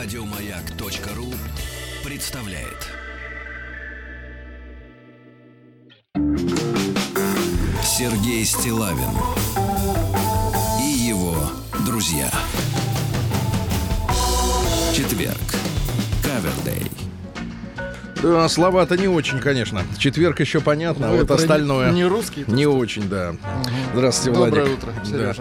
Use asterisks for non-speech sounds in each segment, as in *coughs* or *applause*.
Радиомаяк.ру представляет. Сергей Стилавин и его друзья. Четверг. Кавердей. Да, слова-то не очень, конечно. Четверг еще понятно, а Вы вот остальное... Не русский? Не очень, да. Здравствуйте, Доброе Владик. утро, Да.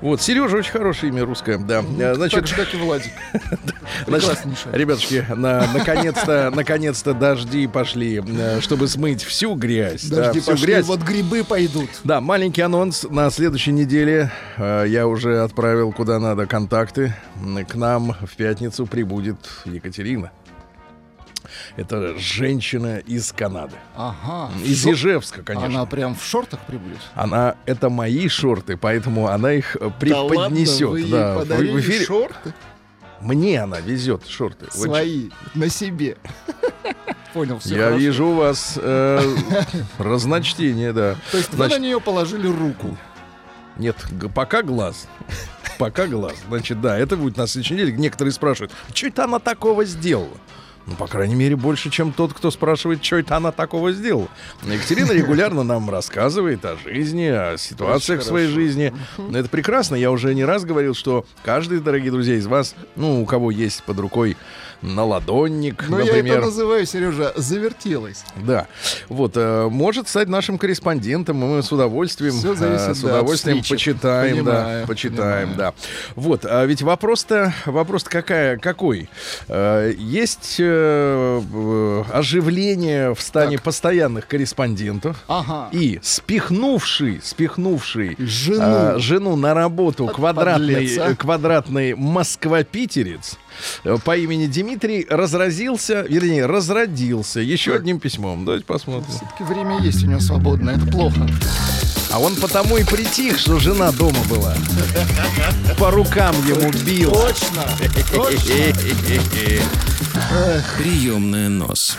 Вот, Сережа очень хорошее имя русское, да. Так Значит, же, как и Владик. *laughs* значит, ребятушки, на- наконец-то, *laughs* наконец-то дожди пошли, э, чтобы смыть всю грязь. да, Дожди всю пошли, грязь. вот грибы пойдут. Да, маленький анонс. На следующей неделе э, я уже отправил куда надо контакты. К нам в пятницу прибудет Екатерина. Это женщина из Канады. Ага. Из Шо- Ижевска, конечно. Она Она... прям в шортах прибудет? это мои шорты, поэтому она их э, Да ладно, преподнесет. вы ей да, подарили в эфире. шорты Мне она везет шорты. Свои на себе. *laughs* Понял, все Я вижу у вас э, *laughs* разночтение, да. То есть вы Значит, на нее положили руку. Нет, пока глаз. Пока глаз. Значит, да, это будет на следующей неделе. Некоторые спрашивают, что это она такого сделала? Ну, по крайней мере, больше, чем тот, кто спрашивает, что это она такого сделала. Екатерина регулярно нам рассказывает о жизни, о ситуациях в своей жизни. Это прекрасно. Я уже не раз говорил, что каждый, дорогие друзья, из вас, ну, у кого есть под рукой наладонник, Но Ну, я например, это называю, Сережа, завертелась. да. Вот, э, может стать нашим корреспондентом, и мы с удовольствием, Всё зависит, э, с да, удовольствием встречи. почитаем, да, Понимаю, почитаем, понимаю. да. Вот, а ведь вопрос-то, вопрос-то какая, какой? Э, есть э, э, оживление в стане Так. постоянных корреспондентов. Ага. И спихнувший, спихнувший Жену. а, жену на работу квадратный, подлец, а. э, квадратный москва-питерец э, по имени Дмитрий разразился, вернее, разродился еще одним письмом. Давайте посмотрим. Все-таки время есть у него свободное, это плохо. А он потому и притих, что жена дома была. По рукам ему бил. Точно, точно. Приемная нос.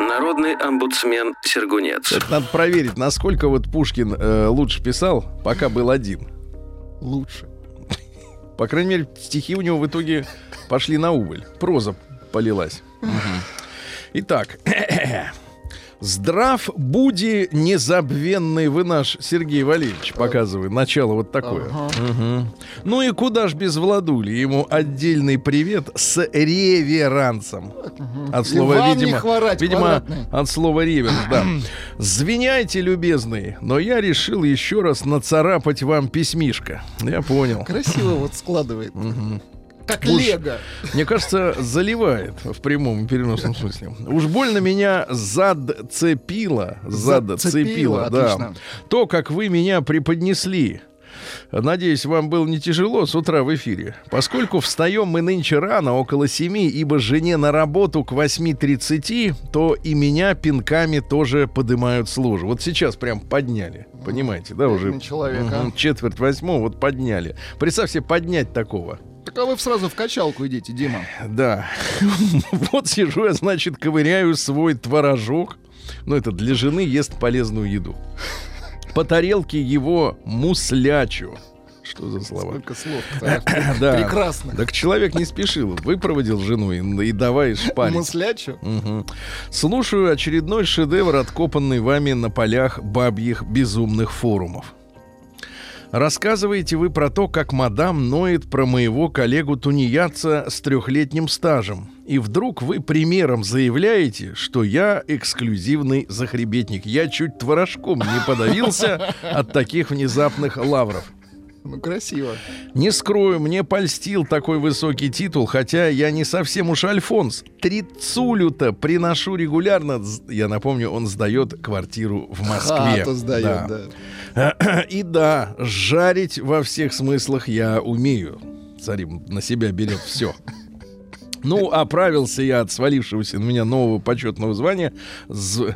Народный омбудсмен Сергунец. Это надо проверить, насколько вот Пушкин э, лучше писал, пока был один. Лучше. По крайней мере, стихи у него в итоге пошли на убыль. Проза полилась. Итак. *coughs* Здрав буди незабвенный вы наш Сергей Валерьевич, показывает начало вот такое. Ага. Мгм. Ну и куда ж без Владули? Ему отдельный привет с реверансом. От слова, видимо, хворать, видимо, квадратный. от слова реверс, да. *coughs* Звиняйте, любезный, но я решил еще раз нацарапать вам письмишко. Я понял. Красиво вот складывает. Как Уж- лего. Мне кажется, заливает в прямом и переносном смысле. Уж больно меня задцепило, задцепило, Зацепило, да. отлично. То, как вы меня преподнесли. Надеюсь, вам было не тяжело с утра в эфире. Поскольку встаем мы нынче рано, около семи, ибо жене на работу к 8.30, то и меня пинками тоже поднимают с ложи. Вот сейчас прям подняли. Понимаете, да, уже Бедный человек, а. мгм, четверть восьмого, вот подняли. Представь себе поднять такого. Так а вы сразу в качалку идите, Дима. Да. *laughs* Вот сижу я, значит, ковыряю свой творожок. Ну, это для жены ест полезную еду. По тарелке его муслячу. Что за слова? Сколько слов. *clears throat* Да. Прекрасно. Так человек не спешил. Выпроводил жену и, и давай шпарить. Муслячу. Мгм. Слушаю очередной шедевр, откопанный вами на полях бабьих безумных форумов. Рассказываете вы про то, как мадам ноет про моего коллегу-тунеядца с трехлетним стажем. И вдруг вы примером заявляете, что я эксклюзивный захребетник. Я чуть творожком не подавился от таких внезапных лавров. Ну, красиво. Не скрою, мне польстил такой высокий титул, хотя я не совсем уж Альфонс. Трицулю-то приношу регулярно. Я напомню, он сдает квартиру в Москве. Хату сдает, Да. да. *clears throat* И да, жарить во всех смыслах я умею. Царим на себя берет все. Ну, оправился я от свалившегося на меня нового почетного звания. З-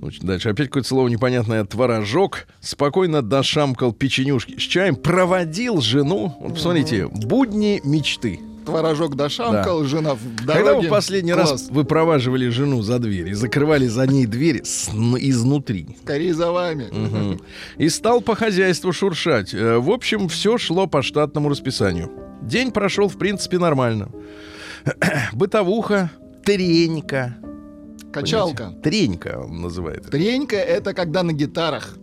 ну, дальше опять какое-то слово непонятное. Творожок. Спокойно дошамкал печенюшки с чаем. Проводил жену. Вот посмотрите, будни мечты. Творожок дошамкал, жена в дороге. Когда вы последний раз Класс. выпроваживали жену за дверь и закрывали за ней дверь с- изнутри? Скорее за вами. Мгм. И стал по хозяйству шуршать. Э, В общем, все шло по штатному расписанию. День прошел, в принципе, нормально. *clears throat* Бытовуха, тренька. Качалка. Понимаете? Тренька он называет. Тренька — это когда на гитарах.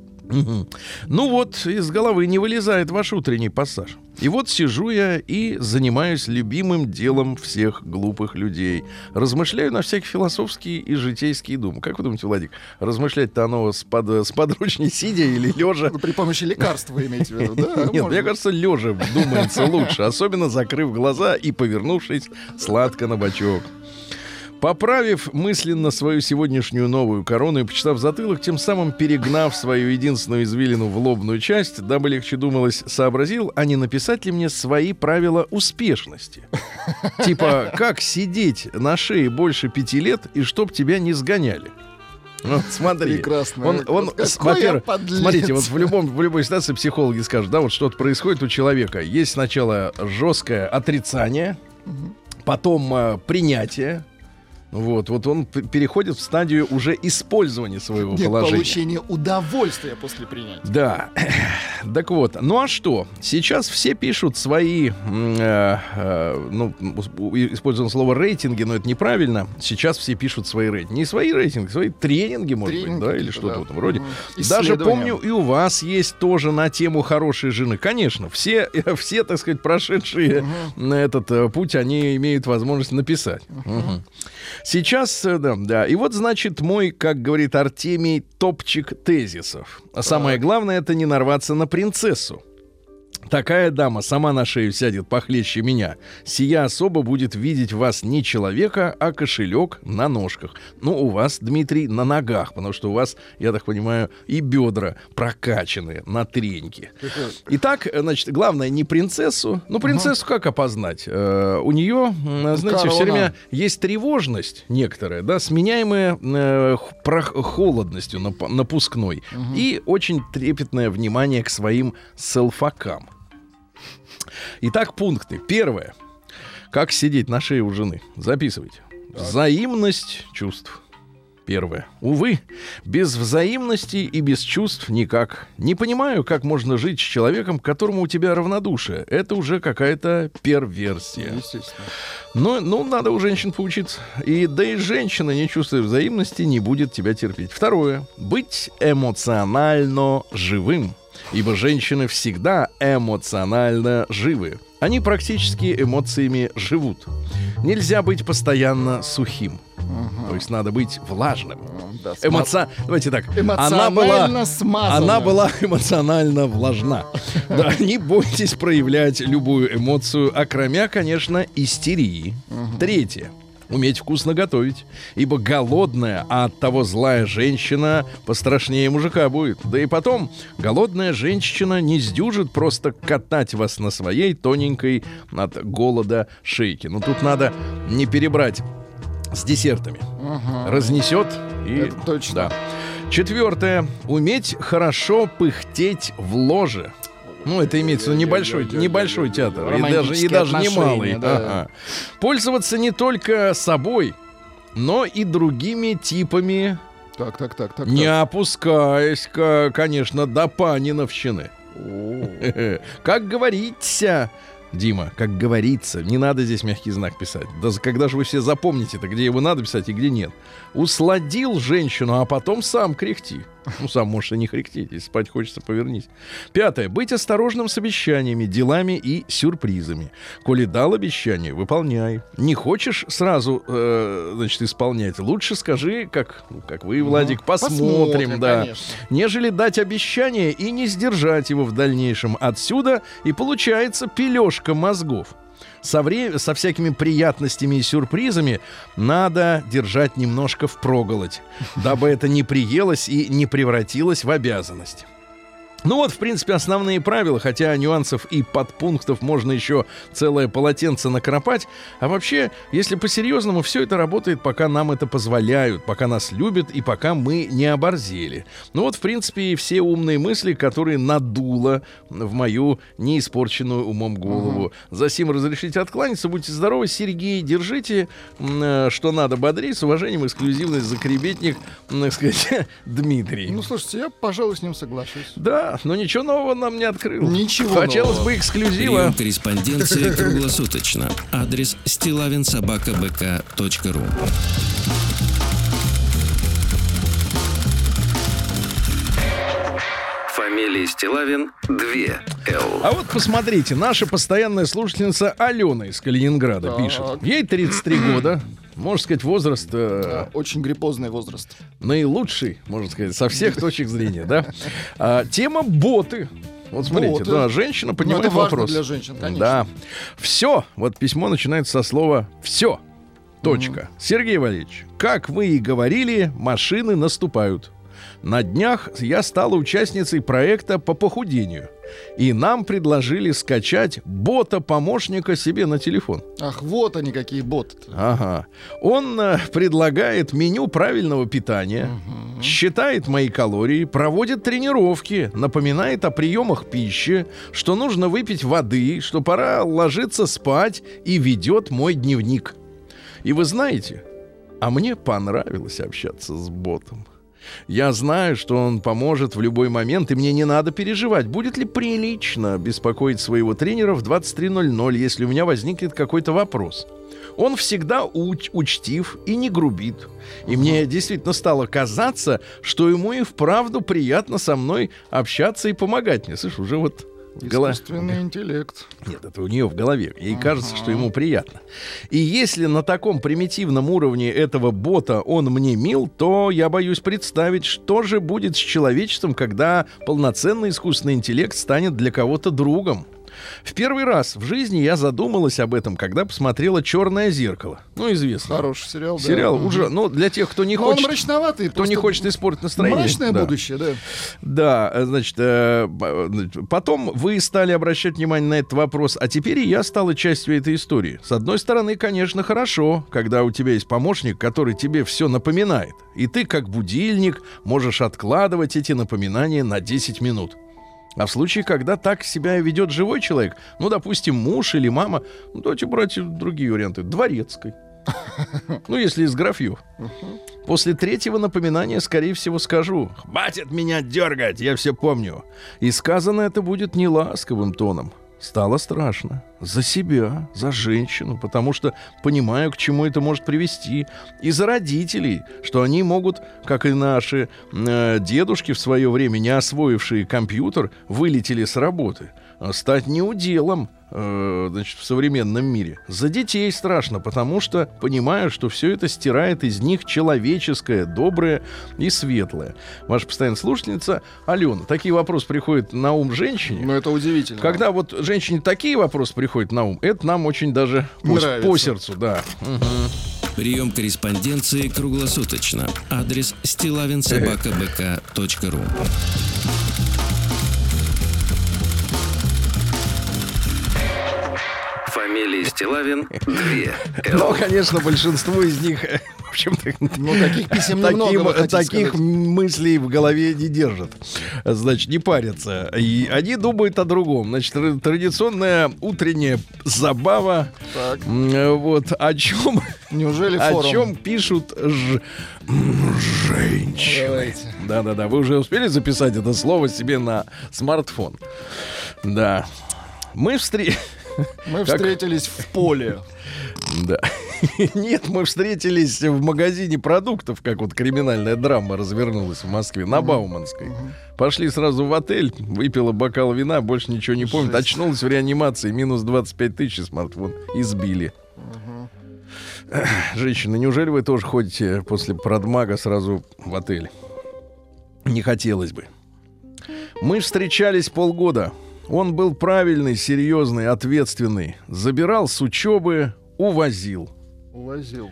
Ну вот, из головы не вылезает ваш утренний пассаж. И вот сижу я и занимаюсь любимым делом всех глупых людей. Размышляю на всякие философские и житейские думы. Как вы думаете, Владик, размышлять-то оно с, под, с подручней сидя или лежа? Ну, При помощи лекарств вы имеете в виду, да? *laughs* Нет, мне кажется, лежа думается лучше, особенно закрыв глаза и повернувшись сладко на бочок. Поправив мысленно свою сегодняшнюю новую корону и почитав затылок, тем самым перегнав свою единственную извилину в лобную часть, дабы легче думалось, сообразил, а не написать ли мне свои правила успешности. *laughs* Типа, как сидеть на шее больше пяти лет и чтоб тебя не сгоняли. Вот, смотри. Прекрасно. Он, он, во-первых, смотрите, вот в любом в любой ситуации психологи скажут, да, вот что-то происходит у человека. Есть сначала жесткое отрицание, потом э, принятие. Вот, вот он переходит в стадию уже использования своего Нет, положения. получение удовольствия после принятия. Да. *clears throat* Так вот, ну а что? Сейчас все пишут свои, э, э, ну, используем слово рейтинги, но это неправильно. Сейчас все пишут свои рейтинги. Не свои рейтинги, свои тренинги, может быть, Тренинги да, или что-то да. в этом роде. Даже помню, и у вас есть тоже на тему хорошей жены. Конечно, все, *laughs* все так сказать, прошедшие на этот э, путь, они имеют возможность написать. Мгм. Сейчас, э, да, да. И вот, значит, мой, как говорит Артемий, топчик тезисов. А самое главное, это не нарваться на принцессу. Такая дама сама на шею сядет похлеще меня. Сия особо будет видеть в вас не человека, а кошелек на ножках. Ну, у вас, Дмитрий, на ногах, потому что у вас, я так понимаю, и бедра прокачанные на треньки. Итак, значит, главное не принцессу. Ну, принцессу как опознать? Э, у нее, знаете, все Корона. время есть тревожность некоторая, да, сменяемая э, холодностью нап- напускной. И очень трепетное внимание к своим селфакам. Итак, пункты. Первое. Как сидеть на шее у жены? Записывайте. Взаимность чувств. Первое. Увы, без взаимности и без чувств никак. Не понимаю, как можно жить с человеком, к которому у тебя равнодушие. Это уже какая-то перверсия. Естественно. Ну, ну, надо у женщин поучиться. И да и женщина, не чувствуя взаимности, не будет тебя терпеть. Второе. Быть эмоционально живым. Ибо женщины всегда эмоционально живы. Они практически эмоциями живут. Нельзя быть постоянно сухим. То есть надо быть влажным. Да, Эмоци... Давайте так. Она была... смазанным. Она была эмоционально влажна. Да, *laughs* не бойтесь проявлять любую эмоцию, окромя, конечно, истерии. Третье. Уметь вкусно готовить. Ибо голодная, а от того злая женщина пострашнее мужика будет. Да и потом, голодная женщина не сдюжит просто катать вас на своей тоненькой от голода шейке. Но тут надо не перебрать с десертами. Разнесет и... Это точно. Да. Четвертое. Уметь хорошо пыхтеть в ложе. Ну, это имеется в виду небольшой, небольшой театр. И даже, и даже не отношения, малый. да. Ага. Пользоваться не только собой, но и другими типами, Так, так, так, так. не так. опускаясь, ка- конечно, до паниновщины. *laughs* Как говорится, Дима, как говорится, не надо здесь мягкий знак писать. Да когда же вы все запомните-то, где его надо писать и где нет. Усладил женщину, а потом сам кряхти. Ну, сам можешь и не хректеть, если спать хочется, повернись. Пятое. Быть осторожным с обещаниями, делами и сюрпризами. Коли дал обещание, выполняй. Не хочешь сразу, э, значит, исполнять, лучше скажи, как, ну, как вы, Владик, посмотрим, Посмотрим, да конечно. нежели дать обещание и не сдержать его в дальнейшем. Отсюда и получается пележка мозгов. Со, вре- со всякими приятностями и сюрпризами надо держать немножко в проголодь, дабы это не приелось и не превратилось в обязанность. Ну вот, в принципе, основные правила, хотя нюансов и подпунктов можно еще целое полотенце накропать. А вообще, если по-серьезному, все это работает, пока нам это позволяют, пока нас любят и пока мы не оборзели. Ну вот, в принципе, и все умные мысли, которые надуло в мою неиспорченную умом голову. Засим разрешите откланяться, будьте здоровы, Сергей, держите, э, что надо, бодрей, с уважением, эксклюзивность, закребетник, так сказать, *laughs* Дмитрий. Ну, слушайте, я, пожалуй, с ним соглашусь. Да, Да, но ничего нового нам не открыл. Ничего Хотелось нового. бы эксклюзива. Прием корреспонденции круглосуточно. Адрес стилавинсобакабк.ру Фамилия Стилавин 2 Л. А вот посмотрите, наша постоянная слушательница Алена из Калининграда Так. пишет. Ей 33 года. Можно сказать, возраст э, Да, Очень гриппозный возраст. наилучший, можно сказать, со всех точек зрения, да? А, тема боты. Вот смотрите, Боты. да, женщина понимает это важно вопрос. для женщин, конечно. Да. Все. Вот письмо начинается со слова все. Точка. Сергей Валерьевич, как вы и говорили, машины наступают. На днях я стала участницей проекта по похудению. И нам предложили скачать бота-помощника себе на телефон. Ах, вот они какие боты. Ага. Он э, предлагает меню правильного питания, считает мои калории, проводит тренировки, напоминает о приемах пищи, что нужно выпить воды, что пора ложиться спать и ведет мой дневник. И вы знаете, а мне понравилось общаться с ботом. Я знаю, что он поможет в любой момент, и мне не надо переживать, будет ли прилично беспокоить своего тренера в 23.00, если у меня возникнет какой-то вопрос. Он всегда уч- учтив и не грубит. И мне действительно стало казаться, что ему и вправду приятно со мной общаться и помогать мне. Слышь, уже вот в голове... Искусственный интеллект. Нет, это у нее в голове. Ей кажется, что ему приятно. И если на таком примитивном уровне этого бота он мне мил, то я боюсь представить, что же будет с человечеством, когда полноценный искусственный интеллект станет для кого-то другом. В первый раз в жизни я задумалась об этом, когда посмотрела «Черное зеркало». Ну, известно. Хороший сериал, да. Сериал уже, ну, для тех, кто не Но он хочет... мрачноватый. Кто не хочет испортить настроение. Мрачное Да. будущее, да. Да, э, значит, э, э, потом вы стали обращать внимание на этот вопрос, а теперь и я стала частью этой истории. С одной стороны, конечно, хорошо, когда у тебя есть помощник, который тебе все напоминает, и ты, как будильник, можешь откладывать эти напоминания на 10 минут. А в случае, когда так себя ведет живой человек, ну, допустим, муж или мама, ну, давайте брать другие варианты. Дворецкой. *laughs* Ну, если из графьев. После третьего напоминания, скорее всего, скажу «Хватит меня дергать, я все помню». И сказано это будет не ласковым тоном. Стало страшно. За себя, за женщину, потому что понимаю, к чему это может привести. И за родителей, что они могут, как и наши э, дедушки в свое время, не освоившие компьютер, вылетели с работы, а стать неуделом э, значит, в современном мире. За детей страшно, потому что понимаю, что все это стирает из них человеческое, доброе и светлое. Ваша постоянная слушательница Алена. Такие вопросы приходят на ум женщине. Ну, это удивительно. Когда вот женщине такие вопросы приходят на ум, это нам очень даже по, Нравится. по сердцу, да. Прием корреспонденции круглосуточно. Адрес стилавинсобакабк.ру Фамилия Стилавин 2 Но, Л. конечно, большинство из них, в общем-то, Ну, таких писем немного, таким- таких сказать. мыслей в голове не держат. Значит, не парятся. И они думают о другом. Значит, тр- традиционная утренняя забава. Так. Вот о чем, Неужели о форум? чем пишут ж- женщины. Да-да-да, вы уже успели записать это слово себе на смартфон. Да. Мы встретились... *laughs* Мы Как? встретились в поле. Да. *laughs* Нет, мы встретились в магазине продуктов, как вот криминальная драма развернулась в Москве, на Бауманской. Пошли сразу в отель, выпила бокал вина, больше ничего не помнит. Очнулась в реанимации, минус 25 тысяч смартфон. Избили. Эх, *clears throat* Женщины, неужели вы тоже ходите после продмага сразу в отель? Не хотелось бы. Мы встречались полгода. Он был правильный, серьезный, ответственный. Забирал с учебы, увозил. Увозил.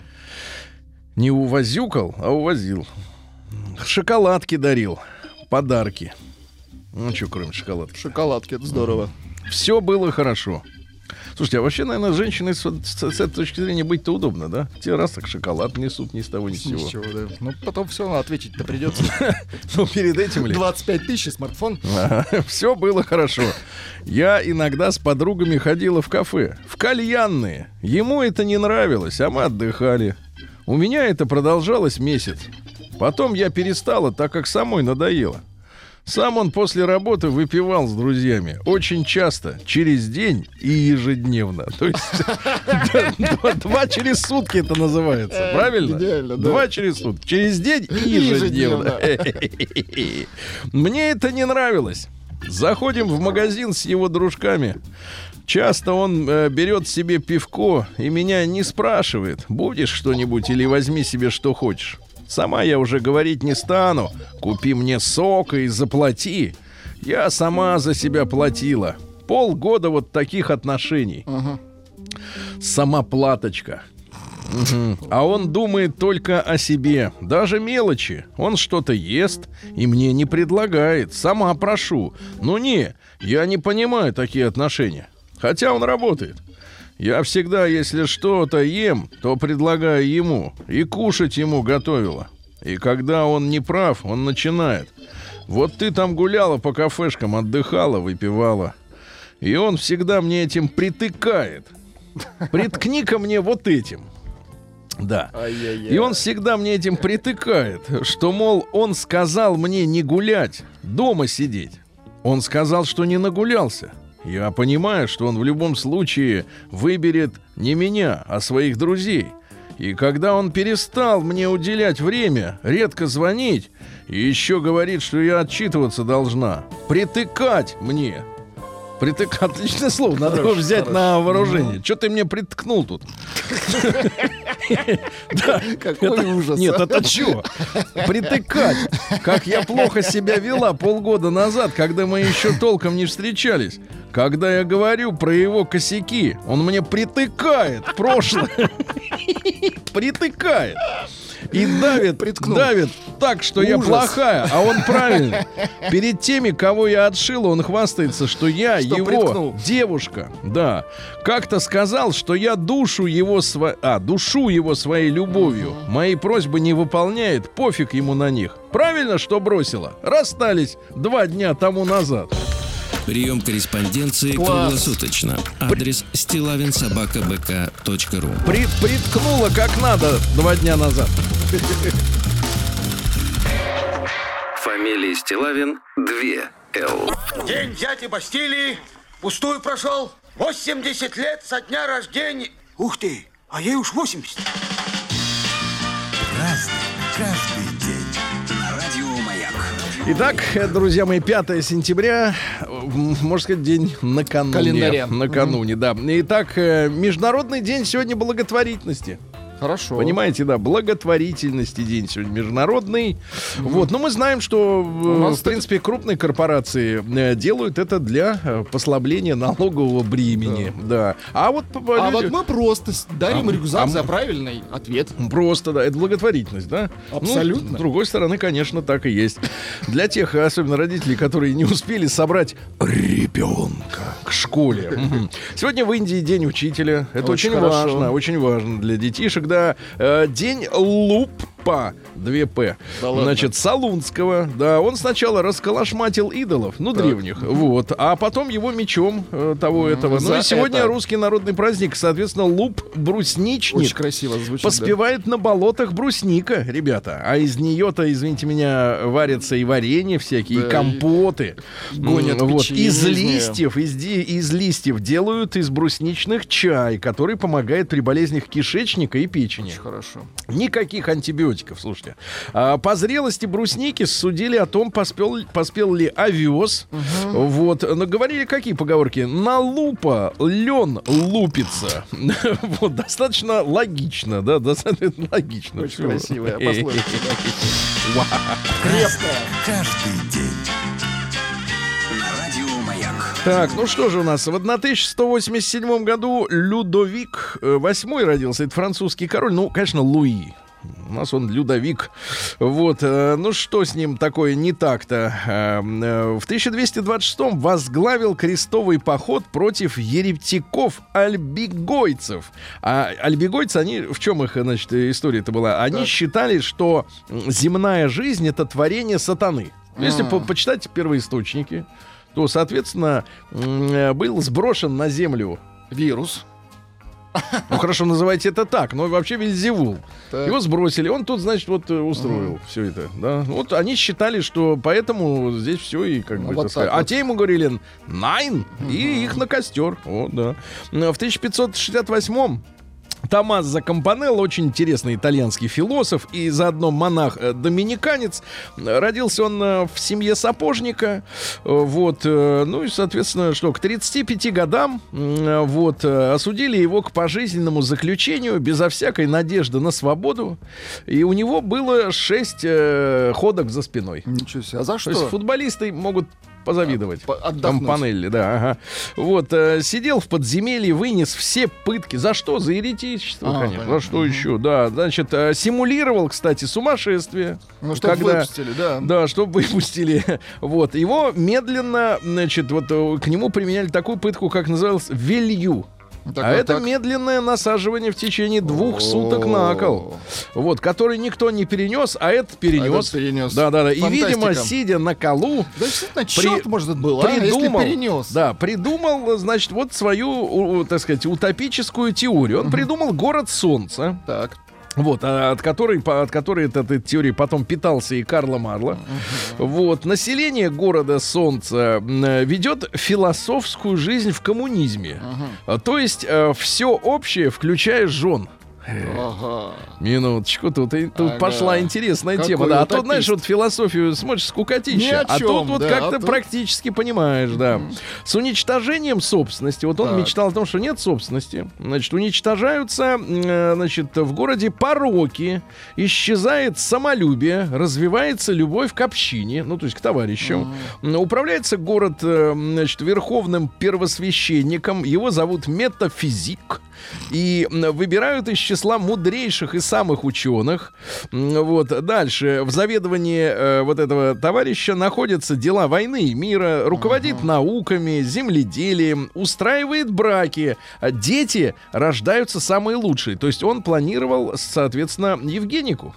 Не увозюкал, а увозил. Шоколадки дарил, подарки. Ну, что, кроме шоколадки. Шоколадки, это здорово. Все было хорошо. Слушайте, а вообще, наверное, женщиной с, с- с этой точки зрения быть-то удобно, да? Те раз так шоколад несут ни с того ни с сего. Ничего, да. Ну, потом все равно ответить-то придется. *laughs* Ну, перед этим ли? 25 тысяч смартфон. *laughs* Все было хорошо. Я иногда с подругами ходила в кафе, в кальянные. Ему это не нравилось, а мы отдыхали. У меня это продолжалось месяц. Потом я перестала, так как самой надоело. Сам он после работы выпивал с друзьями. Очень часто, через день и ежедневно. То есть два через сутки это называется. Правильно? Идеально, да. Два через сутки. Через день и ежедневно. Мне это не нравилось. Заходим в магазин с его дружками. Часто он э, берет себе пивко и меня не спрашивает, будешь что-нибудь или возьми себе что хочешь. Сама я уже говорить не стану. Купи мне сока и заплати. Я сама за себя платила. Полгода вот таких отношений. Ага. Сама платочка. Мгм. А он думает только о себе. Даже мелочи. Он что-то ест и мне не предлагает. Сама прошу. Ну не, я не понимаю такие отношения. Хотя он работает. Я всегда, если что-то ем, то предлагаю ему. И кушать ему готовила. И когда он не прав, он начинает. Вот ты там гуляла по кафешкам, отдыхала, выпивала. И он всегда мне этим притыкает. Приткни-ка мне вот этим. Да. Ай-яй-яй. И он всегда мне этим притыкает, что, мол, он сказал мне не гулять, дома сидеть. Он сказал, что не нагулялся. Я понимаю, что он в любом случае выберет не меня, а своих друзей. И когда он перестал мне уделять время, редко звонить, и еще говорит, что я отчитываться должна, притыкать мне. Притык... *laughs* Отличное слово, надо его Хорошо, взять хорошо. на вооружение. Что ты мне приткнул тут? *laughs* Какой ужас. нет, а. это что? Притыкать. Как я плохо себя вела полгода назад, когда мы еще толком не встречались. Когда я говорю про его косяки, он мне притыкает прошлое. Притыкает. И давит, Приткнул. давит так, что я Ужас. плохая, а он правильный. Перед теми, кого я отшил, он хвастается, что я Что его приткнул. девушка. Да. Как-то сказал, что я душу его сво... а, душу его своей любовью. Мои просьбы не выполняет, пофиг ему на них. Правильно, что бросила? Расстались два дня тому назад. Прием корреспонденции Класс. круглосуточно. Адрес стилавинсобакабк.ру При- приткнула как надо два дня назад. Фамилия Стилавин 2 Л. День дяди Бастилии пустую прошел. 80 лет со дня рождения. Ух ты, а ей уж 80. Итак, друзья мои, 5 сентября, можно сказать, день накануне. Календаря. Накануне, да. Итак, э, Международный день сегодня благотворительности. Хорошо. Понимаете, да, благотворительности день сегодня международный. Вот, но мы знаем, что, э, в принципе, крупные корпорации э, делают это для э, послабления налогового бремени. Да. А вот А люди- вот мы просто дарим А- рюкзак а мы- за правильный ответ. Просто, да, это благотворительность, да? Абсолютно. Ну, с другой стороны, конечно, так и есть. Для тех, особенно родителей, которые не успели собрать ребенка к школе. *laughs* Сегодня в Индии день учителя. Это очень, важно, очень важно для детишек, да. Э, День лупа. 2П. Да ладно? Значит, Салунского, да, он сначала расколошматил идолов, ну, древних, вот, а потом его мечом э, того этого. Ну и сегодня это. русский народный праздник, соответственно, луп брусничник. Очень красиво звучит. да. Поспевает на болотах брусника, ребята. А из нее-то, извините меня, варятся и варенье всякие, Да, и компоты. гонят М, вот. печенье Из листьев, из, из листьев делают из брусничных чай, который помогает при болезнях кишечника и печени. Очень хорошо. Никаких антибиотиков, слушайте. А, по зрелости брусники судили о том, поспел, поспел ли овес. Вот. Но говорили какие поговорки? На лупа лен лупится. *laughs* вот, достаточно логично, да, достаточно логично. Очень Всё. красивая пословица. *laughs* Крепкая. Каждый день. На радио Маяк. Так, ну что же у нас? В 1187 году Людовик VIII родился. Это французский король. Ну, конечно, Луи. У нас он Людовик. Вот. э, Ну, что с ним такое не так-то? Э, э, В 1226-м возглавил крестовый поход против еретиков-альбигойцев. А альбигойцы, они... В чем их, значит, история-то была? Они считали, что земная жизнь — это творение сатаны. Если по- почитать первоисточники, то, соответственно, был сброшен на землю Вирус. Ну хорошо, называйте это так, но вообще Вельзевул. Так. Его сбросили, он тут, значит, вот э, устроил все это. Да? Вот они считали, что поэтому здесь все и как Ну, бы вот так сказать. А вот. те ему говорили найн, и их на костер. Вот, да. В 1568 Томмазо Кампанелло, очень интересный итальянский философ и заодно монах-доминиканец. Родился он э, в семье сапожника. Э, Вот, э, ну и, соответственно, что, к 35 годам э, вот, э, осудили его к пожизненному заключению безо всякой надежды на свободу. И у него было 6 ходок за спиной. Ничего себе. А за То есть что? футболисты могут позавидовать. По- отдохнуть. Кампанелли, да, ага. Вот, э, сидел в подземелье, вынес все пытки. За что? За еретичество, А, конечно. понятно. За что еще? Да, значит, э, симулировал, кстати, сумасшествие. Ну, чтобы Когда- выпустили, да. *laughs* Да, чтобы выпустили. *laughs* Вот, его медленно, значит, вот э, к нему применяли такую пытку, как называлось, велью. Так, а вот это так. медленное насаживание в течение двух суток на кол. Вот, который никто не перенес, а этот перенес. этот перенес. Да, да, да. И, видимо, сидя на колу, Да, действительно, черт, может, это был, а, придумал, перенес. да, придумал, значит, вот свою, у- так сказать, утопическую теорию. Он придумал город солнца, Так. Вот, а, от которой, от которой от этой теории потом питался и Карла Марло. Вот, население города солнца э, ведет философскую жизнь в коммунизме. То есть все общее, включая жен. Ага. Минуточку, тут, и- тут Ага. пошла интересная Какой тема. Да, а то, утопист. знаешь, вот философию смотришь скукотища, а тут чем, вот да, как-то а тут- практически понимаешь, да. С уничтожением собственности, вот он Так. мечтал о том, что нет собственности, значит, уничтожаются, э, значит, в городе пороки, исчезает самолюбие, развивается любовь к общине, ну, то есть к товарищам. Управляется город, э, значит, верховным первосвященником, его зовут метафизик. И выбирают из числа мудрейших и самых ученых. Вот дальше в заведовании э, вот этого товарища находятся дела войны и мира, руководит науками, земледелием, устраивает браки. А Дети рождаются самые лучшие. То есть он планировал, соответственно, Евгенику.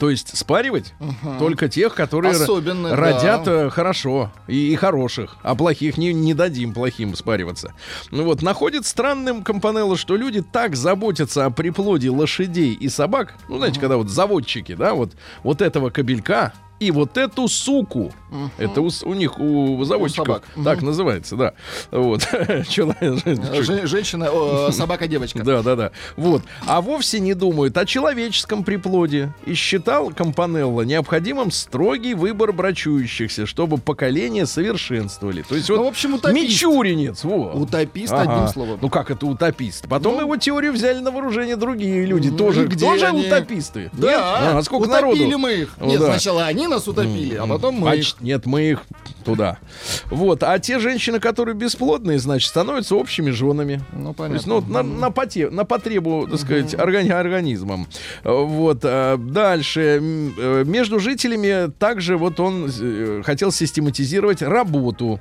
То есть спаривать только тех, которые Особенно, да. родят э, хорошо и, и хороших, а плохих не, не дадим плохим спариваться. Ну вот, находит странным Компанелло, что люди так заботятся о приплоде лошадей и собак, ну, знаете, когда вот заводчики, да, вот, вот этого кобелька и вот эту суку. Это у, у них, у заводчиков собак. так называется, да. Вот. *laughs* *laughs* Женщина, собака-девочка. да, да, да. Вот. А вовсе не думают о человеческом приплоде. И считал Компанелло необходимым строгий выбор брачующихся, чтобы поколения совершенствовали. То есть Ну, вот в общем, утопист. Мичуринец, во. Утопист, Ага. одним словом. Ну как это утопист? Потом Ну. его теорию взяли на вооружение другие люди. Ну, тоже тоже они? утописты. Да, Нет? А, сколько утопили народу? мы их. Ну Нет, сначала они нас утопили, а потом мы А их. Нет, мы их туда. Вот. А те женщины, которые бесплодные, значит, становятся общими женами. Ну, То есть, понятно. ну, вот на, на, поте- на потребу, так сказать, органи- организмом. Вот. а, Дальше. Э, Между жителями также вот он э, хотел систематизировать работу.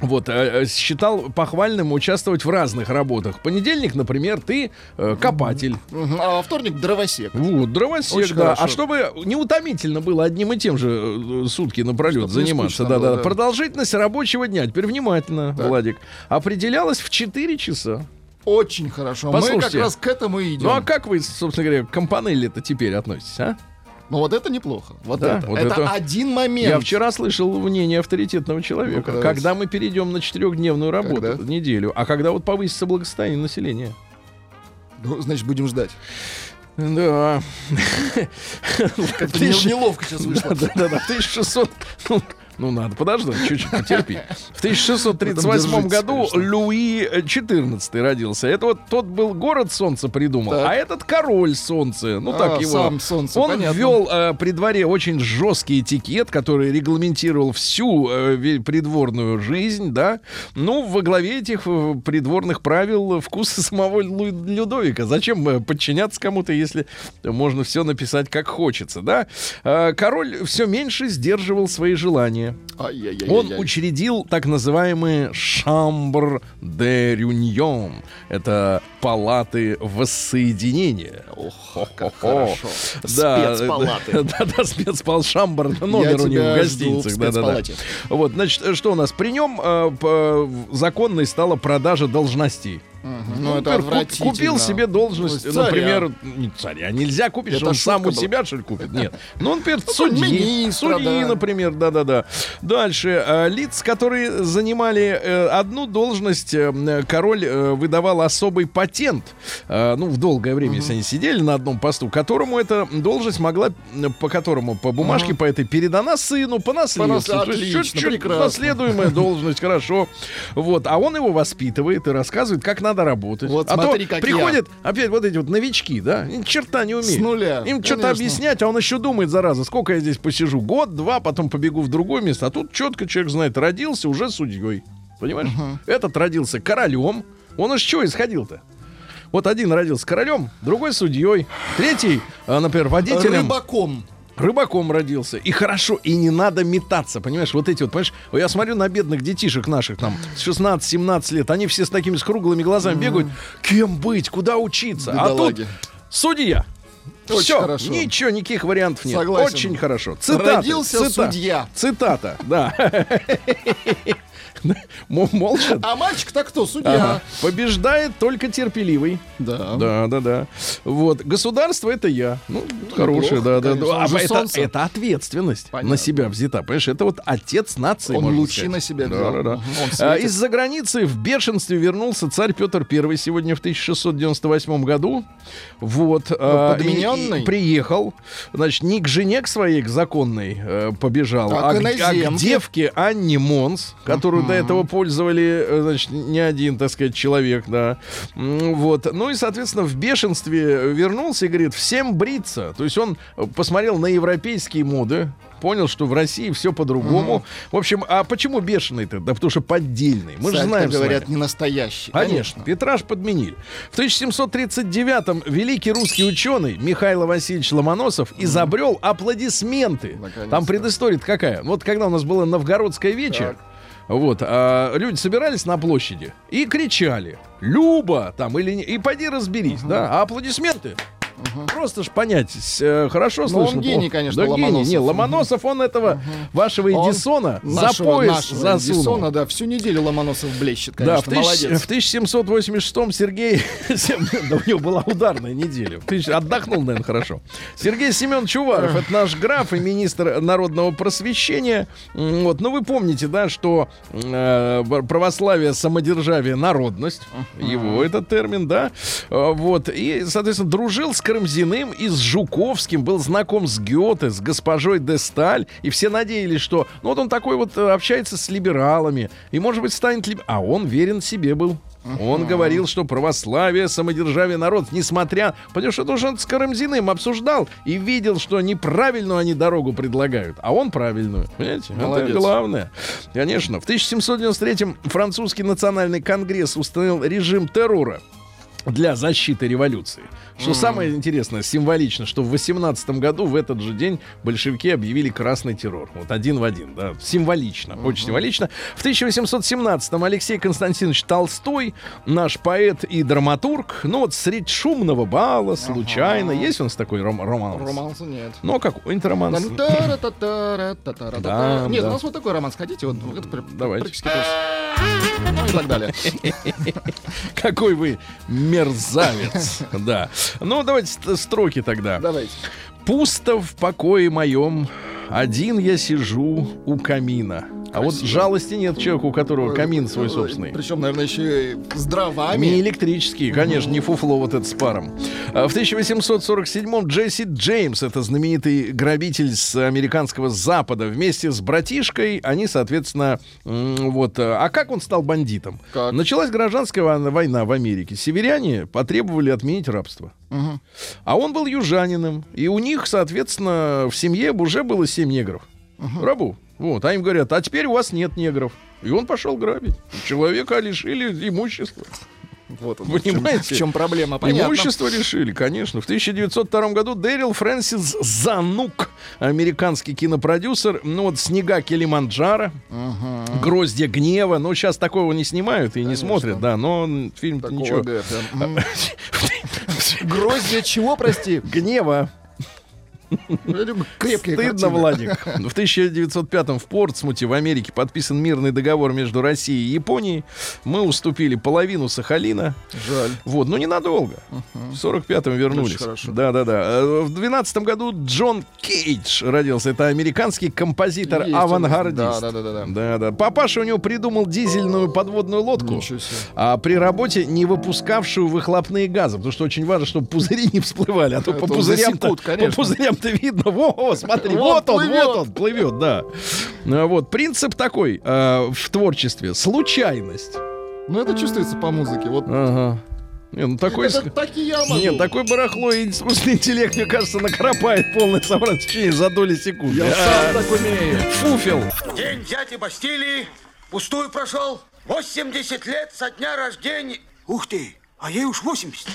Вот, э, э, считал похвальным участвовать в разных работах. Понедельник, например, ты э, копатель. А во вторник дровосек. Вот, дровосек, Очень да. хорошо. А чтобы не утомительно было одним и тем же сутки напролет Чтоб не заниматься, да, было, да. да. Продолжительность рабочего дня, теперь внимательно, Так. Владик, определялась в 4 часа. Очень хорошо. Мы как Послушайте. раз к этому и идем. Ну а как вы, собственно говоря, к компанелли-то теперь относитесь, а? Ну вот это неплохо. Вот Да, это. вот это, это- один момент. Я вчера слышал мнение авторитетного человека. Давайте. когда мы перейдем на четырехдневную работу, Когда? неделю, а когда вот повысится благосостояние населения? Ну, значит, будем ждать. Да. Как-то неловко сейчас *laughs* вышло. Да, да, да, *laughs* в 1600... Ну, надо подождать, чуть-чуть потерпи. В 1638 Держитесь, году конечно. Луи XIV родился. Это вот тот был город солнца придумал, Так. а этот король солнца. Ну, так А, его. сам солнце, Он понятно. ввел э, при дворе очень жесткий этикет, который регламентировал всю э, придворную жизнь, да. Ну, во главе этих э, придворных правил вкусы *laughs* самого Лу- Людовика. Зачем э, подчиняться кому-то, если можно все написать как хочется, да? Э, Король все меньше сдерживал свои желания. Он учредил так называемые «Шамбр де Рюньон». Это палаты воссоединения. Ох, как хорошо. Да, Спецпалаты. Да, да, спецпал Шамбр, номер у него в гостиницах. Да, да, да. Вот, значит, что у нас? При нем э, п- законной стала продажа должностей. Ну, это например, купил себе должность, Ну, царя. например, не царя, нельзя купить, Это что он сам у себя, что ли, купит? Нет. Ну, например, судьи, министра, судьи, да. например, да-да-да. Дальше. э, Лиц, которые занимали э, одну должность, э, король э, выдавал особый патент, э, ну, в долгое время, если они сидели на одном посту, которому эта должность могла, по которому, по бумажке, по этой, передана сыну по наследству. отлично, чуть-чуть прекрасно. наследуемая должность, хорошо. Вот. А он его воспитывает и рассказывает, как надо работать. Вот а смотри, то как приходят опять вот эти вот новички, да, ни черта не умеют. С нуля, Им что-то объяснять, а он еще думает, зараза, сколько я здесь посижу? Год, два, потом побегу в другое место. А тут четко человек знает, родился уже судьей. Понимаешь? Этот родился королем. Он из чего исходил-то? Вот один родился королем, другой судьей, третий, а, например, водителем. Рыбаком. Рыбаком родился. И хорошо, и не надо метаться, понимаешь? Вот эти вот, понимаешь, я смотрю на бедных детишек наших там с 16-17 лет, они все с такими с круглыми глазами бегают. Кем быть? Куда учиться? А тут Бедолаги. судья. Очень Всё, хорошо. ничего, никаких вариантов нет. Согласен. Очень хорошо. Цитаты, Родился цита- судья. Цитата, да. *laughs* Молча. А мальчик-то кто? Судья. Ага. Побеждает только терпеливый. Да. Да, да, да. Вот. Государство это я. Ну, хорошее, да, да. да. А это, это ответственность Понятно. на себя взята. Понимаешь, это вот отец нации. Он лучи сказать. на себя Да, взял. да, да. Он А. Из-за границы в бешенстве вернулся царь Петр I сегодня в 1698 году. Вот. а, и- и подмененный? приехал. Значит, не к жене к своей, к законной э, побежал, А а, к а к иноземке? девке Анне Монс, которую до этого пользовали, э, значит, не один, так сказать, человек, да. Вот. Ну и, соответственно, в бешенстве вернулся и говорит, всем бриться. То есть он э, посмотрел на европейские моды, понял, что в России все по-другому. В общем, а почему бешеный-то? Да потому что поддельный. Мы же знаем говорят, не настоящий. Конечно, Петраж подменили. В 1739-м великий русский ученый Михаил Васильевич Ломоносов изобрел аплодисменты. Наконец-то. Там предыстория какая? Вот когда у нас было новгородское вече, вот, а, люди собирались на площади и кричали «Люба!» там или не, и пойди разберись, да, а аплодисменты Просто ж понять, э, хорошо Ну, он слышно. гений, плохо. конечно, да, гений. Ломоносов. Не, Ломоносов, он этого вашего Он Эдисона за Нашего- пояс нашего засунул. Эдисона, да, всю неделю Ломоносов блещет, Да, конечно, в, тысяч- молодец. в 1786 Сергей... *laughs* да, у него была ударная неделя. Отдохнул, наверное, хорошо. Сергей Семенович Уваров, это наш граф и министр народного просвещения. Вот, ну вы помните, да, что э, православие, самодержавие, народность, его этот термин, да, Э, вот, и, соответственно, дружил с Карамзиным и с Жуковским, был знаком с Гёте, с госпожой де Сталь, и все надеялись, что, ну вот он такой вот э, общается с либералами, и, может быть, станет либ... А он верен себе был. Он говорил, что православие, самодержавие, народ, несмотря... Потому что он с Карамзиным обсуждал и видел, что неправильную они дорогу предлагают, а он правильную. Понимаете? Молодец. Это главное. Конечно. В 1793-м французский национальный конгресс установил режим террора для защиты революции. Что самое интересное, символично, что в 18 году, в этот же день, большевики объявили красный террор. Вот один в один, да. Символично, очень символично. В 1817-м Алексей Константинович Толстой, наш поэт и драматург, ну вот средь шумного бала, случайно, есть у нас такой ром- романс? Романса нет. Ну, какой-нибудь романс? Да, Нет, у нас вот такой роман. Хотите? Вот, пр- Давайте. Ну и так далее. *laughs* Какой вы мерзавец. *laughs* Да. Ну, давайте ст- строки тогда. Давайте. Пусто в покое моем, один я сижу у камина. А вот жалости нет человеку, у которого камин свой собственный. Причем, наверное, еще и с дровами. Не электрический, конечно, не фуфло вот это с паром. А В 1847-м Джесси Джеймс, это знаменитый грабитель с американского запада, вместе с братишкой, они, соответственно, вот... А как он стал бандитом? Как? Началась гражданская война- в Америке. Северяне потребовали отменить рабство. Мгм. А он был южанином. И у них, соответственно, в семье уже было семь негров. Рабу. Вот. А им говорят, а теперь у вас нет негров. И он пошел грабить. Человека лишили имущества. Вот он, Понимаете? В чем, в чем проблема? Понятно. Имущество лишили, конечно. В 1902 году Дэрил Фрэнсис Занук, американский кинопродюсер, ну вот «Снега Килиманджаро», «Гроздья гнева». Ну, сейчас такого не снимают и не смотрят, да, но фильм ничего. *laughs* Гроздья чего, прости? Гнева. Люблю крепкие Стыдно, картины. Владик. *laughs* В 1905 в Портсмуте в Америке подписан мирный договор между Россией и Японией. Мы уступили половину Сахалина. Жаль. Вот, но ненадолго. В 45-м вернулись. Очень хорошо. Да, да, да. В 12 году Джон Кейдж родился. Это американский композитор-авангардист. Да, да, да, да. Да, да. Папаша у него придумал дизельную подводную лодку. А при работе не выпускавшую выхлопные газы, потому что очень важно, чтобы пузыри не всплывали, а то Это по пузырям-то, засекут, по конечно. Пузырям-то видно, во, смотри, Вот вот, он, плывет. вот он, плывет, да. А, Вот, принцип такой э, в творчестве, случайность. Ну, это чувствуется по музыке. Вот Ага. Не, ну такой... это ск- так и я могу. Нет, такой барахло и искусственный интеллект, мне кажется, накропает полное собрание в течение за доли секунды. Я А, сам так умею. Фуфел. День дяди Бастилии пустую прошел. 80 лет со дня рождения. Ух ты, а ей уж 80.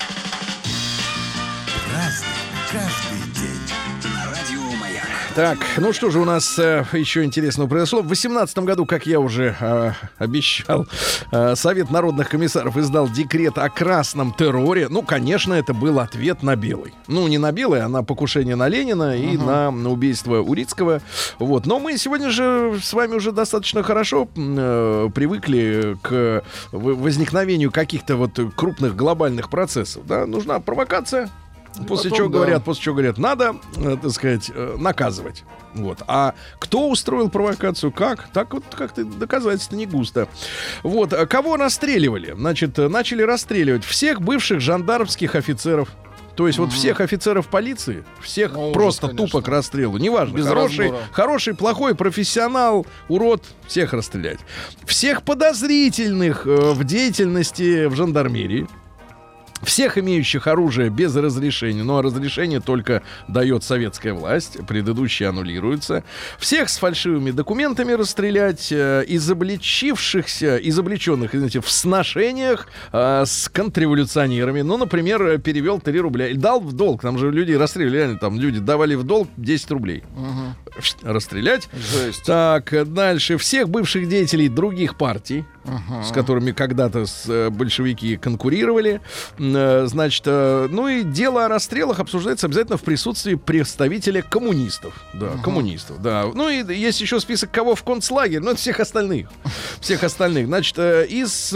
Разный, каждый Так, ну что же у нас э, еще интересного произошло. В 18 году, как я уже э, обещал, э, Совет народных комиссаров издал декрет о красном терроре. Ну, конечно, это был ответ на белый. Ну, не на белый, а на покушение на Ленина и на, на убийство Урицкого. Вот. Но мы сегодня же с вами уже достаточно хорошо э, привыкли к в- возникновению каких-то вот крупных глобальных процессов. Да? Нужна провокация, После Потом, чего да. говорят, после чего говорят, надо, э, так сказать, э, наказывать. Вот. А кто устроил провокацию, как? Так вот как-то доказательства не густо. Вот. А Кого расстреливали? Значит, э, начали расстреливать всех бывших жандармских офицеров. То есть вот всех офицеров полиции, всех Ну, ужас, просто конечно. тупо к расстрелу. Неважно, Без хороший, разбора. хороший, плохой, профессионал, урод, всех расстрелять. Всех подозрительных э, в деятельности в жандармерии. Всех имеющих оружие без разрешения, но разрешение только дает советская власть, предыдущие аннулируются. Всех с фальшивыми документами расстрелять, э, изобличившихся, изобличенных, извините, в сношениях э, с контрреволюционерами. Ну, например, перевел 3 рубля. Дал в долг, там же людей расстреливали, реально, там люди давали в долг 10 рублей. Шт, Расстрелять. Жесть. Так, дальше. Всех бывших деятелей других партий, с которыми когда-то э, большевики конкурировали. Э, Значит, э, ну и дело о расстрелах обсуждается обязательно в присутствии представителя коммунистов. Да, коммунистов, да. Ну и есть еще список кого в концлагерь, ну это всех остальных. *laughs* Всех остальных. Значит, э, из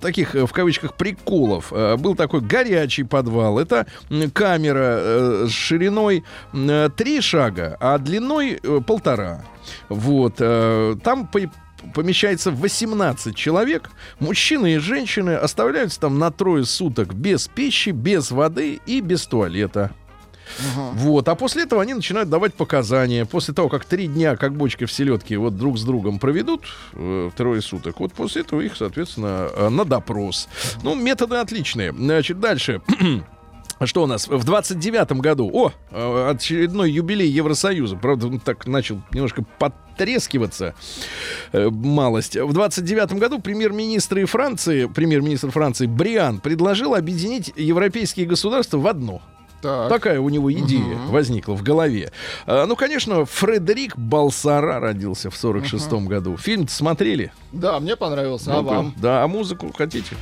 таких, в кавычках, приколов был такой горячий подвал. Это камера с шириной 3 шага, а длиной полтора. Вот. Там по- помещается 18 человек. Мужчины и женщины оставляются там на трое суток без пищи, без воды и без туалета. Вот, а после этого они начинают давать показания. После того, как три дня, как бочка в селедке, вот друг с другом проведут э, трое суток, вот после этого их, соответственно, э, на допрос. Ну, методы отличные. Значит, дальше. *clears throat* Что у нас? В 29-м году, о, э, очередной юбилей Евросоюза. Правда, он так начал немножко потрескиваться. э, малость. В 29-м году премьер-министр Франции, премьер-министр Франции Бриан предложил объединить европейские государства в одно. Так. Такая у него идея возникла в голове. А, ну, конечно, Фредерик Балсара родился в 46-м году. Фильм смотрели? Да, мне понравился. А Ну-ка. вам? Да, а музыку хотите?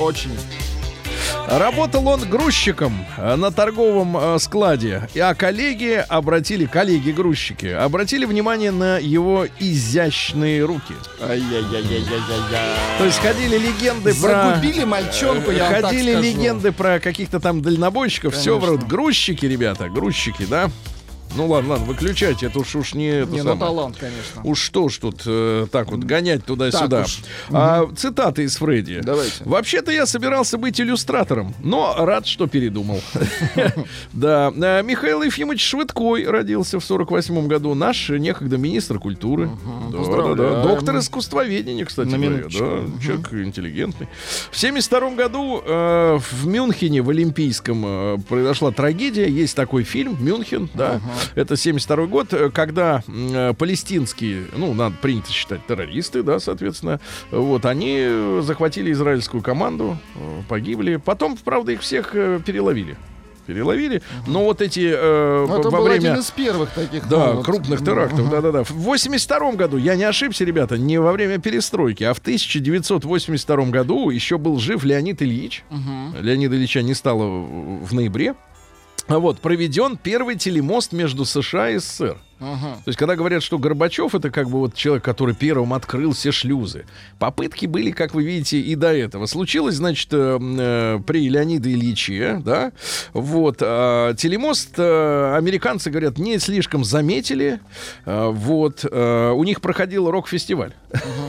Очень. Работал он грузчиком э, на торговом э, складе, а коллеги обратили, коллеги-грузчики, обратили внимание на его изящные руки. То есть ходили легенды про... Загубили мальчонку, я Ходили легенды про каких-то там дальнобойщиков. Все вроде грузчики, ребята, грузчики, да? Ну ладно, ладно, выключайте, это уж, уж не... это Не, ну самое. талант, конечно. Уж что ж тут э, так вот гонять туда-сюда. А, цитаты из Фредди. Давайте. Вообще-то я собирался быть иллюстратором, но рад, что передумал. *laughs* Да. э, Михаил Ефимович Швыдкой родился в 48 году. Наш некогда министр культуры. Доктор искусствоведения, кстати говоря. человек интеллигентный. В 72 году э, в Мюнхене, в Олимпийском, э, произошла трагедия. Есть такой фильм «Мюнхен», да. Это 72 год, э, когда э, палестинские, ну, надо принято считать террористы, да, соответственно, вот, они захватили израильскую команду, э, погибли. Потом, правда, их всех переловили. Переловили. Но вот эти э, Ну, это во был время... один из первых таких. Да, ну, крупных терактов, да-да-да. В 82 году, я не ошибся, ребята, не во время перестройки, а в 1982 году еще был жив Леонид Ильич. Леонида Ильича не стало в ноябре. Вот, проведен первый телемост между США и СССР. Ага. То есть, когда говорят, что Горбачев это как бы вот человек, который первым открыл все шлюзы, попытки были, как вы видите, и до этого. Случилось, значит, э, э, при Леониде Ильиче, да, вот, а телемост, э, американцы, говорят, не слишком заметили, э, вот, э, у них проходил рок-фестиваль,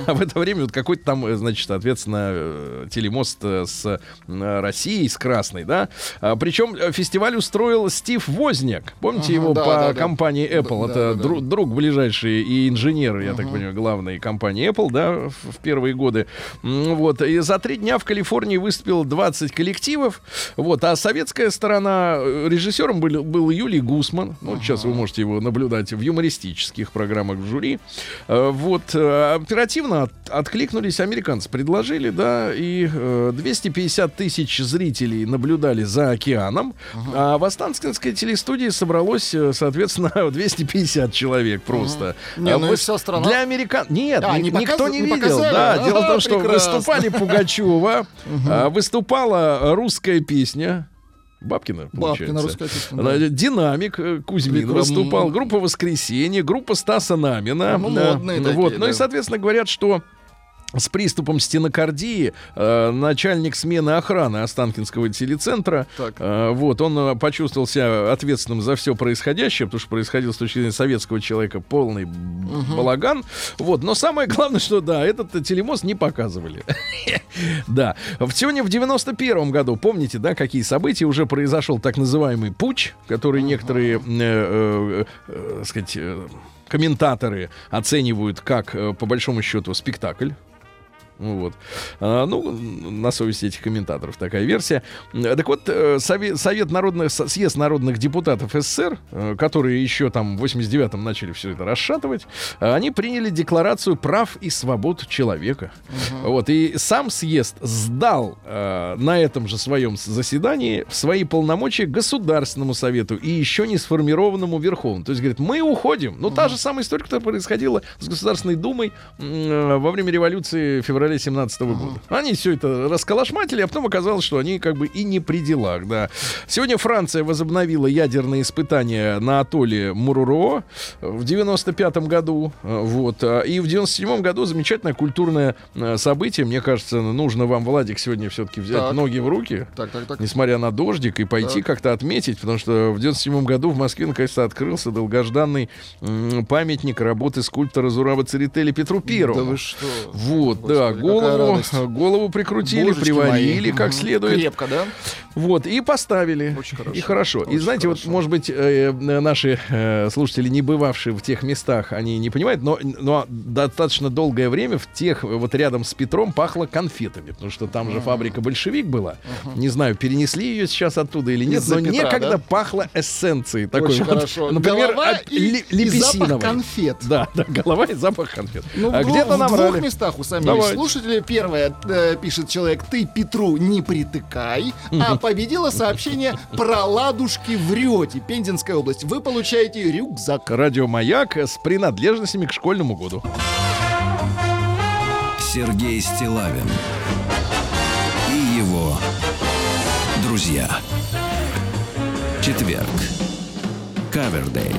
а *laughs* в это время вот какой-то там, э, значит, соответственно, э, телемост э, с э, Россией, с Красной, да, А, причем э, фестиваль устроил Стив Возняк, помните Ага, его да, по да. компании Apple, Да, это да, да. дру- друг ближайший и инженер, я так понимаю, главной компании Apple, да, в, в первые годы. Вот. И за три дня в Калифорнии выступил 20 коллективов. Вот. А советская сторона, э, режиссером был, был Юлий Гусман. Ну, Вот сейчас вы можете его наблюдать в юмористических программах в жюри. Э, Вот. э, Оперативно от- откликнулись американцы. Предложили, да, и э, 250 тысяч зрителей наблюдали за океаном. А в Останкинской телестудии собралось, э, соответственно, *laughs* 250 человек просто. Не, А ну вы- вся страна- Для американ... Нет, А, ни- не никто показ- не не видел. показали? Да, дело в том, что прекрасно. выступали Пугачева, а, выступала русская песня. Бабкина, получается. Бабкина русская песня, да. Динамик э, Кузьмин Прекрасно. выступал, группа «Воскресенье», группа Стаса Намина. Ну, Да. модные Вот. такие, Ну и, да. соответственно, говорят, что с приступом стенокардии э, начальник смены охраны Останкинского телецентра, Так. э, вот, он э, почувствовал себя ответственным за все происходящее, потому что происходил с точки зрения советского человека полный б- балаган. Вот, но самое главное, что да, этот э, телемост не показывали. *laughs* Да. В сегодня в 91 году, помните, да, какие события уже произошел так называемый путь, который некоторые, э, э, сказать, комментаторы оценивают как, по большому счету, спектакль. Ну Вот. А, ну, на совести этих комментаторов такая версия. Так вот, э, Совет, Совет народных, съезд народных депутатов СССР, э, которые еще там в 89-м начали все это расшатывать, э, они приняли декларацию прав и свобод человека. Вот. И сам съезд сдал э, на этом же своем заседании в свои полномочия Государственному Совету и еще не сформированному Верховному. То есть, говорит, мы уходим. Ну, та же самая история, которая происходила с Государственной Думой э, во время революции февраля 17 года. Они все это расколошматили, а потом оказалось, что они как бы и не при делах, да. Сегодня Франция возобновила ядерные испытания на атолле Муруро в 95 году, э, вот, а, и в 97 году замечательное культурное э, событие, мне кажется, нужно вам, Владик, сегодня все-таки взять Так. ноги в руки, Так, так, так. несмотря на дождик, и пойти как-то отметить, потому что в 97 году в Москве наконец-то открылся долгожданный памятник работы скульптора Зурава Церетели Петру Первому. Да вы что? Вот, да, голову, *laughs* голову прикрутили, Божечки приварили мои. как следует. Крепко, да? Вот, и поставили. Очень хорошо. И хорошо. и Очень знаете, вот, хорошо. может быть, э, наши э, слушатели, не бывавшие в тех местах, они не понимают, но, но достаточно долгое время в тех, э, вот рядом с Петром, пахло конфетами, потому что там же фабрика «Большевик» была. Не знаю, перенесли ее сейчас оттуда или нет, Из-за но Петра, некогда да? пахло эссенцией. Такой Очень вот, хорошо. Например, Голова от и- ли- и запах лепесиновой. конфет. Да, да, голова и запах конфет. Ну, а в, где-то в двух местах усомнились. Давайте. Слушатели, первое, э, пишет человек, ты Петру не притыкай, а победило сообщение про ладушки врете, Пензенская область. Вы получаете рюкзак. Радио «Маяк» с принадлежностями к школьному году. Сергей Стилавин и его друзья. Четверг. Кавердей.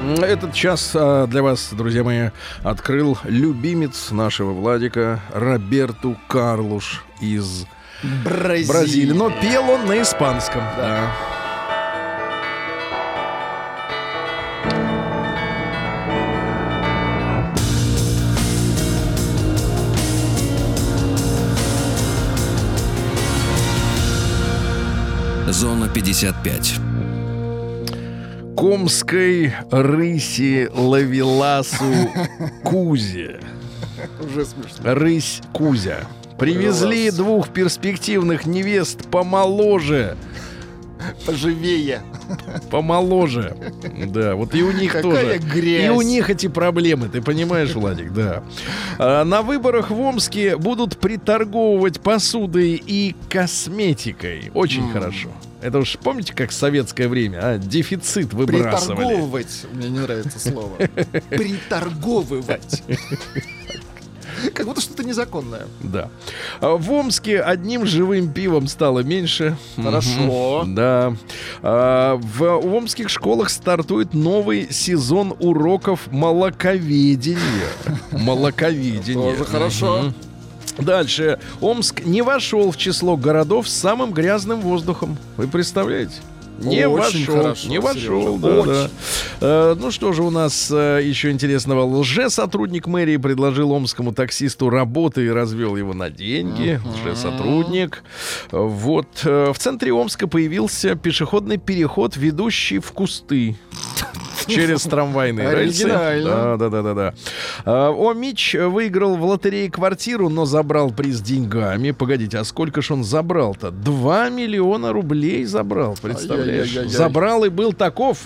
Этот час а, для вас, друзья мои, открыл любимец нашего Владика Роберту Карлуш из Бразилия. Бразилии. Но пел он на испанском. Да. Зона 55. Комской рыси Лавеласу *laughs* Кузе. Уже смешно. Рысь Кузя. Привезли Класс. двух перспективных невест помоложе. Поживее. Помоложе. Да, вот и у них Какая тоже. грязь. И у них эти проблемы, ты понимаешь, Владик, да. А, на выборах в Омске будут приторговывать посудой и косметикой. Очень хорошо. Это уж помните, как в советское время, а? Дефицит выбрасывали. Приторговывать. Мне не нравится слово. Приторговывать. Как будто что-то незаконное. Да. А В Омске одним живым пивом стало меньше. Хорошо. Да. А, В омских школах стартует новый сезон уроков молоковедения. *laughs* Молоковедения. Тоже хорошо. Дальше. Омск не вошел в число городов с самым грязным воздухом. Вы представляете? Не Очень вошел, хорошо, не вошел, да, очень. да. Э, ну что же у нас э, еще интересного? Лже-сотрудник мэрии предложил омскому таксисту работы и развел его на деньги. Лже-сотрудник. Вот. э, в центре Омска появился пешеходный переход, ведущий в кусты. *laughs* Через трамвайные рельсы. Да, да, да, да, да. А, Омич выиграл в лотерее квартиру, но забрал приз деньгами. Погодите, а сколько ж он забрал-то? 2 миллиона рублей забрал, представляешь? Забрал и был таков.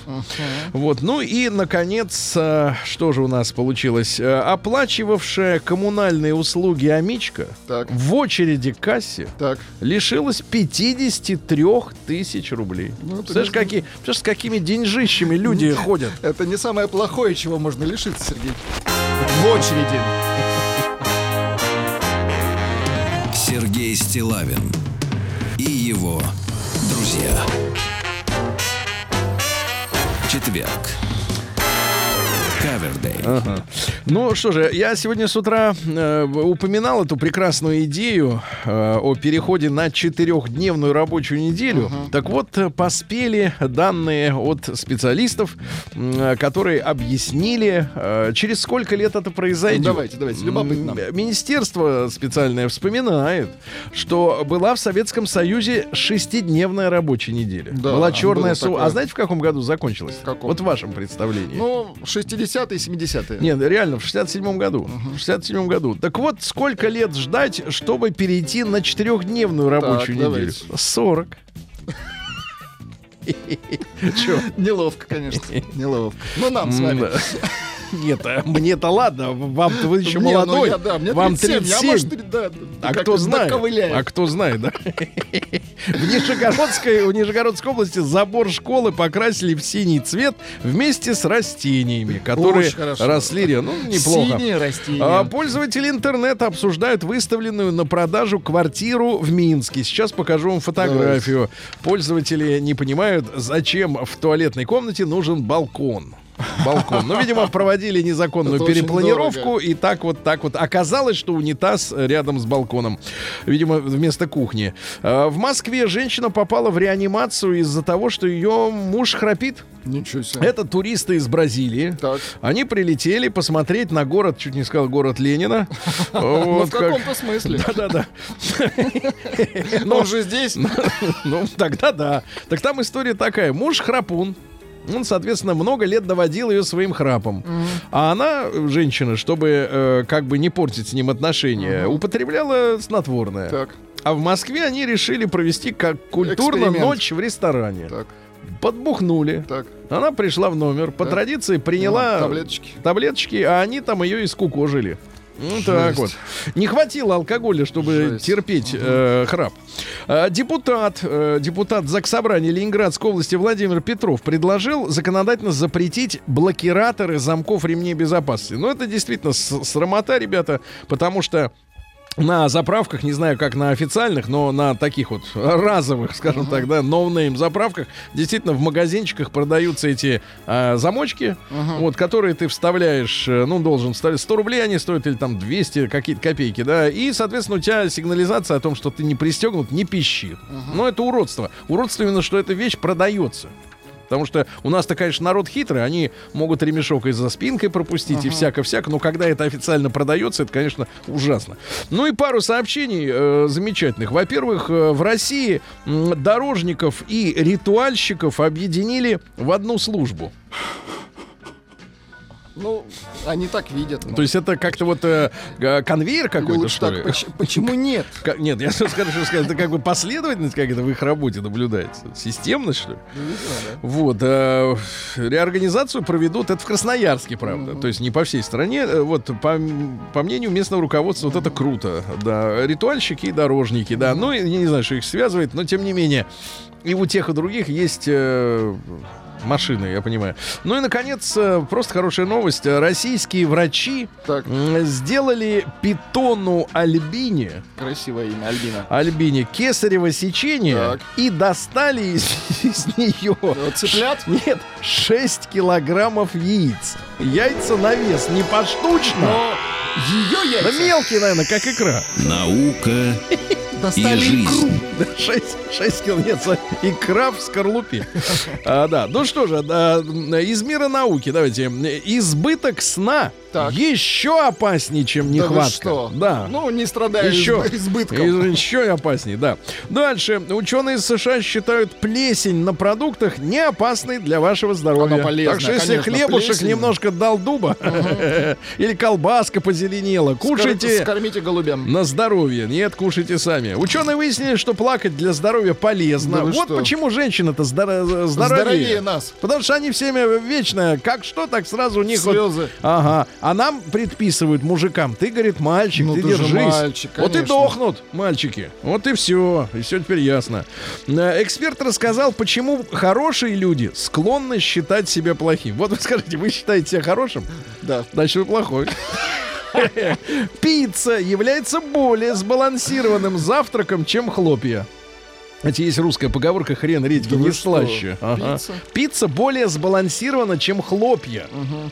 Вот, ну и, наконец, а, что же у нас получилось? А, Оплачивавшая коммунальные услуги Амичка в очереди к кассе лишилась 53 тысяч рублей. Ну, не- какие, с какими деньжищами люди *laughs* ходят? Это не самое плохое, чего можно лишиться, Сергей. В очереди. Сергей Стилавин и его друзья. Четверг. Кавердей. Ага. Ну что же, я сегодня с утра э, упоминал эту прекрасную идею э, о переходе на четырехдневную рабочую неделю. Так вот, э, поспели данные от специалистов, э, которые объяснили, э, через сколько лет это произойдет. Ну, давайте, давайте, любопытно. М, Министерство специальное вспоминает, что была в Советском Союзе шестидневная рабочая неделя. Да, была черная су... такое. А знаете, в каком году закончилась? В каком? Вот в вашем представлении. Ну, 60-е, 70-е. Нет, реально, в 67-м году. В 67-м году. Так вот, сколько лет ждать, чтобы перейти на четырехдневную рабочую неделю? давайте. 40. *laughs* Чё? Неловко, конечно. *laughs* Неловко. Но нам с вами. М, да. Нет, а мне-то ладно, вам-то вы еще ну молодой. я, да, мне вам 37, 37. я, может, три- да, А кто знает? А кто знает, да? В Нижегородской, в Нижегородской области забор школы покрасили в синий цвет вместе с растениями, которые росли. Ну, неплохо. Синие растения. А, пользователи интернета обсуждают выставленную на продажу квартиру в Минске. Сейчас покажу вам фотографию. Пользователи не понимают, зачем в туалетной комнате нужен балкон. Балкон. Ну, видимо, проводили незаконную Это перепланировку, и так вот, так вот. Оказалось, что унитаз рядом с балконом. Видимо, вместо кухни. А, В Москве женщина попала в реанимацию из-за того, что ее муж храпит. Ничего себе. Это туристы из Бразилии. Так. Они прилетели посмотреть на город, чуть не сказал, город Ленина. *laughs* Ну, в как- каком-то смысле. Да-да-да. *laughs* Но он же здесь. Ну, тогда да. Так там история такая. Муж храпун. Он, соответственно, много лет доводил ее своим храпом. А она, женщина, чтобы э, как бы не портить с ним отношения, употребляла снотворное. Так, А в Москве они решили провести как культурно Эксперимент. ночь в ресторане. так, Подбухнули. так. Она пришла в номер, по Так. традиции приняла Ну, таблеточки. таблеточки, а они там ее искукожили. Ну так вот. Не хватило алкоголя, чтобы Жесть. терпеть э, храп. А, депутат, э, депутат Заксобрания Ленинградской области Владимир Петров предложил законодательно запретить блокираторы замков ремней безопасности. Ну, это действительно срамота, ребята, потому что на заправках, не знаю, как на официальных, но на таких вот разовых, скажем так, да, no-name заправках, действительно в магазинчиках продаются эти а, замочки, вот, которые ты вставляешь, э, ну, должен вставить 100 рублей они стоят, или там 200, какие-то копейки, да, и, соответственно, у тебя сигнализация о том, что ты не пристегнут, не пищит. Но это уродство. Уродство именно, что эта вещь продается. Потому что у нас-то, конечно, народ хитрый, они могут ремешок и за спинкой пропустить, и всяко-всяко, но когда это официально продается, это, конечно, ужасно. Ну и пару сообщений э, замечательных. Во-первых, э, в России дорожников и ритуальщиков объединили в одну службу. Ну, они так видят. ну. То есть это как-то вот э, конвейер какой-то, Лучше что так, ли? поч- почему нет? Как- нет, я скажу, что сказать, это как бы последовательность как это в их работе наблюдается. Системность, что ли? Вот. э, реорганизацию проведут, это в Красноярске, правда. То есть не по всей стране. Э, Вот, по, по мнению местного руководства, вот это круто. Да, ритуальщики и дорожники, да. Ну, я не знаю, что их связывает, но тем не менее, и у тех, и других есть... э, машины, я понимаю. Ну и, наконец, э, просто хорошая новость. Российские врачи Так. сделали питону Альбине, Красивое имя, Альбина. Альбине кесарево сечение Так. и достали из, из нее... Вот цыплят? Нет, 6 килограммов яиц. Яйца на вес, не поштучно. Но ее Да яйца мелкие, наверное, как икра. Наука достали и икру. жизнь. 6, 6 кил, нет, за- икра в скорлупе. А, да, ну что же, да, из мира науки, давайте. Избыток сна Так. еще опаснее, чем Да нехватка. что? Да. Ну, не страдая еще, изб- избытком. еще опаснее, да. Дальше. Ученые из США считают плесень на продуктах не опасной для вашего здоровья. Она полезная, так что если конечно, хлебушек плесень. немножко дал дуба, *laughs* или колбаска позеленела, кушайте. Скор- Скормите голубям. На здоровье. Нет, кушайте сами. Ученые выяснили, что плакать для здоровья полезно. Да вот что? почему женщина-то здоро- здоровее. Здоровее нас. Потому что они все время вечно, как что, так сразу у них вот- Слезы. Ага. А нам предписывают мужикам. Ты, говорит, мальчик, Ну, ты, ты держись. мальчик, вот и дохнут мальчики. Вот и все. И все теперь ясно. Э, Эксперт рассказал, почему хорошие люди склонны считать себя плохим. Вот вы скажите, вы считаете себя хорошим? Да. Значит, вы плохой. Пицца является более сбалансированным завтраком, чем хлопья. Знаете, есть русская поговорка «хрен редьки Да не слаще». Ага. Пицца? Пицца более сбалансирована, чем хлопья.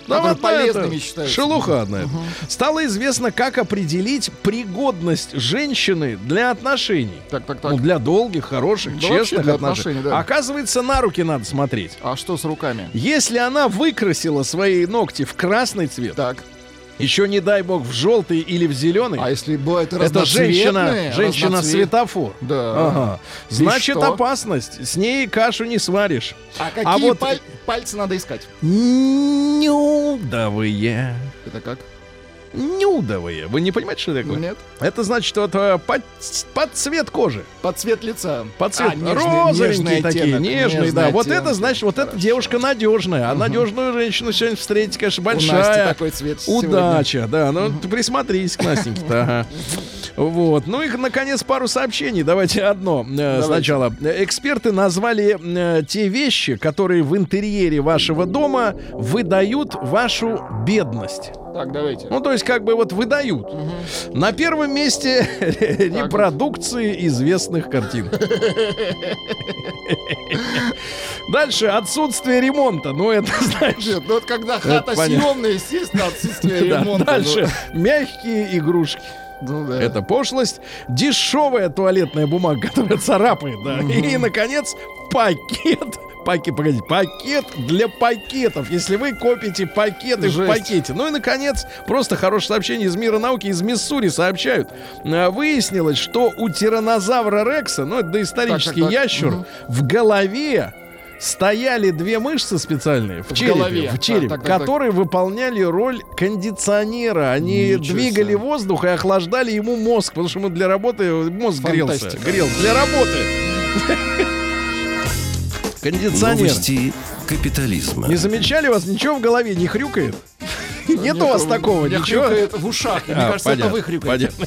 Да Которые вот это полезными считаются. Шелуха одна. это. Стало известно, как определить пригодность женщины для отношений. Так, так, так. Ну, для долгих, хороших, Да честных для отношений. отношений, да. Оказывается, на руки надо смотреть. А что с руками? Если она выкрасила свои ногти в красный цвет, Так. Еще не дай бог в желтый или в зеленый, А если бывает это женщина, разноцветные, женщина разноцвет- светофор. Да. Ага. Значит, что? опасность. С ней кашу не сваришь. А какие А вот- паль- пальцы надо искать? Нюдовые. Это как? Нюдовые. Вы не понимаете, что это такое? Нет. Это значит, вот э, под, под цвет кожи. Под цвет лица. Под цвет А, нежный- розовенькие нежный такие, оттенок, нежные, нежный да. Вот оттенок. это значит, вот эта девушка надежная. А надежную женщину сегодня встретить, конечно, У Насти большая. такой цвет сегодня. Удача, да. Ну, ты присмотрись к Настеньке-то. ага. Вот. Ну и, наконец, пару сообщений. Давайте одно э, Давайте. сначала. Эксперты назвали э, те вещи, которые в интерьере вашего дома выдают вашу бедность. Так, давайте. Ну, то есть, как бы вот выдают. На первом месте репродукции известных картин. Дальше отсутствие ремонта. Ну, это. Нет, ну вот когда хата съемная, естественно, отсутствие ремонта. Дальше мягкие игрушки. Ну, ну да. Это пошлость. Дешевая туалетная бумага, которая царапает, да. И, наконец, пакет. Пакет, погодите, пакет для пакетов. Если вы копите пакеты в Жесть. пакете. Ну и, наконец, просто хорошее сообщение из мира науки, из Миссури сообщают. А, Выяснилось, что у тиранозавра Рекса, ну это доисторический Так, так, так. ящер, Мгм. в голове стояли две мышцы специальные в, В черепе, голове. в череп, Так, так, так, так. которые выполняли роль кондиционера. Они Ничего двигали себе. воздух и охлаждали ему мозг, потому что ему для работы мозг грелся. Фантастика. Грел для работы. Кондиционер. Новости капитализма. Не замечали вас ничего в голове не хрюкает? Нет у вас такого ничего? в ушах. Мне А, кажется, это вы хрюкаете. *laughs*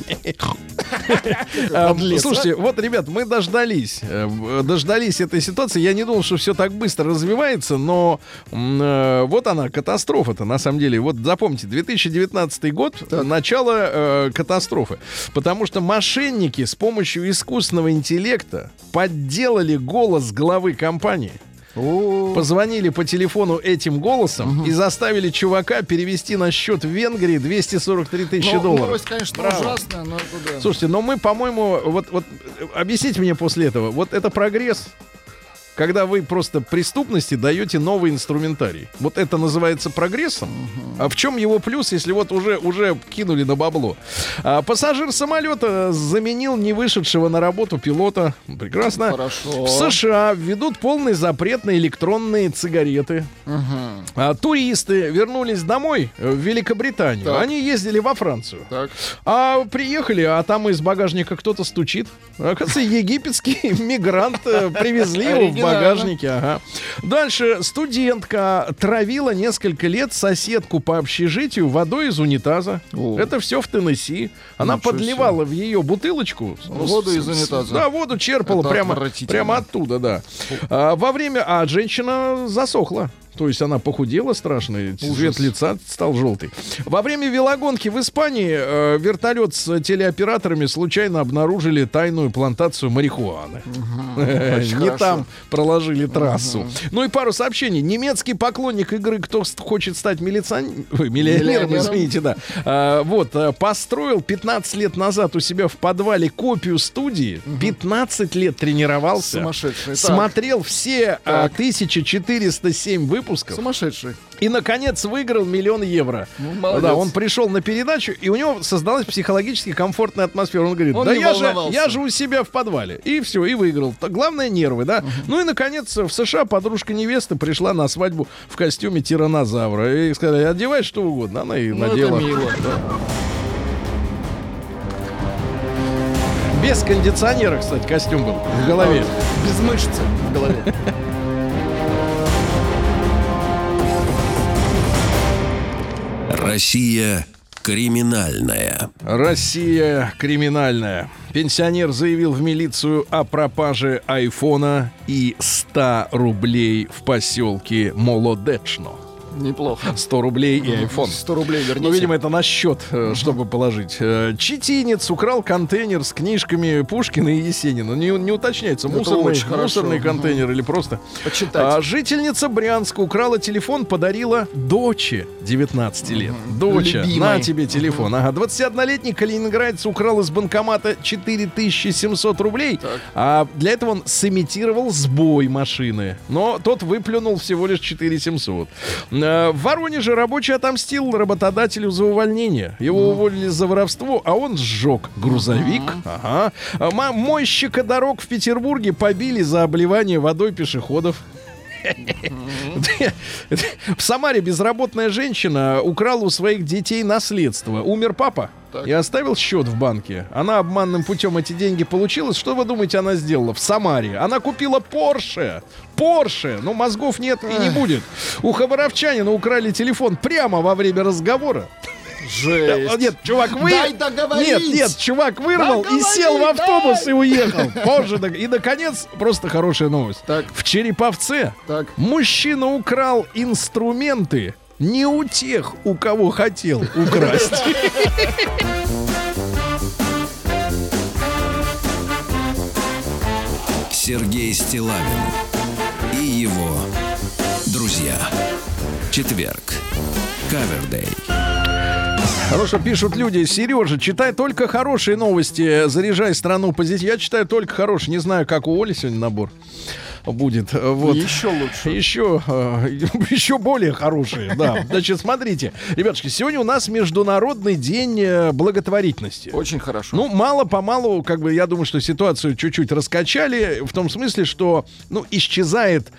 А? Слушайте, вот, ребят, мы дождались, э, в- дождались этой ситуации. Я не думал, что все так быстро развивается, но э, вот она, катастрофа-то, на самом деле. Вот запомните, 2019 год, начало э, катастрофы. Потому что мошенники с помощью искусственного интеллекта подделали голос главы компании. Позвонили по телефону этим голосом и заставили чувака перевести на счет в Венгрии 243 тысячи ну, долларов. Новость, конечно, Браво. ужасная, но это да. Слушайте, но мы, по-моему, вот, вот объясните мне после этого, вот это прогресс, когда вы просто преступности даете новый инструментарий. Вот это называется прогрессом. А в чем его плюс, если вот уже, уже кинули на бабло? А, пассажир самолета заменил не вышедшего на работу пилота. Прекрасно. Хорошо. В США введут полный запрет на электронные сигареты. Мгм. А, туристы вернулись домой э, в Великобританию. Так. Они ездили во Францию. Так. А приехали, а там из багажника кто-то стучит. Оказывается, египетский *laughs* мигрант э, привезли его в багажнике, ага. Дальше студентка травила несколько лет соседку по общежитию водой из унитаза. О. Это все в Теннесси. Она Ничего подливала в ее бутылочку Воду с- из унитаза. Да, воду черпала Это прямо, прямо оттуда, да. А, во время, а женщина засохла. То есть она похудела страшно, цвет лица стал желтый. Во время велогонки в Испании э, вертолет с телеоператорами случайно обнаружили тайную плантацию марихуаны. Очень Не там проложили трассу. Ну и пару сообщений. Немецкий поклонник игры «Кто хочет стать миллионером», извините, да. А, Вот, а, построил 15 лет назад у себя в подвале копию студии. 15 лет тренировался. Смотрел все а, Так. 1407 выпусков. Сумасшедший. И, наконец, выиграл миллион евро. Ну, молодец. да, он пришел на передачу, и у него создалась психологически комфортная атмосфера. Он говорит, Он да я же, я же у себя в подвале. И все, и выиграл. Главное, нервы, да. Ну и, наконец, в США подружка невесты пришла на свадьбу в костюме тиранозавра. И сказали, одевай что угодно. Она и Ну, это надела. мило. Без кондиционера, кстати, костюм был в голове. Без мышцы в голове. Россия криминальная. Россия криминальная. Пенсионер заявил в милицию о пропаже айфона и 100 рублей в поселке Молодечно. Неплохо. 100 рублей и айфон. 100 рублей верните. Ну, видимо, это на счет, э, чтобы положить. Э, Читинец украл контейнер с книжками Пушкина и Есенина. Не, не уточняется, Это мусорный, мусорный контейнер или просто. Почитать. А, жительница Брянска украла телефон, подарила доче 19 лет. Доча, Любимой. на тебе телефон. Ага, 21-летний калининградец украл из банкомата 4700 рублей, а для этого он сымитировал сбой машины. Но тот выплюнул всего лишь 4700. Э, В Воронеже рабочий отомстил работодателю за увольнение. Его уволили за воровство, а он сжег грузовик. Ага. Мойщика дорог в Петербурге побили за обливание водой пешеходов. В Самаре безработная женщина украла у своих детей наследство. Умер папа и оставил счет в банке. Она обманным путем эти деньги получила. Что вы думаете, она сделала в Самаре? Она купила Порше. Порше. Ну, мозгов нет и не будет. У хабаровчанина украли телефон прямо во время разговора. Жесть. Нет, чувак вы... Дай договорить. Нет, нет, чувак вырвал и Договори, сел в автобус дай. и уехал. Позже. И, наконец, просто хорошая новость. Так. В Череповце Так. мужчина украл инструменты не у тех, у кого хотел украсть. Сергей Стилавин и его друзья. Четверг. Кавердей. Хорошо пишут люди. Сережа, читай только хорошие новости. Заряжай страну позитив. Я читаю только хорошие. Не знаю, как у Оли сегодня набор будет. Вот. Еще лучше. Еще, э, *laughs* еще более хорошие, да. *laughs* Значит, смотрите, ребятушки, сегодня у нас Международный день э, благотворительности. Очень хорошо. Ну, мало-помалу, как бы, я думаю, что ситуацию чуть-чуть раскачали, в том смысле, что, ну, исчезает,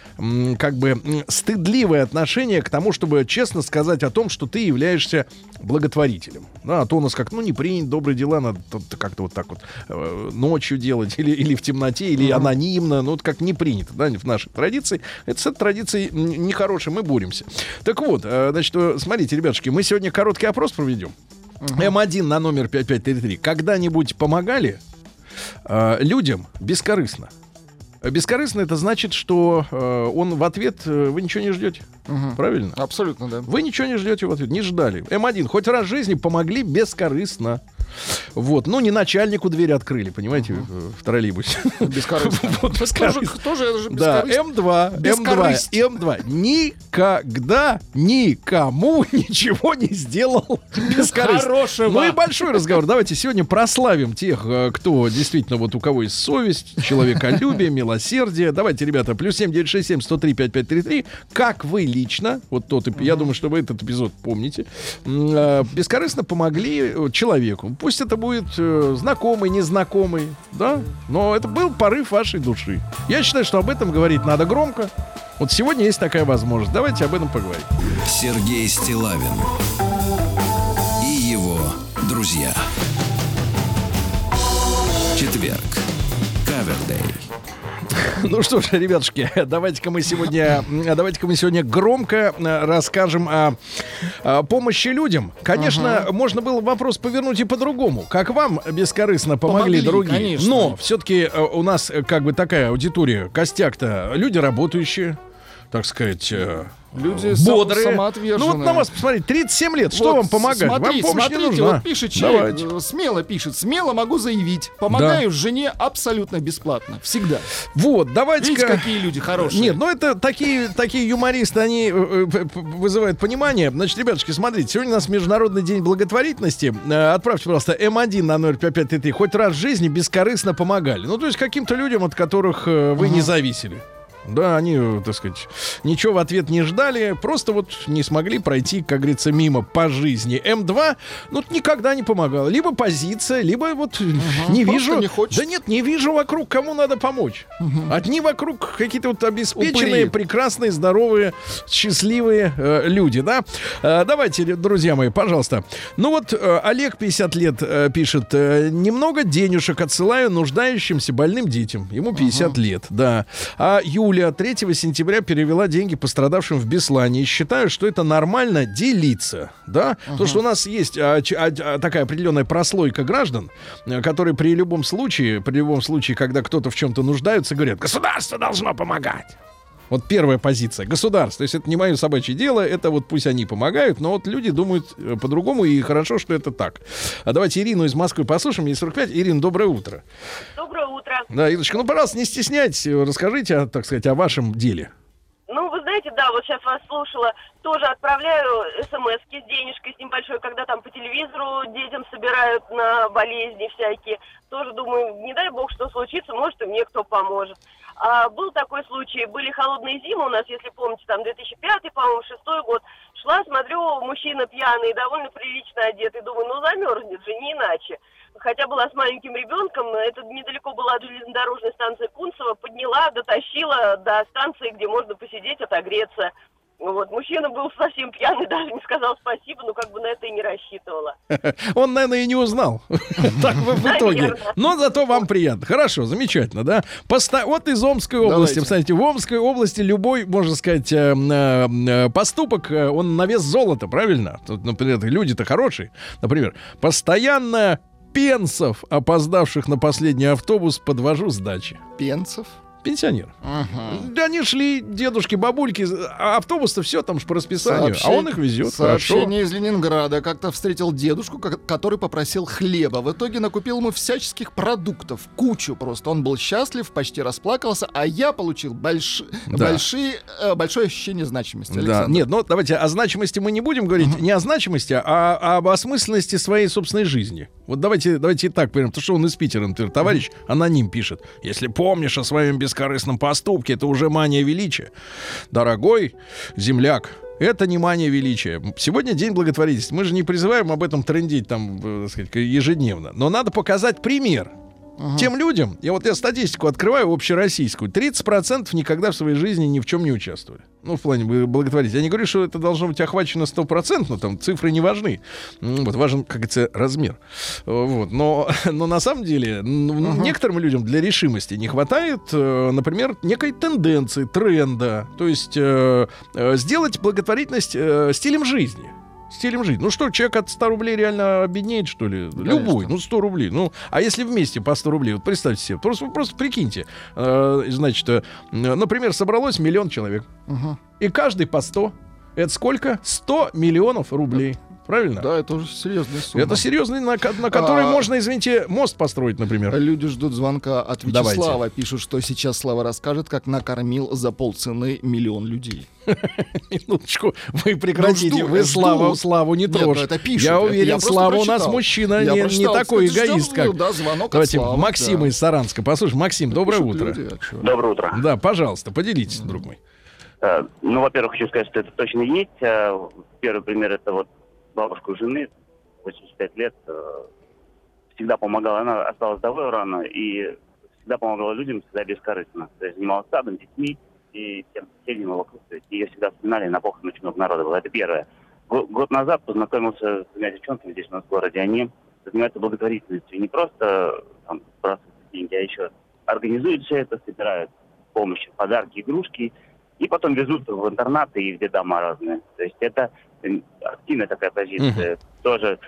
как бы, стыдливое отношение к тому, чтобы честно сказать о том, что ты являешься благотворителем. Да, а то у нас как, ну, не принято, добрые дела надо как-то вот так вот э, ночью делать, или, или в темноте, или анонимно, ну, вот как не принято, да, в нашей традиции. Это с этой традицией нехорошей, мы боремся. Так вот, э, значит, э, смотрите, ребятушки, мы сегодня короткий опрос проведем. М1 на номер 5533. Когда-нибудь помогали э, людям бескорыстно? Бескорыстно это значит, что э, он в ответ э, вы ничего не ждете. Правильно? Абсолютно, да. Вы ничего не ждете в ответ, не ждали. М1, хоть раз в жизни помогли бескорыстно. Вот, ну не начальнику дверь открыли, понимаете, э, в троллейбусе. Бескорыстно. *laughs* Вот, Тоже, бескорыстно. тоже это же Да, бескорыстно. М2, М2, Бескорысть. М2. Никогда никому *laughs* ничего не сделал бескорыстно. Хорошего. Ну и большой разговор. Давайте сегодня прославим тех, э, кто действительно вот у кого есть совесть, человеколюбие, *laughs* милосердие. Давайте, ребята, плюс семь девять шесть семь сто три пять пять три три. Как вы лично, вот тот, я думаю, что вы этот эпизод помните, э, бескорыстно помогли э, человеку. Пусть это будет э, знакомый, незнакомый, да, но это был порыв вашей души. Я считаю, что об этом говорить надо громко. Вот сегодня есть такая возможность. Давайте об этом поговорим. Сергей Стилавин и его друзья. Четверг. Кавердей. *laughs* Ну что ж, ребятушки, давайте-ка мы сегодня, давайте-ка мы сегодня громко э, расскажем о, о помощи людям. Конечно, можно было вопрос повернуть и по-другому. Как вам бескорыстно помогли, Помогли, другие? конечно. Но все-таки у нас э, как бы такая аудитория, костяк-то, люди работающие, так сказать, Люди сам- бодрые. самоотверженные. Ну вот на вас посмотрите, 37 лет, что Вот вам помогать? Смотри, вам помощь смотрите, не нужна. вот пишет человек, Давайте. э, смело пишет, смело могу заявить, помогаю жене абсолютно бесплатно, всегда. Вот, давайте-ка... Видите, какие люди хорошие. Нет, ну это такие, такие юмористы, они э, э, вызывают понимание. Значит, ребятушки, смотрите, сегодня у нас Международный день благотворительности. Отправьте, пожалуйста, М1 на 05533. Хоть раз в жизни бескорыстно помогали. Ну, то есть каким-то людям, от которых вы не зависели. Да, они, э, так сказать, ничего в ответ не ждали, просто вот не смогли пройти, как говорится, мимо по жизни. М2, ну, никогда не помогал. Либо позиция, либо вот *laughs* не просто вижу... не хочет. Да нет, не вижу вокруг, кому надо помочь. Одни вокруг какие-то вот обеспеченные, Упыри. прекрасные, здоровые, счастливые э, люди, да? Э, давайте, друзья мои, пожалуйста. Ну вот э, Олег, 50 лет, э, пишет, э, немного денежек отсылаю нуждающимся больным детям. Ему 50 лет, да. А Юля 3 сентября перевела деньги пострадавшим в Беслане. И считаю, что это нормально делиться, да? То, что у нас есть а, а, а, такая определенная прослойка граждан, э, которые при любом случае, при любом случае, когда кто-то в чем-то нуждается, говорят, государство должно помогать. Вот первая позиция. Государство. То есть это не мое собачье дело, это вот пусть они помогают, но вот люди думают э, по-другому, и хорошо, что это так. А давайте Ирину из Москвы послушаем. Ей 45. Ирина, доброе утро. Доброе утро. Да, Ирочка, ну, пожалуйста, не стесняйтесь, э, расскажите, о, так сказать, о вашем деле. Ну, вы знаете, да, вот сейчас вас слушала, тоже отправляю смс с денежкой с небольшой, когда там по телевизору детям собирают на болезни всякие. Тоже думаю, не дай бог, что случится, может, и мне кто поможет. А был такой случай, были холодные зимы у нас, если помните, там 2005, по-моему, 6 год. Шла, смотрю, мужчина пьяный, довольно прилично одетый, думаю, ну замерзнет же, не иначе. Хотя была с маленьким ребенком, это недалеко была от железнодорожной станции Кунцево, подняла, дотащила до станции, где можно посидеть, отогреться. Вот, мужчина был совсем пьяный, *laughs* даже не сказал спасибо, но как бы на это и не рассчитывала. *laughs* Он, наверное, и не узнал. *laughs* Так вы в итоге. Но зато вам приятно. Хорошо, замечательно, да? Вот из Омской области. Представьте, в Омской области любой, можно сказать, э, э, поступок, э, он на вес золота, правильно? Тут, например, люди-то хорошие. Например, постоянно пенсов, опоздавших на последний автобус, подвожу с дачи. Пенцев. Пенсионер. Да они шли, дедушки, бабульки, а автобус-то все там же по расписанию, а Сообщение- он их везет. Хорошо. Сообщение из Ленинграда. Как-то встретил дедушку, ко- который попросил хлеба. В итоге накупил ему всяческих продуктов. Кучу просто. Он был счастлив, почти расплакался, а я получил больш... Да. большие, э, большое ощущение значимости. Да, Александр. нет, ну давайте о значимости мы не будем говорить, не о значимости, а, а об осмысленности своей собственной жизни. Вот давайте, давайте и так примем, потому что он из Питера, например, товарищ аноним пишет. Если помнишь о своем бескорыстном поступке, это уже мания величия. Дорогой земляк, это не мания величия. Сегодня день благотворительности. Мы же не призываем об этом трендить там, э, так сказать, ежедневно. Но надо показать пример. Тем людям, я вот я статистику открываю общероссийскую, 30% никогда в своей жизни ни в чем не участвовали. Ну, в плане благотворительности. Я не говорю, что это должно быть охвачено 100%, там цифры не важны. М, Вот важен, как говорится, размер. Э, Вот. Но, *laughs* но на самом деле н- некоторым людям для решимости не хватает, э, например, некой тенденции, тренда. То есть э, э, сделать благотворительность э, стилем жизни. Стилем жизни. Ну что, человек от 100 рублей реально обеднеет, что ли? Любой. Ну, 100 рублей. Ну, а если вместе по 100 рублей? Вот представьте себе. Просто, просто прикиньте. Э, значит, э, например, собралось миллион человек. И каждый по 100. Это сколько? 100 миллионов рублей. Правильно? Да, это уже серьезная сумма. Это серьезный, на, на который А- можно, извините, мост построить, например. Люди ждут звонка от Давайте. Вячеслава. Пишут, что сейчас Слава расскажет, как накормил за полцены миллион людей. *laughs* Минуточку, вы прекратите, Ну, жду, вы жду. Славу, Славу не ну, трожь. это пишут, Я уверен, я Слава у нас мужчина Я не, такой кстати, эгоист, ждал, как... да, звонок Давайте Славы, Максима да. из Саранска. Послушай, Максим, доброе утро. люди, а? Доброе утро. Да, пожалуйста, поделитесь, друг мой. Э, Ну, во-первых, хочу сказать, что это точно есть. Э, Первый пример это вот бабушка у жены, 85 лет, э, всегда помогала. Она осталась вдовой рано и всегда помогала людям, всегда бескорыстно. То есть занималась садом, детьми и тем соседям вокруг. То есть ее всегда вспоминали, на похорон очень много народа было. Это первое. Го- Год назад познакомился с двумя девчонками здесь у нас в городе. Они занимаются благотворительностью. Не просто там, деньги, а еще организуют все это, собирают помощь, подарки, игрушки, и потом везут в интернаты и в детдома разные. То есть это активная такая позиция. Тоже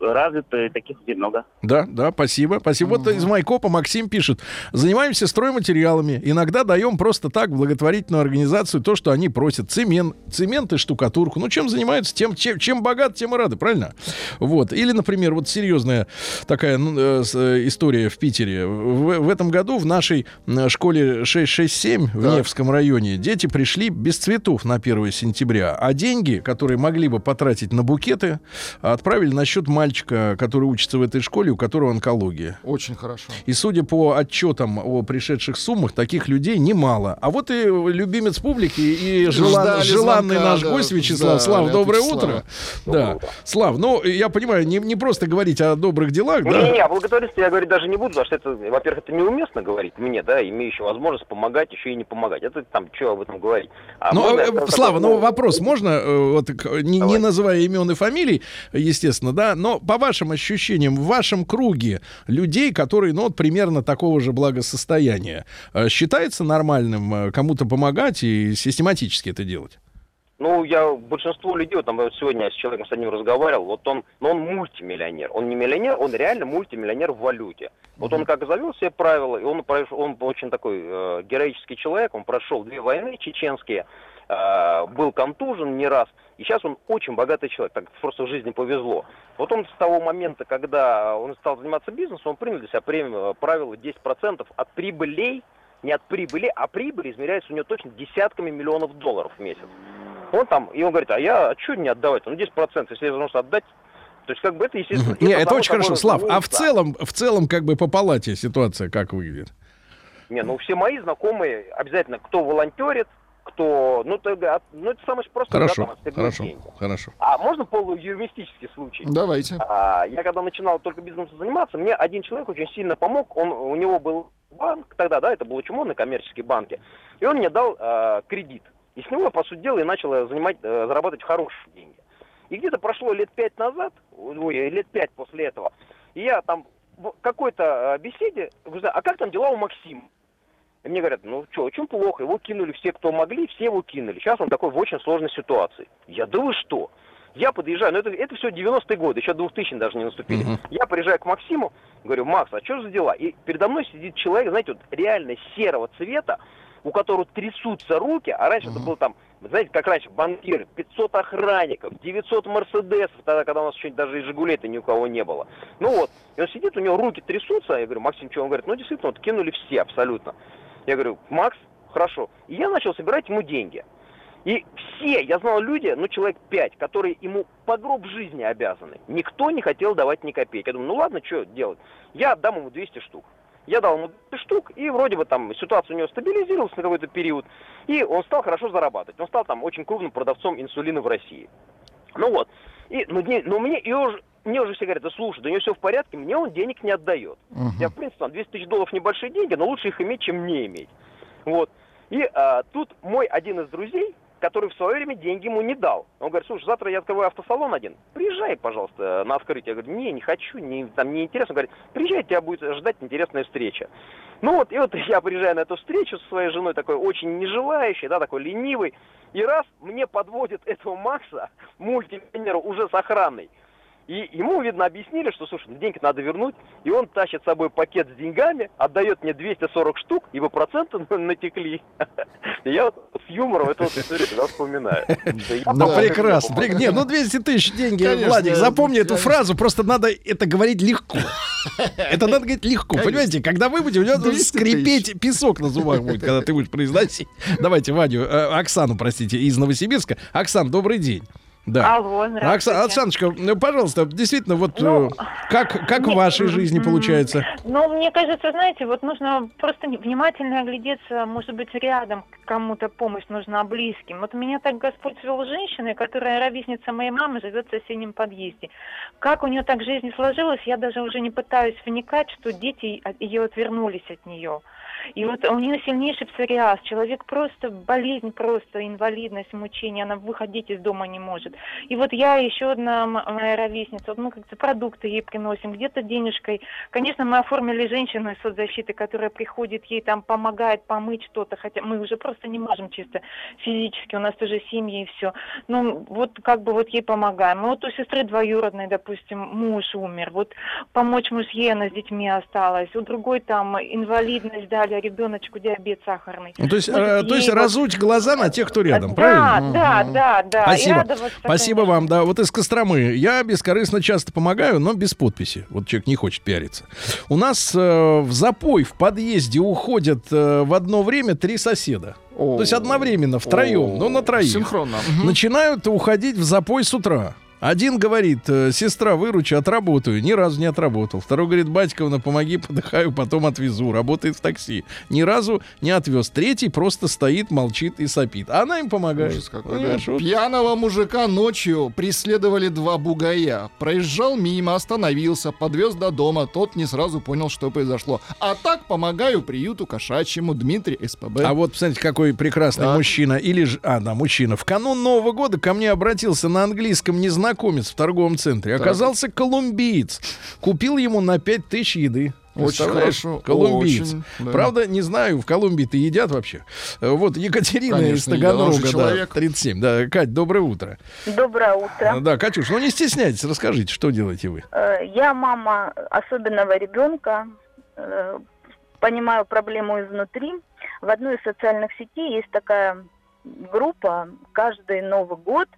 развито, таких людей много. Да, да, спасибо. Спасибо. Вот из Майкопа Максим пишет. Занимаемся стройматериалами. Иногда даем просто так благотворительную организацию то, что они просят. Цемент, цемент и штукатурку. Ну, чем занимаются? Тем, чем, чем богат, тем и рады, правильно? Вот. Или, например, вот серьезная такая ну, э, э, история в Питере. В, в этом году в нашей школе 667 в. Невском районе дети пришли без цветов на 1 сентября, а деньги, которые могли бы потратить на букеты, отправили на счет мальчика, который учится в этой школе, у которого онкология. Очень хорошо. И судя по отчетам о пришедших суммах, таких людей немало. А вот и любимец публики и желан- Ждали желанный звонка, наш да, гость Вячеслав. да, Слав, доброе утро. Да. Слав, ну, я понимаю, не, не просто говорить о добрых делах, да? Не-не-не, о благотворительности я говорить даже не буду, потому что это, во-первых, это неуместно говорить мне, да, имеющий возможность помогать, еще и не помогать. Это там, что об этом говорить. А Ну, можно э, скажу Слава, такой, ну вопрос можно, э, вот, не, не называя имен и фамилий, естественно, да, но по вашим ощущениям, в вашем круге людей, которые, ну, вот примерно такого же благосостояния, э, считается нормальным э, кому-то помогать и систематически это делать? Ну, я большинство людей, вот там вот сегодня я с человеком с одним разговаривал, вот он, но он мультимиллионер. Он не миллионер, он реально мультимиллионер в валюте. Вот он как завел себе правила, и он он очень такой э, героический человек, он прошел две войны чеченские, э, был контужен не раз, и сейчас он очень богатый человек, так просто в жизни повезло. Вот он с того момента, когда он стал заниматься бизнесом, он принял для себя премию, правило 10% от прибылей, не от прибыли, а прибыль измеряется у него точно десятками миллионов долларов в месяц. Он там, и он говорит, а я, а что не отдавать? Ну, 10%, если я должен отдать, то есть, как бы это, естественно... Не, это само очень хорошо. Слав, а в целом, в целом, как бы по палате ситуация как выглядит? Не, ну, все мои знакомые, обязательно, кто волонтерит, кто... Ну, это, ну, это самое простое. да, Хорошо, там, отстегнуть хорошо, деньги. хорошо. А можно полуюрмистический случай? Давайте. А, я когда начинал только бизнесом заниматься, мне один человек очень сильно помог. Он, у него был банк тогда, да, это был Чумон, коммерческие банки. И он мне дал э, кредит. И с него, я, по сути дела, и начал э, занимать, э, зарабатывать хорошие деньги. И где-то прошло лет пять назад, ой, лет пять после этого, и я там в какой-то э, беседе, говорю, а как там дела у Максима? И мне говорят, ну что, очень плохо, его кинули все, кто могли, все его кинули. Сейчас он такой в очень сложной ситуации. Я, да вы что? Я подъезжаю, ну это, это все 90-е годы, еще 2000 даже не наступили. Мгм. Я приезжаю к Максиму, говорю, Макс, а что за дела? И передо мной сидит человек, знаете, вот реально серого цвета, у которого трясутся руки, а раньше это был там, знаете, как раньше, банкиры, 500 охранников, 900 мерседесов, тогда, когда у нас еще даже и Жигулей-то ни у кого не было. Ну вот, и он сидит, у него руки трясутся, я говорю, Максим, что? Он говорит, ну действительно, вот кинули все абсолютно. Я говорю, Макс, хорошо. И я начал собирать ему деньги. И все, я знал люди, ну человек пять, которые ему по гроб жизни обязаны. Никто не хотел давать ни копейки. Я думаю, ну ладно, что делать? Я отдам ему 200 штук. Я дал ему 200 штук, и вроде бы там ситуация у него стабилизировалась на какой-то период, и он стал хорошо зарабатывать. Он стал там очень крупным продавцом инсулина в России. Ну вот. И, ну, не- ну мне, и уже, мне уже все говорят, да слушай, да у него все в порядке, мне он денег не отдает. Я, в принципе, там 200 тысяч долларов небольшие деньги, но лучше их иметь, чем не иметь. Вот. И а, тут мой один из друзей, который в свое время деньги ему не дал. Он говорит, слушай, завтра я открываю автосалон один, приезжай, пожалуйста, на открытие. Я говорю, не, не хочу, не, там не интересно. Он говорит, приезжай, тебя будет ждать интересная встреча. Ну вот, и вот *laughs* я приезжаю на эту встречу со своей женой, такой очень нежелающий, да, такой ленивый. И раз мне подводит этого Макса, мультимиллионера, уже с охраной. И ему, видно, объяснили, что, слушай, ну, деньги надо вернуть, и он тащит с собой пакет с деньгами, отдает мне 240 штук, ибо проценты *laughs* натекли. Я вот с юмором эту вот историю всегда вспоминаю. Помогу, прекрасно. Не, ну 200 тысяч деньги, Владик, запомни эту фразу, просто надо это говорить легко. Это надо говорить легко, понимаете? Когда вы будете, у него 200 скрипеть песок на зубах будет, когда ты будешь произносить. Давайте Ваню, э, Оксану, простите, из Новосибирска. Оксан, добрый день. Да. Алло, здравствуйте. Оксаночка, ну, пожалуйста, действительно, вот Ну, э, как, как в не- вашей жизни получается? Ну, мне кажется, знаете, вот нужно просто внимательно оглядеться, может быть, рядом кому-то помощь нужна близким. Вот меня так Господь свел женщиной, которая ровесница моей мамы, живет в соседнем подъезде. Как у нее так жизнь сложилась, я даже уже не пытаюсь вникать, что дети от- ее отвернулись от нее. И вот у нее сильнейший псориаз. Человек просто, болезнь просто, инвалидность, мучение. Она выходить из дома не может. И вот я, еще одна моя ровесница, вот мы как-то продукты ей приносим, где-то денежкой. Конечно, мы оформили женщину из соцзащиты, которая приходит ей там помогает помыть что-то, хотя мы уже просто не можем чисто физически, у нас тоже семьи и все. Ну, вот как бы вот ей помогаем. И вот у сестры двоюродной, допустим, муж умер, вот помочь муж ей, она с детьми осталась. У другой там инвалидность дали, ребеночку диабет сахарный. Ну, то есть, Вот э, то есть вот- разуть глаза на тех, кто рядом, да, правильно? да, да, да. И Спасибо. Спасибо вам, да. Вот из Костромы. Я бескорыстно часто помогаю, но без подписи. Вот человек не хочет пиариться. У нас э, в запой в подъезде уходят э, в одно время три соседа. О. То есть одновременно, втроем, ну на троих. Синхронно. Начинают уходить в запой с утра. Один говорит, э, сестра, выручи, отработаю. Ни разу не отработал. Второй говорит, батьковна, помоги, подыхаю, потом отвезу. Работает в такси. Ни разу не отвез. Третий просто стоит, молчит и сопит. А она им помогает. Ужас какой, да. Понимаешь, вот. Пьяного мужика ночью преследовали два бугая. Проезжал мимо, остановился, подвез до дома. Тот не сразу понял, что произошло. А так помогаю приюту кошачьему Дмитрий СПБ. А вот, посмотрите, какой прекрасный Так. мужчина. Или же, а, да, мужчина. В канун Нового года ко мне обратился на английском незнакомец в торговом центре. Так. Оказался колумбиец. Купил ему на 5000 еды. Очень хорошо, Колумбиец. очень, да. Правда, не знаю, в Колумбии-то едят вообще. Вот Екатерина из Конечно, же Таганрога, да, человек. 37. Да, Кать, доброе утро. Доброе утро. Да, Катюш, ну не стесняйтесь, расскажите, что делаете вы? Э, Я мама особенного ребенка, э, понимаю проблему изнутри. В одной из социальных сетей есть такая группа, каждый Новый год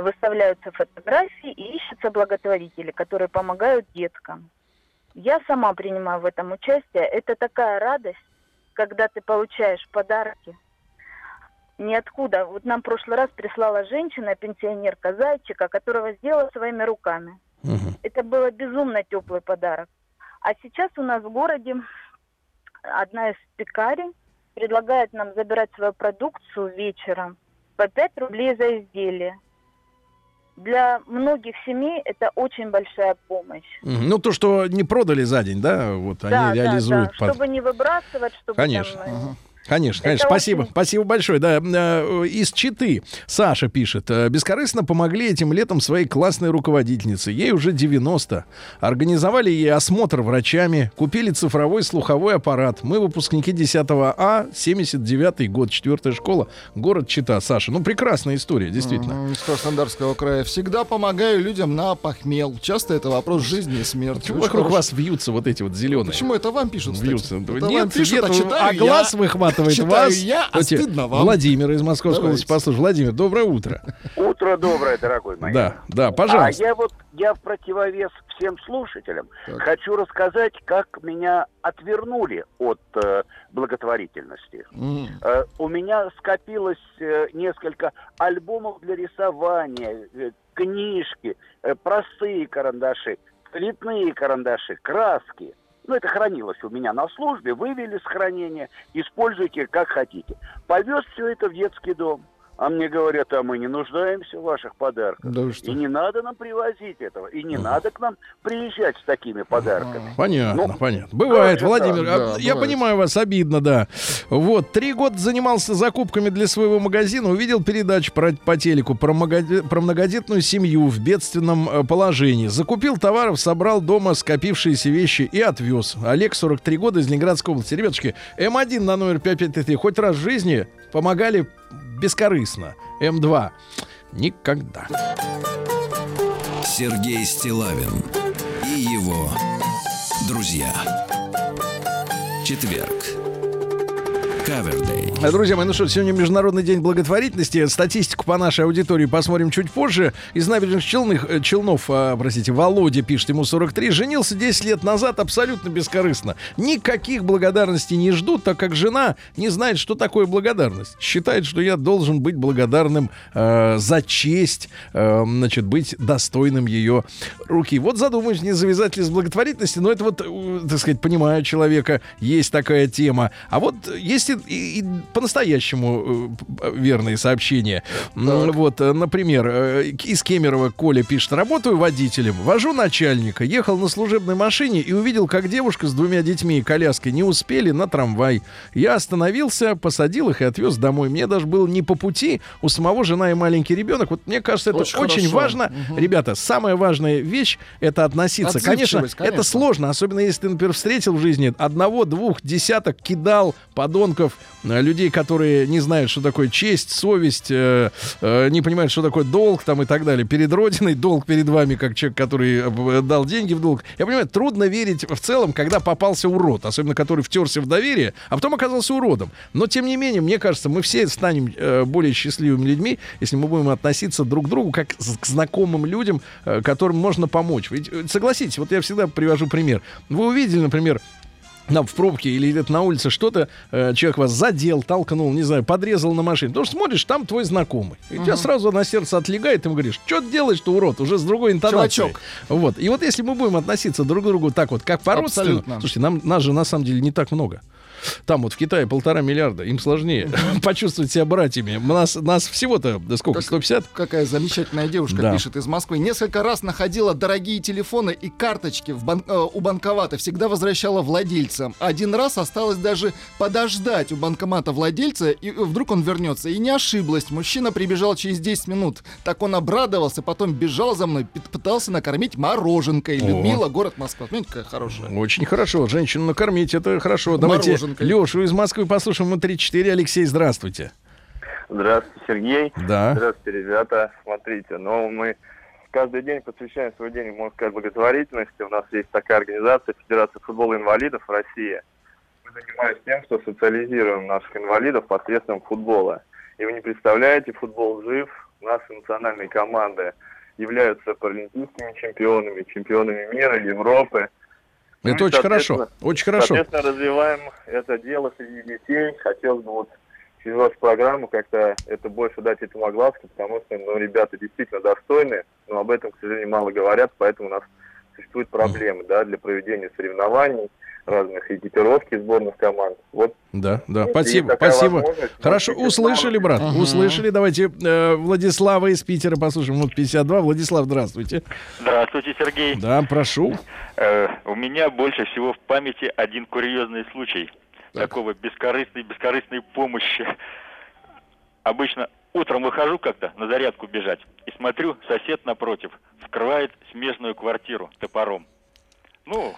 выставляются фотографии и ищутся благотворители, которые помогают деткам. Я сама принимаю в этом участие. Это такая радость, когда ты получаешь подарки. Ниоткуда. Вот нам в прошлый раз прислала женщина, пенсионерка, зайчика, которого сделала своими руками. Это было безумно теплый подарок. А сейчас у нас в городе одна из пекарей предлагает нам забирать свою продукцию вечером по 5 рублей за изделие. Для многих семей это очень большая помощь. Ну, то, что не продали за день, да, вот да, они да, реализуют. да, под- чтобы не выбрасывать, чтобы Конечно. там, э, Конечно, Это конечно. Спасибо. очень- Спасибо большое. Да, э, из Читы Саша пишет. «Э, Бескорыстно помогли этим летом своей классной руководительнице. Ей уже 90. Организовали ей осмотр врачами, купили цифровой слуховой аппарат. Мы выпускники 10 А, 79 год, 4 школа, город Чита. Саша, ну прекрасная история, действительно. Из Краснодарского края. Всегда помогаю людям на похмел. Часто это вопрос жизни и смерти. Почему вокруг хорошо. вас вьются вот эти вот зеленые? Почему это вам пишут? Вьются. Это нет, вам пишут, а нет, читаю а я. глаз выхватывает Читаю вас. я, а стыдно вам. Владимир из Московской области послушай. Владимир, доброе утро. Утро доброе, дорогой мой. Да, да, пожалуйста. А я вот, я в противовес всем слушателям хочу рассказать, как меня отвернули от э, благотворительности. Э, у меня скопилось э, несколько альбомов для рисования, э, книжки, э, простые карандаши, цветные карандаши, краски. Ну, это хранилось у меня на службе, вывели с хранения, используйте как хотите. Повез все это в детский дом. А мне говорят, а мы не нуждаемся в ваших подарках. Да что? И не надо нам привозить этого. И не надо к нам приезжать с такими подарками. Понятно, Ну, понятно. Бывает, Владимир. а, Да, я бывает. понимаю вас, обидно, да. Вот, три года занимался закупками для своего магазина, увидел передачу про, по телеку про, многоде- про многодетную семью в бедственном э, положении. Закупил товаров, собрал дома скопившиеся вещи и отвез. Олег, 43 года, из Ленинградской области. Ребятушки, М1 на номер 5533 хоть раз в жизни помогали бескорыстно. М2 никогда. Сергей Стилавин и его друзья. Четверг. Кавердей. А, Друзья мои, ну что, сегодня Международный день благотворительности. Статистику по нашей аудитории посмотрим чуть позже. Из набережных Челных, э, Челнов, а, простите, Володя пишет, ему 43, женился 10 лет назад абсолютно бескорыстно. Никаких благодарностей не ждут, так как жена не знает, что такое благодарность. Считает, что я должен быть благодарным э, за честь, э, значит, быть достойным ее руки. Вот задумаюсь, не завязать ли с благотворительности, но это вот, э, так сказать, понимаю человека, есть такая тема. А вот есть и и, и по-настоящему э, верные сообщения. Так. Вот, э, например, э, из Кемерово Коля пишет, работаю водителем, вожу начальника, ехал на служебной машине и увидел, как девушка с двумя детьми и коляской не успели на трамвай. Я остановился, посадил их и отвез домой. Мне даже было не по пути, у самого жена и маленький ребенок. Вот мне кажется, это очень, очень важно. Угу. Ребята, самая важная вещь это относиться. Конечно, конечно, это сложно, особенно если ты, например, встретил в жизни одного, двух, десяток кидал подонков, э, людей, которые не знают, что такое честь, совесть, э, э, не понимают, что такое долг там и так далее. Перед Родиной, долг перед вами, как человек, который э, дал деньги в долг. Я понимаю, трудно верить в целом, когда попался урод, особенно который втерся в доверие, а потом оказался уродом. Но, тем не менее, мне кажется, мы все станем э, более счастливыми людьми, если мы будем относиться друг к другу как к знакомым людям, э, которым можно помочь. Ведь, э, согласитесь, вот я всегда привожу пример. Вы увидели, например, там в пробке или где-то на улице что-то, э, человек вас задел, толкнул, не знаю, подрезал на машине. Потому что смотришь, там твой знакомый. И uh-huh. тебя сразу на сердце отлегает, и ты говоришь, что ты делаешь-то, урод, уже с другой интонацией. Чувачок. Вот. И вот если мы будем относиться друг к другу так вот, как по-родственному, слушайте, нам, нас же на самом деле не так много. Там вот в Китае полтора миллиарда, им сложнее *laughs* почувствовать себя братьями. Нас, нас всего-то, да сколько, 150? Какая замечательная девушка да. пишет из Москвы. Несколько раз находила дорогие телефоны и карточки в бан- э, у банкомата, всегда возвращала владельцам. Один раз осталось даже подождать у банкомата владельца, и вдруг он вернется. И не ошиблась. Мужчина прибежал через 10 минут. Так он обрадовался, потом бежал за мной, пытался накормить мороженкой. Людмила, город Москва. Смотрите, какая хорошая. Очень хорошо. Женщину накормить, это хорошо. Давайте Мороженкой. Лешу из Москвы послушаем. Мы 3-4. Алексей, здравствуйте. Здравствуйте, Сергей. Да. Здравствуйте, ребята. Смотрите, ну мы каждый день посвящаем свой день, можно сказать, благотворительности. У нас есть такая организация Федерация футбола инвалидов России. Мы занимаемся тем, что социализируем наших инвалидов посредством футбола. И вы не представляете, футбол жив. Наши национальные команды являются паралимпийскими чемпионами, чемпионами мира, Европы. Это ну, очень хорошо, очень хорошо. Соответственно, развиваем это дело среди детей. Хотелось бы вот через вашу программу как-то это больше дать этому огласку, потому что, ну, ребята действительно достойны, но об этом, к сожалению, мало говорят, поэтому у нас существуют проблемы, да, для проведения соревнований, разных экипировки сборных команд. Вот. Да, да, спасибо, спасибо. Хорошо, услышали, брат, угу. услышали. Давайте э, Владислава из Питера послушаем. Вот 52. Владислав, здравствуйте. Здравствуйте, Сергей. Да, прошу. Э, у меня больше всего в памяти один курьезный случай так. такого бескорыстной, бескорыстной помощи. Обычно утром выхожу как-то на зарядку бежать и смотрю, сосед напротив вскрывает смежную квартиру топором. Ну,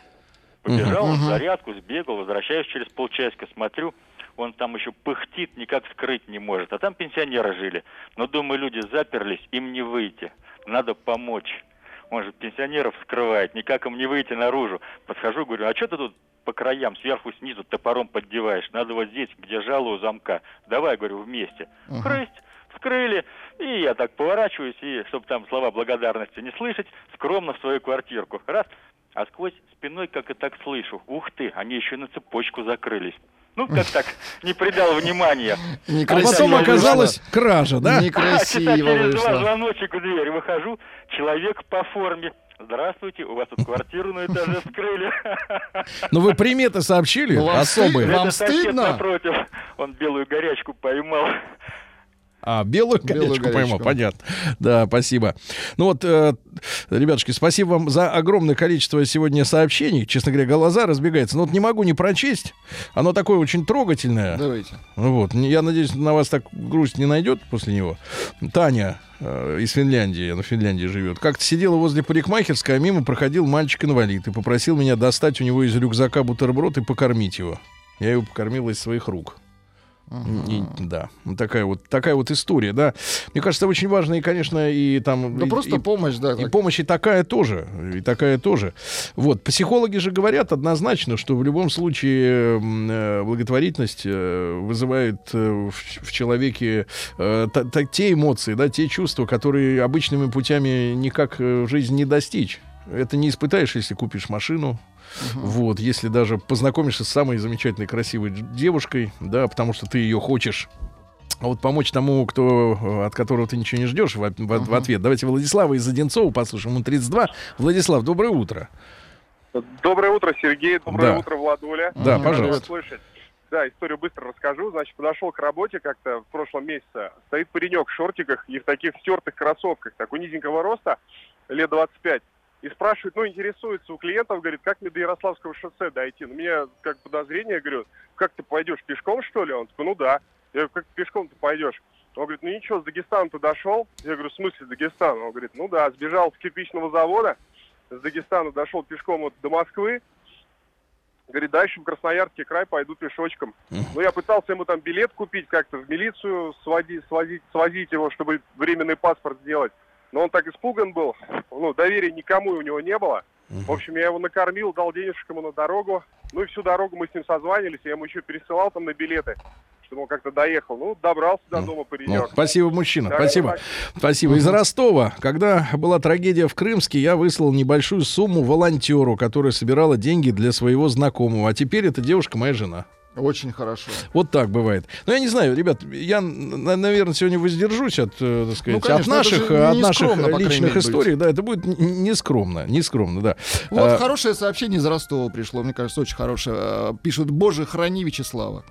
Побежал uh-huh. зарядку, сбегал, возвращаюсь через полчасика, смотрю, он там еще пыхтит, никак скрыть не может. А там пенсионеры жили. Но, думаю, люди заперлись, им не выйти. Надо помочь. Он же пенсионеров скрывает, никак им не выйти наружу. Подхожу, говорю, а что ты тут по краям, сверху, снизу топором поддеваешь? Надо вот здесь, где жало у замка. Давай, говорю, вместе. Хрысть, вскрыли. И я так поворачиваюсь, и, чтобы там слова благодарности не слышать, скромно в свою квартирку. Раз, а сквозь спиной как и так слышу. Ух ты, они еще на цепочку закрылись. Ну, как так, *laughs* не придал внимания. А потом оказалась кража, да? *laughs* Некрасиво а, через два звоночек в дверь выхожу, человек по форме. Здравствуйте, у вас тут квартиру на этаже *laughs* вскрыли. Ну вы приметы сообщили ну, особые. Вам стыдно? напротив, он белую горячку поймал. А, белую белую поймал, понятно. Да, спасибо. Ну вот, э, ребятушки, спасибо вам за огромное количество сегодня сообщений. Честно говоря, глаза разбегаются. Но вот не могу не прочесть. Оно такое очень трогательное. Давайте. Вот. Я надеюсь, на вас так грусть не найдет после него. Таня э, из Финляндии, она в Финляндии живет. Как-то сидела возле парикмахерской, а мимо проходил мальчик-инвалид и попросил меня достать у него из рюкзака бутерброд и покормить его. Я его покормил из своих рук. И, да, такая вот такая вот история, да. Мне кажется, очень важно и, конечно, и там. Да и, просто и, помощь, да. И так. помощь и такая тоже, и такая тоже. Вот психологи же говорят однозначно, что в любом случае э, благотворительность э, вызывает э, в, в человеке э, т, т, те эмоции, да, те чувства, которые обычными путями никак в жизни не достичь. Это не испытаешь, если купишь машину, Uh-huh. Вот, если даже познакомишься с самой замечательной, красивой девушкой, да, потому что ты ее хочешь. А вот помочь тому, кто, э, от которого ты ничего не ждешь, в, в, uh-huh. в ответ. Давайте Владислава из Одинцова послушаем. Он 32. Владислав, доброе утро. Доброе утро, Сергей. Доброе да. утро, Владуля. Да, uh-huh. пожалуйста. Слышать. Да, историю быстро расскажу. Значит, подошел к работе как-то в прошлом месяце. Стоит паренек в шортиках и в таких стертых кроссовках, такой низенького роста, лет 25. И спрашивает, ну, интересуется у клиентов, говорит, как мне до Ярославского шоссе дойти? Ну, у меня как подозрение, говорю, как ты пойдешь, пешком, что ли? Он такой, ну да. Я говорю, как пешком ты пойдешь? Он говорит, ну ничего, с Дагестана ты дошел? Я говорю, в смысле Дагестан? Он говорит, ну да, сбежал с кирпичного завода, с Дагестана дошел пешком вот до Москвы, Говорит, дальше в Красноярский край пойду пешочком. Ну, я пытался ему там билет купить, как-то в милицию сводить, свозить, свозить его, чтобы временный паспорт сделать. Но он так испуган был, ну, доверия никому у него не было. В общем, я его накормил, дал денежек ему на дорогу. Ну и всю дорогу мы с ним созванивались, я ему еще пересылал там на билеты чтобы он как-то доехал. Ну, добрался до дома паренек. Ну, спасибо, мужчина. Да, спасибо. так. Спасибо. Из Ростова, когда была трагедия в Крымске, я выслал небольшую сумму волонтеру, которая собирала деньги для своего знакомого. А теперь эта девушка моя жена. Очень хорошо. Вот так бывает. Но я не знаю, ребят, я, на- наверное, сегодня воздержусь от, э, так сказать, Ну, конечно, от наших, от наших скромно, личных мере, быть. историй. Да, это будет нескромно, нескромно, да. Вот А, хорошее сообщение из Ростова пришло, мне кажется, очень хорошее. Э, Пишут, боже, храни Вячеслава.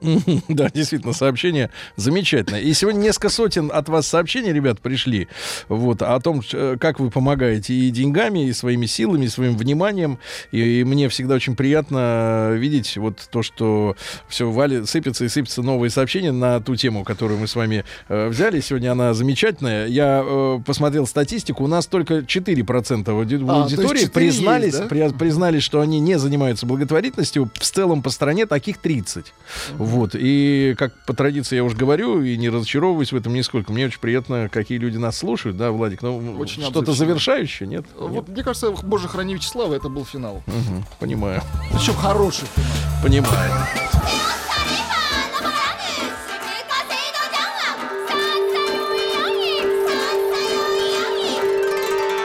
*laughs* Да, действительно, сообщение замечательное. И сегодня несколько сотен от вас сообщений, ребят, пришли. Вот, о том, э, как вы помогаете и деньгами, и своими силами, и своим вниманием. И, и мне всегда очень приятно видеть вот то, что все валит, сыпется и сыпется новые сообщения на ту тему, которую мы с вами э, взяли. Сегодня она замечательная. Я э, посмотрел статистику. У нас только 4% ауди- А, аудитории 4 признались, есть, да? при- признались, что они не занимаются благотворительностью. В целом по стране таких 30. Вот. И как по традиции я уже говорю, и не разочаровываюсь в этом нисколько. Мне очень приятно, какие люди нас слушают, да, Владик? Ну, Очень что-то завершающее, нет? Вот, мне кажется, боже, храни Вячеслава, это был финал. Мгм, понимаю. Причем хороший финал. Понимаю.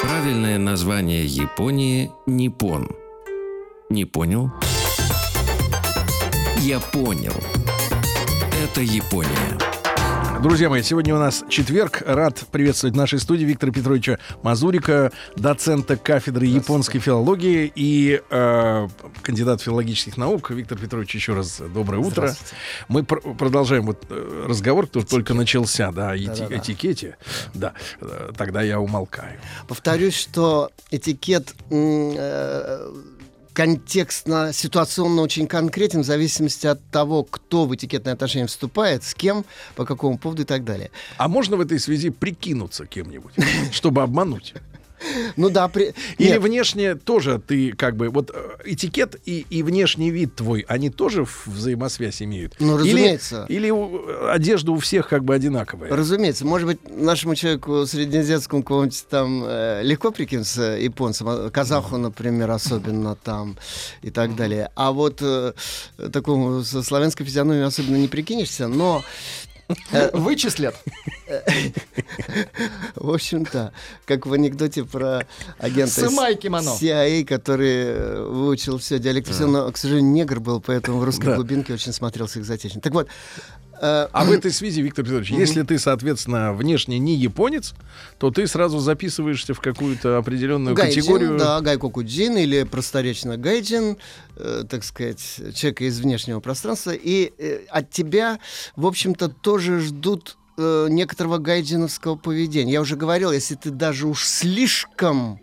Правильное название Японии – Ниппон. Не понял? Я понял. Это Япония. Друзья мои, сегодня у нас четверг. Рад приветствовать в нашей студии Виктора Петровича Мазурика, доцента кафедры японской филологии и э, кандидат филологических наук. Виктор Петрович, еще раз доброе утро. Здравствуйте. Мы пр- продолжаем вот э, разговор, который только начался, да, о эти- этикете. Да, э, тогда я умолкаю. Повторюсь, что этикет м, э, контекстно, ситуационно очень конкретен в зависимости от того, кто в этикетные отношения вступает, с кем, по какому поводу и так далее. А можно в этой связи прикинуться кем-нибудь, *laughs* чтобы обмануть? Ну да, при... Или Нет. внешне тоже ты как бы вот э, этикет и, и внешний вид твой, они тоже взаимосвязь имеют? Ну, Или- разумеется. Или, у- одежда у всех как бы одинаковая? Разумеется, может быть, нашему человеку среднеземскому кого-нибудь там э, легко прикинуться японцам, а казаху, например, особенно там и так далее. А вот э, такому со славянской физиономией особенно не прикинешься, но... *laughs* Вычислят. В общем-то, как в анекдоте про агента. CIA, который э, выучил все диалекты, но, к сожалению, негр был, поэтому в русской глубинке очень смотрелся экзотично. Так вот, э, А в этой связи, Виктор Петрович, если ты, соответственно, внешне не японец, то ты сразу записываешься в какую-то определенную категорию. да, 外国人 или просторечно гайджин, э, так сказать, человека из внешнего пространства. И э, от тебя, в общем-то, тоже ждут э, некоторого гайджиновского поведения. Я уже говорил, если ты даже уж слишком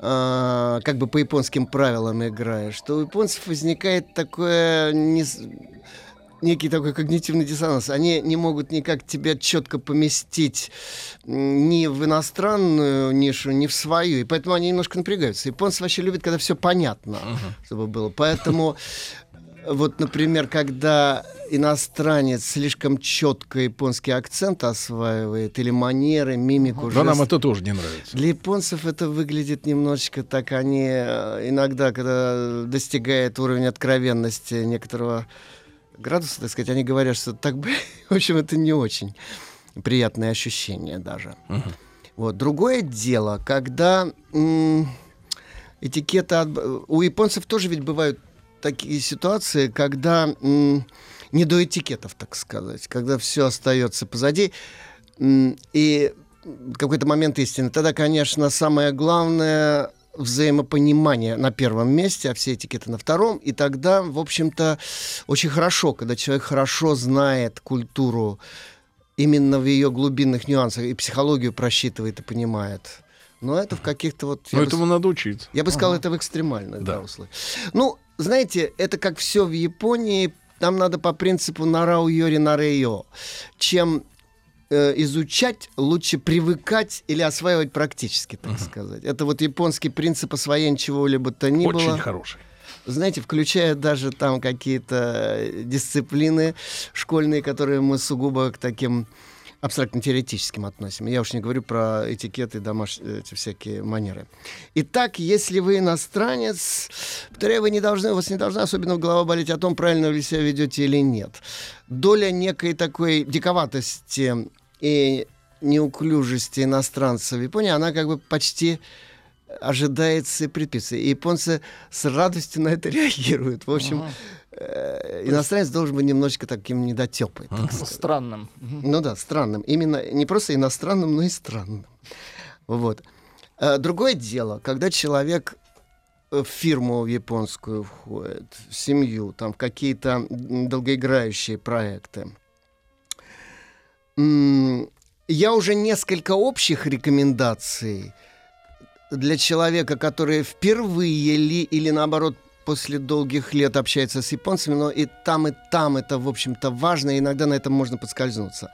э, как бы по японским правилам играешь, то у японцев возникает такое нес- некий такой когнитивный диссонанс. Они не могут никак тебя четко поместить ни в иностранную нишу, ни в свою. И поэтому они немножко напрягаются. Японцы вообще любят, когда все понятно, чтобы было. Поэтому вот, например, когда иностранец слишком четко японский акцент осваивает, или манеры, мимику, Но нам жесты. это тоже не нравится. Для японцев это выглядит немножечко так, они э, иногда, когда достигает уровень откровенности некоторого градуса, так сказать, они говорят, что так бы, *laughs* в общем, это не очень приятное ощущение даже. Вот. Другое дело, когда м, этикеты... отб- У японцев тоже ведь бывают такие ситуации, когда м, не до этикетов, так сказать, когда все остается позади. М, И какой-то момент истины. Тогда, конечно, самое главное взаимопонимание на первом месте, а все этикеты на втором. И тогда, в общем-то, очень хорошо, когда человек хорошо знает культуру именно в ее глубинных нюансах и психологию просчитывает и понимает. Но это в каких-то вот... Но бы этому с- надо учиться. Я бы сказал, Ага. это в экстремальных Да. условиях. Ну, знаете, это как все в Японии, там надо по принципу нарау йори нарейо. Чем э, изучать, лучше привыкать или осваивать практически, так сказать. Это вот японский принцип освоения чего-либо то ни Очень было. хороший. Знаете, включая даже там какие-то э, дисциплины школьные, которые мы сугубо к таким абстрактно-теоретическим относим. Я уж не говорю про этикеты, домашние эти всякие манеры. Итак, если вы иностранец, повторяю, вы не должны, у вас не должна особенно голова болеть о том, правильно вы себя ведете или нет. Доля некой такой диковатости и неуклюжести иностранца в Японии, она как бы почти ожидается и предписывается. И японцы с радостью на это *laughs* реагируют. В общем, э, иностранец должен быть немножечко таким недотепой. так. Странным. Ну да, странным. Именно не просто иностранным, но и странным. Вот. Э, Другое дело, когда человек э, в фирму японскую входит, в семью, там в какие-то долгоиграющие проекты. Я уже несколько общих рекомендаций для человека, который впервые ли или наоборот после долгих лет общается с японцами, но и там, и там это, в общем-то, важно, и иногда на этом можно подскользнуться.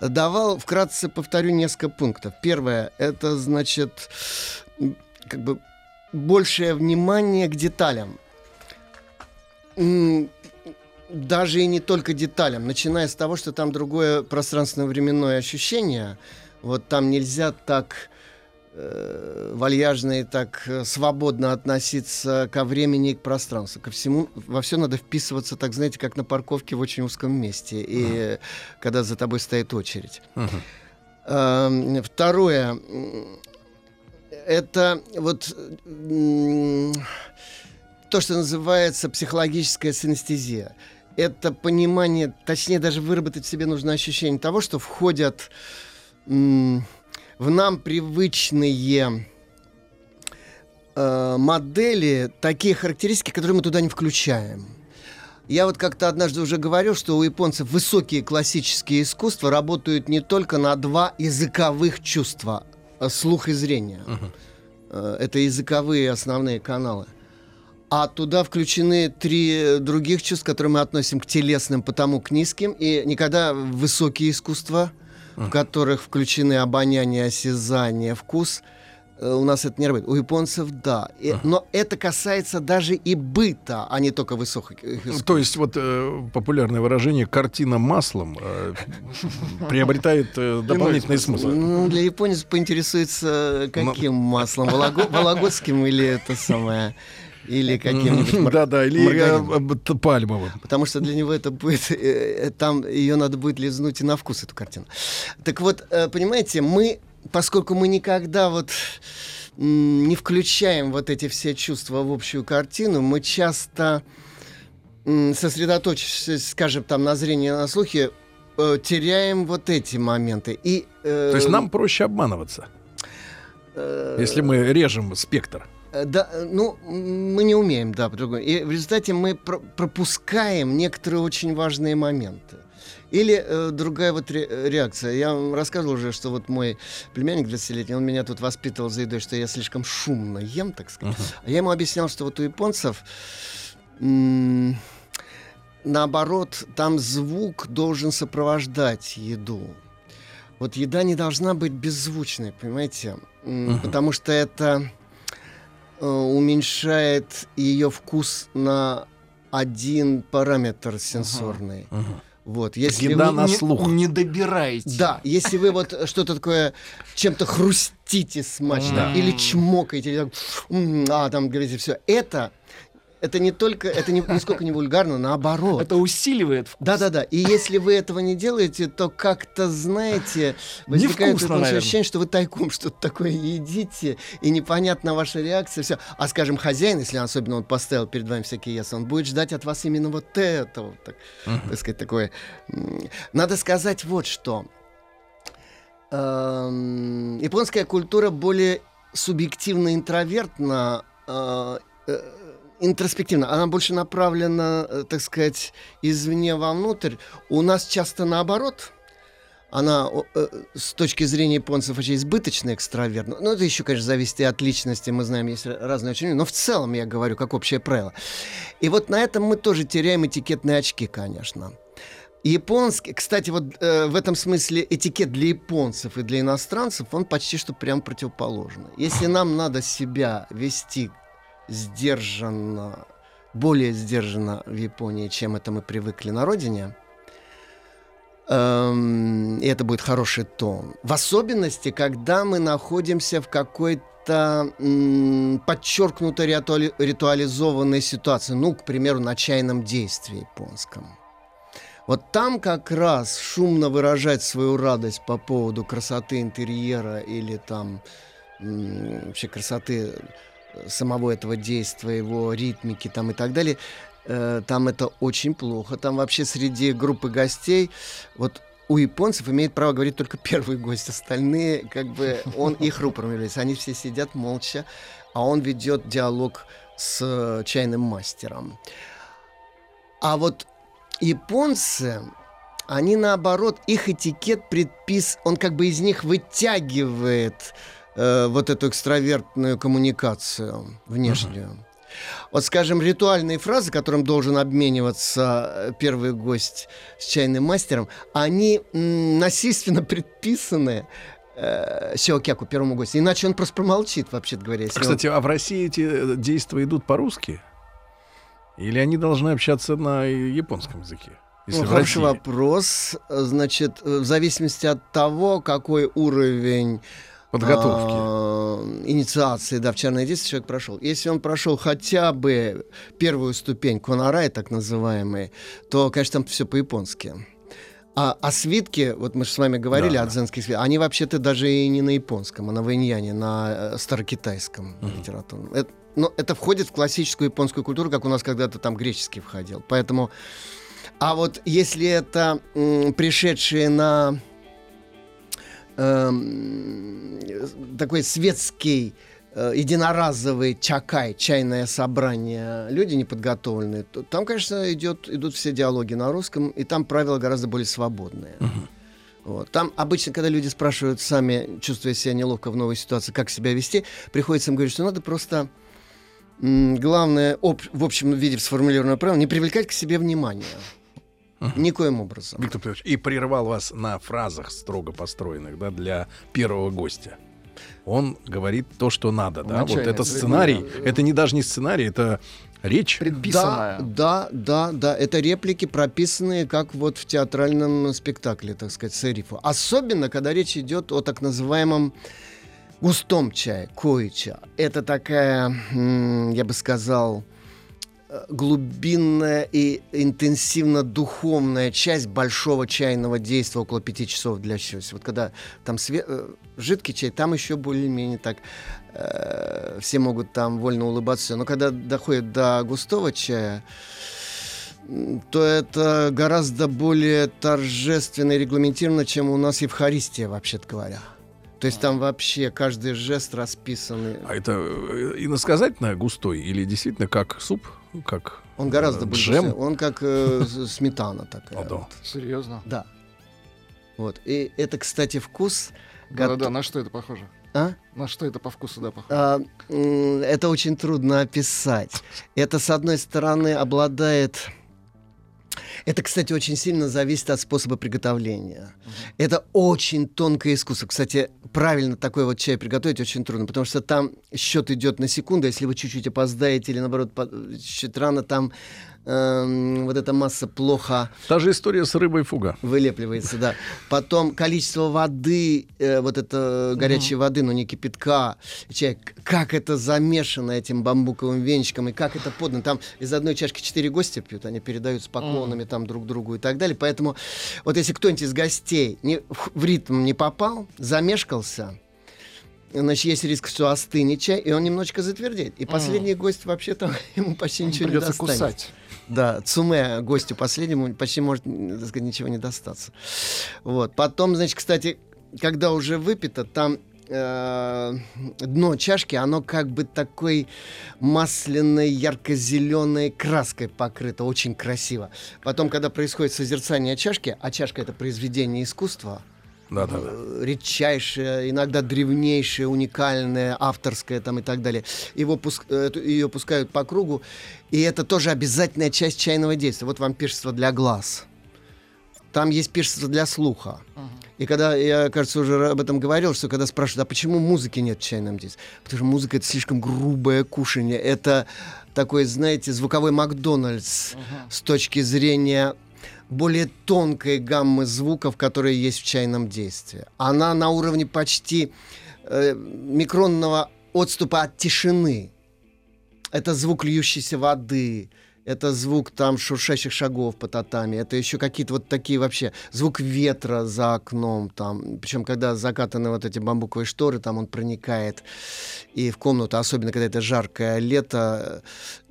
Давал, вкратце повторю, несколько пунктов. Первое, это, значит, как бы большее внимание к деталям. Даже и не только деталям, начиная с того, что там другое пространственно-временное ощущение. Вот там нельзя так э, вальяжно и так э, свободно относиться ко времени и к пространству. Ко всему, во все надо вписываться, так знаете, как на парковке в очень узком месте, и э, когда за тобой стоит очередь. Эм, Второе. м, Это вот то, что называется психологическая синестезия. Это понимание, точнее даже выработать в себе нужно ощущение того, что входят м, в нам привычные э, модели, такие характеристики, которые мы туда не включаем. Я вот как-то однажды уже говорил, что у японцев высокие классические искусства работают не только на два языковых чувства э, слух и зрение. Э, Это языковые основные каналы. А туда включены три других чувств, которые мы относим к телесным, потому к низким, и никогда высокие искусства, в которых включены обоняние, осязание, вкус, э, у нас это не работает. У японцев да. И- но это касается даже и быта, а не только высоких искусств. То есть вот э, популярное выражение «картина маслом» э, приобретает э, дополнительный смысл. Ну, для японцев поинтересуется каким маслом? Волого- Вологодским или это самое? Или каким-нибудь мар- Да-да, или маргарином? э, э, пальмовым. Потому что для него это будет... э, э, Там ее надо будет лизнуть и на вкус, эту картину. Так вот, э, понимаете, мы, поскольку мы никогда вот не включаем вот эти все чувства в общую картину, мы часто сосредоточившись, скажем, там на зрении, на слухе, э, теряем вот эти моменты. И, э, То есть нам проще обманываться, э, если мы режем спектр. Э, Да, э, ну, мы не умеем, да, по-другому. И в результате мы про- пропускаем некоторые очень важные моменты. Или э, другая вот ре- э, реакция. Я вам рассказывал уже, что вот мой племянник 20-летний, он меня тут воспитывал за едой, что я слишком шумно ем, так сказать. А я ему объяснял, что вот у японцев наоборот, там звук должен сопровождать еду. Вот еда не должна быть беззвучной, понимаете? М, Мгм. Потому что это уменьшает ее вкус на один параметр сенсорный. Вот, если Еда вы на не- слух. Не добираете. Да, *laughs* если вы вот что-то такое чем-то хрустите смачно Да. или чмокаете, или так, «М, а там говорите все, это это не только, это не, нисколько не вульгарно, наоборот. Это усиливает вкус. Да-да-да. И если вы этого не делаете, то как-то, знаете, возникает Невкусно, наверное. ощущение, что вы тайком что-то такое едите, и непонятна ваша реакция, все. А, скажем, хозяин, если особенно он поставил перед вами всякие яства, он будет ждать от вас именно вот этого, так, так сказать, такое. Надо сказать вот что. Эм, японская культура более субъективно интровертна, интроспективно. Она больше направлена, э, так сказать, извне вовнутрь. У нас часто наоборот. Она э, с точки зрения японцев очень избыточно экстравертна. Ну, это еще, конечно, зависит и от личности. Мы знаем, есть разные учения. Но в целом, я говорю, как общее правило. И вот на этом мы тоже теряем этикетные очки, конечно. Японский, кстати, вот э, в этом смысле этикет для японцев и для иностранцев, он почти что прям противоположный. Если нам надо себя вести сдержанно, более сдержанно в Японии, чем это мы привыкли на родине, эм, и это будет хороший тон. В особенности, когда мы находимся в какой-то м, подчеркнуто ритуали- ритуализованной ситуации, ну, к примеру, на чайном действии японском. Вот там как раз шумно выражать свою радость по поводу красоты интерьера или там вообще красоты самого этого действия, его ритмики там и так далее, э, там это очень плохо. Там вообще среди группы гостей, вот у японцев имеет право говорить только *laughs* первый гость, остальные, как бы, он *laughs* их рупором является. Они все сидят молча, а он ведет диалог с чайным мастером. А вот японцы, они наоборот, их этикет предпис, он как бы из них вытягивает э, вот эту экстравертную коммуникацию внешнюю. Вот, скажем, ритуальные фразы, которым должен обмениваться э, первый гость с чайным мастером, они м, насильственно предписаны э, Сиокяку, первому гостю. Иначе он просто промолчит, вообще-то говоря. он- Кстати, а в России эти э, действия идут по-русски? Или они должны общаться на японском языке? Если Ну, хороший России? вопрос. Значит, э, в зависимости от того, какой уровень Подготовки. а, инициации, да, в черное действие человек прошел. Если он прошел хотя бы первую ступень конарай, так называемый, то, конечно, там все по-японски. А, а свитки, вот мы же с вами говорили Да, о дзенских свитках, они вообще-то даже и не на японском, а на вэньяне, на э, старокитайском литературном. Это, но это входит в классическую японскую культуру, как у нас когда-то там греческий входил. Поэтому... А вот если это м, пришедшие на такой светский э, единоразовый чакай, чайное собрание, люди неподготовленные, то там, конечно, идет, идут все диалоги на русском, и там правила гораздо более свободные. Вот. Там обычно, когда люди спрашивают сами, чувствуя себя неловко в новой ситуации, как себя вести, приходится им говорить, что надо просто м, главное, об- в общем виде сформулированное правило, не привлекать к себе внимания. Никоим образом. Виктор Петрович, и прервал вас на фразах строго построенных, да, для первого гостя. Он говорит то, что надо, да. Вот Начальная это сценарий. Это не даже не сценарий, это речь. Да, да, да, да. Это реплики, прописанные как вот в театральном спектакле, так сказать, сэрифу. Особенно, когда речь идет о так называемом густом чае, коича. Это такая, я бы сказал, глубинная и интенсивно духовная часть большого чайного действия около пяти часов для счастья. Вот когда там све- э, жидкий чай, там еще более-менее так э, все могут там вольно улыбаться. Но когда доходит до густого чая, то это гораздо более торжественно и регламентировано, чем у нас Евхаристия, вообще-то говоря. То есть там вообще каждый жест расписан. А это э, иносказательно густой или действительно как суп, как Он гораздо э, больше. джем? Он как э, сметана такая. О, да. вот. Серьезно? Да. Вот. И это, кстати, вкус. Да-да-да, гот- на что это похоже? А? На что это по вкусу, да, похоже? А, это очень трудно описать. Это, с одной стороны, обладает... Это, кстати, очень сильно зависит от способа приготовления. Это очень тонкое искусство. Кстати, правильно такой вот чай приготовить очень трудно, потому что там счет идет на секунду. Если вы чуть-чуть опоздаете или, наоборот, чуть рано, там эм, вот эта масса плохо Та же история с рыбой фуга. вылепливается, да. Потом количество воды, э, вот это горячей воды, но не кипятка, чай, к- как это замешано этим бамбуковым венчиком и как это подано. Там из одной чашки четыре гостя пьют, они передают с поклонами там друг другу и так далее. Поэтому вот если кто-нибудь из гостей не, в, ритм не попал, замешкался, Значит, есть риск, что остынет чай, и он немножечко затвердеет. И последний гость вообще там *laughs* ему почти ничего Придется не достанет. кусать. Да, цуме гостю последнему почти может, так сказать, ничего не достаться. Вот. Потом, значит, кстати, когда уже выпито, там э, дно чашки, оно как бы такой масляной, ярко-зеленой краской покрыто, очень красиво. Потом, когда происходит созерцание чашки, а чашка это произведение искусства, да, да, да. э, редчайшее, иногда древнейшее, уникальное, авторское там и так далее. Его пуск, э, ее пускают по кругу, и это тоже обязательная часть чайного действия. Вот вам пиршество для глаз. Там есть пиршество для слуха. И когда, я, кажется, уже об этом говорил, что когда спрашивают, а почему музыки нет в чайном действии? Потому что музыка — это слишком грубое кушание. Это такой, знаете, звуковой Макдональдс с точки зрения более тонкой гаммы звуков, которые есть в чайном действии. Она на уровне почти э, микронного отступа от тишины. Это звук льющейся воды, это звук там шуршащих шагов по татами, это еще какие-то вот такие вообще, звук ветра за окном там, причем когда закатаны вот эти бамбуковые шторы, там он проникает и в комнату, особенно когда это жаркое лето,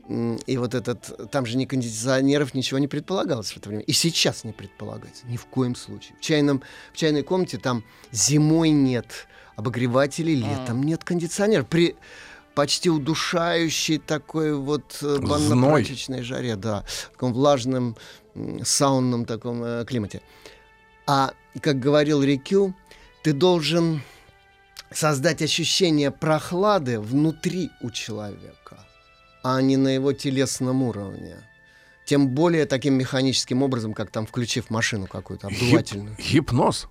и вот этот, там же ни кондиционеров, ничего не предполагалось в это время. И сейчас не предполагается, ни в коем случае. В, чайном, в чайной комнате там зимой нет обогревателей, летом нет кондиционеров. При почти удушающей такой вот э, банно-прачечной жаре, да, в таком влажном, саунном таком э, климате. А, как говорил Рикю, ты должен создать ощущение прохлады внутри у человека, а не на его телесном уровне. Тем более таким механическим образом, как там включив машину какую-то обдувательную. Гипноз.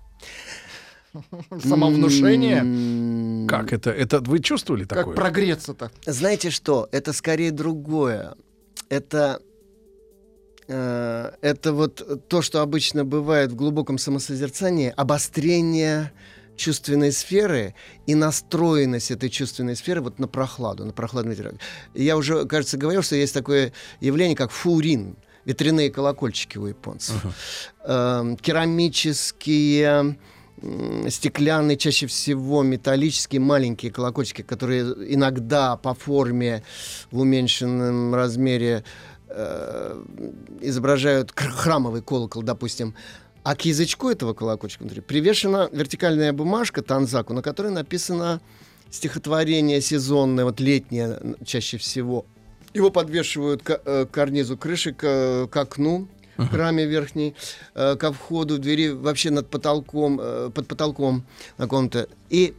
*laughs* Самовнушение. Как это? Это вы чувствовали Как такое? прогреться-то? Знаете что? Это скорее другое. Это э, это вот то, что обычно бывает в глубоком самосозерцании, обострение чувственной сферы и настроенность этой чувственной сферы вот на прохладу, на прохладный ветерок. Я уже, кажется, говорил, что есть такое явление, как фурин, ветряные колокольчики у японцев. Эм, керамические м, стеклянные, чаще всего металлические маленькие колокольчики, которые иногда по форме в уменьшенном размере э, изображают храмовый колокол, допустим. А к язычку этого колокольчика внутри привешена вертикальная бумажка танзаку, на которой написано стихотворение сезонное, вот летнее чаще всего. Его подвешивают к, э, к карнизу крыши, к, к окну в раме верхней, э, ко входу двери, вообще над потолком, э, под потолком на комнате. И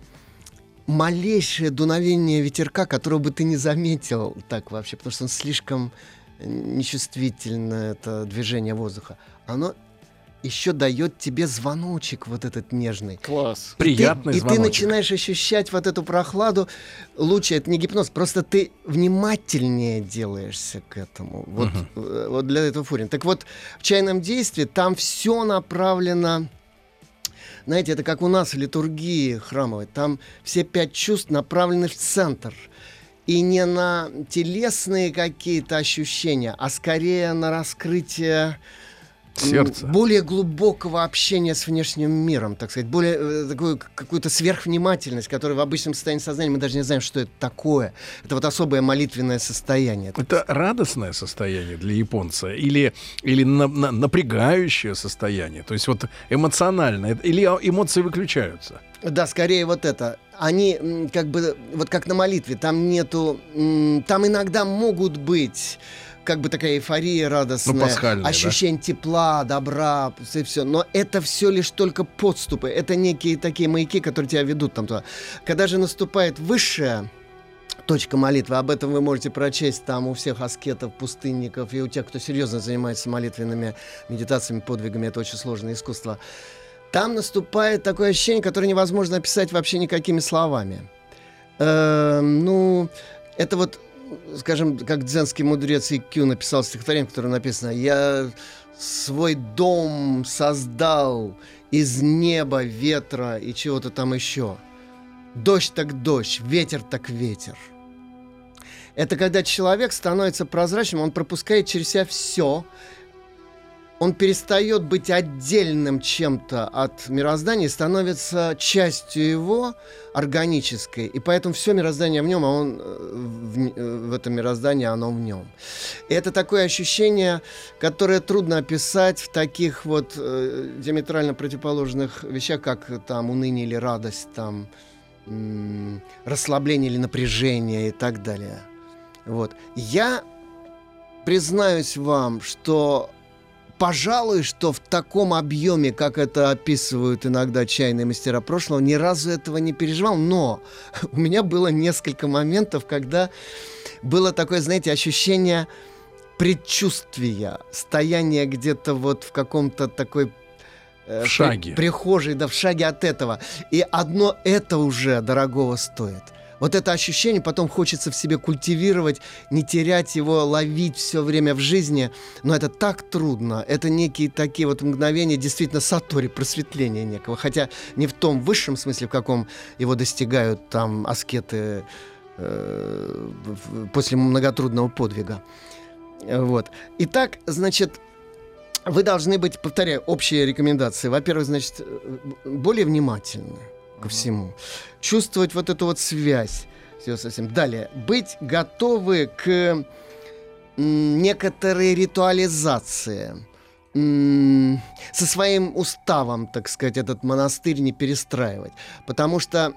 малейшее дуновение ветерка, которого бы ты не заметил так вообще, потому что он слишком нечувствительно, это движение воздуха, оно еще дает тебе звоночек вот этот нежный. Класс. Приятный и ты, и ты звоночек. начинаешь ощущать вот эту прохладу. Лучше это не гипноз, просто ты внимательнее делаешься к этому. Вот, э, вот для этого фурин. Так вот, в чайном действии там все направлено знаете, это как у нас в литургии храмовой. Там все пять чувств направлены в центр. И не на телесные какие-то ощущения, а скорее на раскрытие м, Сердце. более глубокого общения с внешним миром, так сказать, более э, такую какую-то сверхвнимательность, которая в обычном состоянии сознания мы даже не знаем, что это такое. Это вот особое молитвенное состояние. Это радостное состояние для японца или, или на- на- напрягающее состояние? То есть вот эмоциональное? Или эмоции выключаются? Да, скорее вот это. Они как бы, вот как на молитве, там нету, там иногда могут быть как бы такая эйфория радостная, Ну, пасхальная, да? ощущение тепла, добра, и все. Но это все лишь только подступы. Это некие такие маяки, которые тебя ведут там туда. Когда же наступает высшая точка молитвы, об этом вы можете прочесть там у всех аскетов, пустынников и у тех, кто серьезно занимается молитвенными медитациями, подвигами. Это очень сложное искусство. Там наступает такое ощущение, которое невозможно описать вообще никакими словами. Эм, ну, это вот, скажем, как дзенский мудрец Икю написал стихотворение, в котором написано «Я свой дом создал из неба, ветра и чего-то там еще. Дождь так дождь, ветер так ветер». Это когда человек становится прозрачным, он пропускает через себя все, он перестает быть отдельным чем-то от мироздания становится частью его органической. И поэтому все мироздание в нем, а он э, в, э, в этом мироздании, оно в нем. И это такое ощущение, которое трудно описать в таких вот э, диаметрально противоположных вещах, как там уныние или радость, там м, расслабления или напряжения и так далее. Вот. Я признаюсь вам, что пожалуй, что в таком объеме, как это описывают иногда чайные мастера прошлого, ни разу этого не переживал. Но *laughs* у меня было несколько моментов, когда было такое, знаете, ощущение предчувствия, стояние где-то вот в каком-то такой э, В шаге. при- прихожей, да, в шаге от этого. И одно это уже дорогого стоит. Вот это ощущение потом хочется в себе культивировать, не терять его, ловить все время в жизни. Но это так трудно. Это некие такие вот мгновения, действительно, сатори, просветления некого. Хотя не в том высшем смысле, в каком его достигают там аскеты э, после многотрудного подвига. Вот. Итак, значит, вы должны быть, повторяю, общие рекомендации. Во-первых, значит, э, более внимательны ко всему. Чувствовать вот эту вот связь всё со всем. Далее, быть готовы к некоторой ритуализации. Со своим уставом, так сказать, этот монастырь не перестраивать. Потому что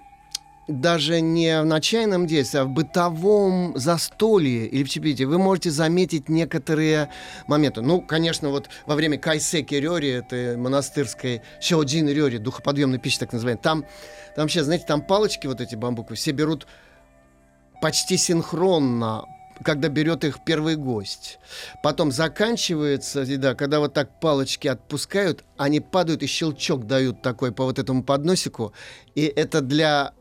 даже не в начальном действии, а в бытовом застолье или в чепите вы можете заметить некоторые моменты. Ну, конечно, вот во время кайсеки рёри, это монастырской сёджин рёри, духоподъемной пищи так называемой, там, там вообще, знаете, там палочки вот эти бамбуковые все берут почти синхронно, когда берет их первый гость. Потом заканчивается еда, когда вот так палочки отпускают, они падают и щелчок дают такой по вот этому подносику. И это для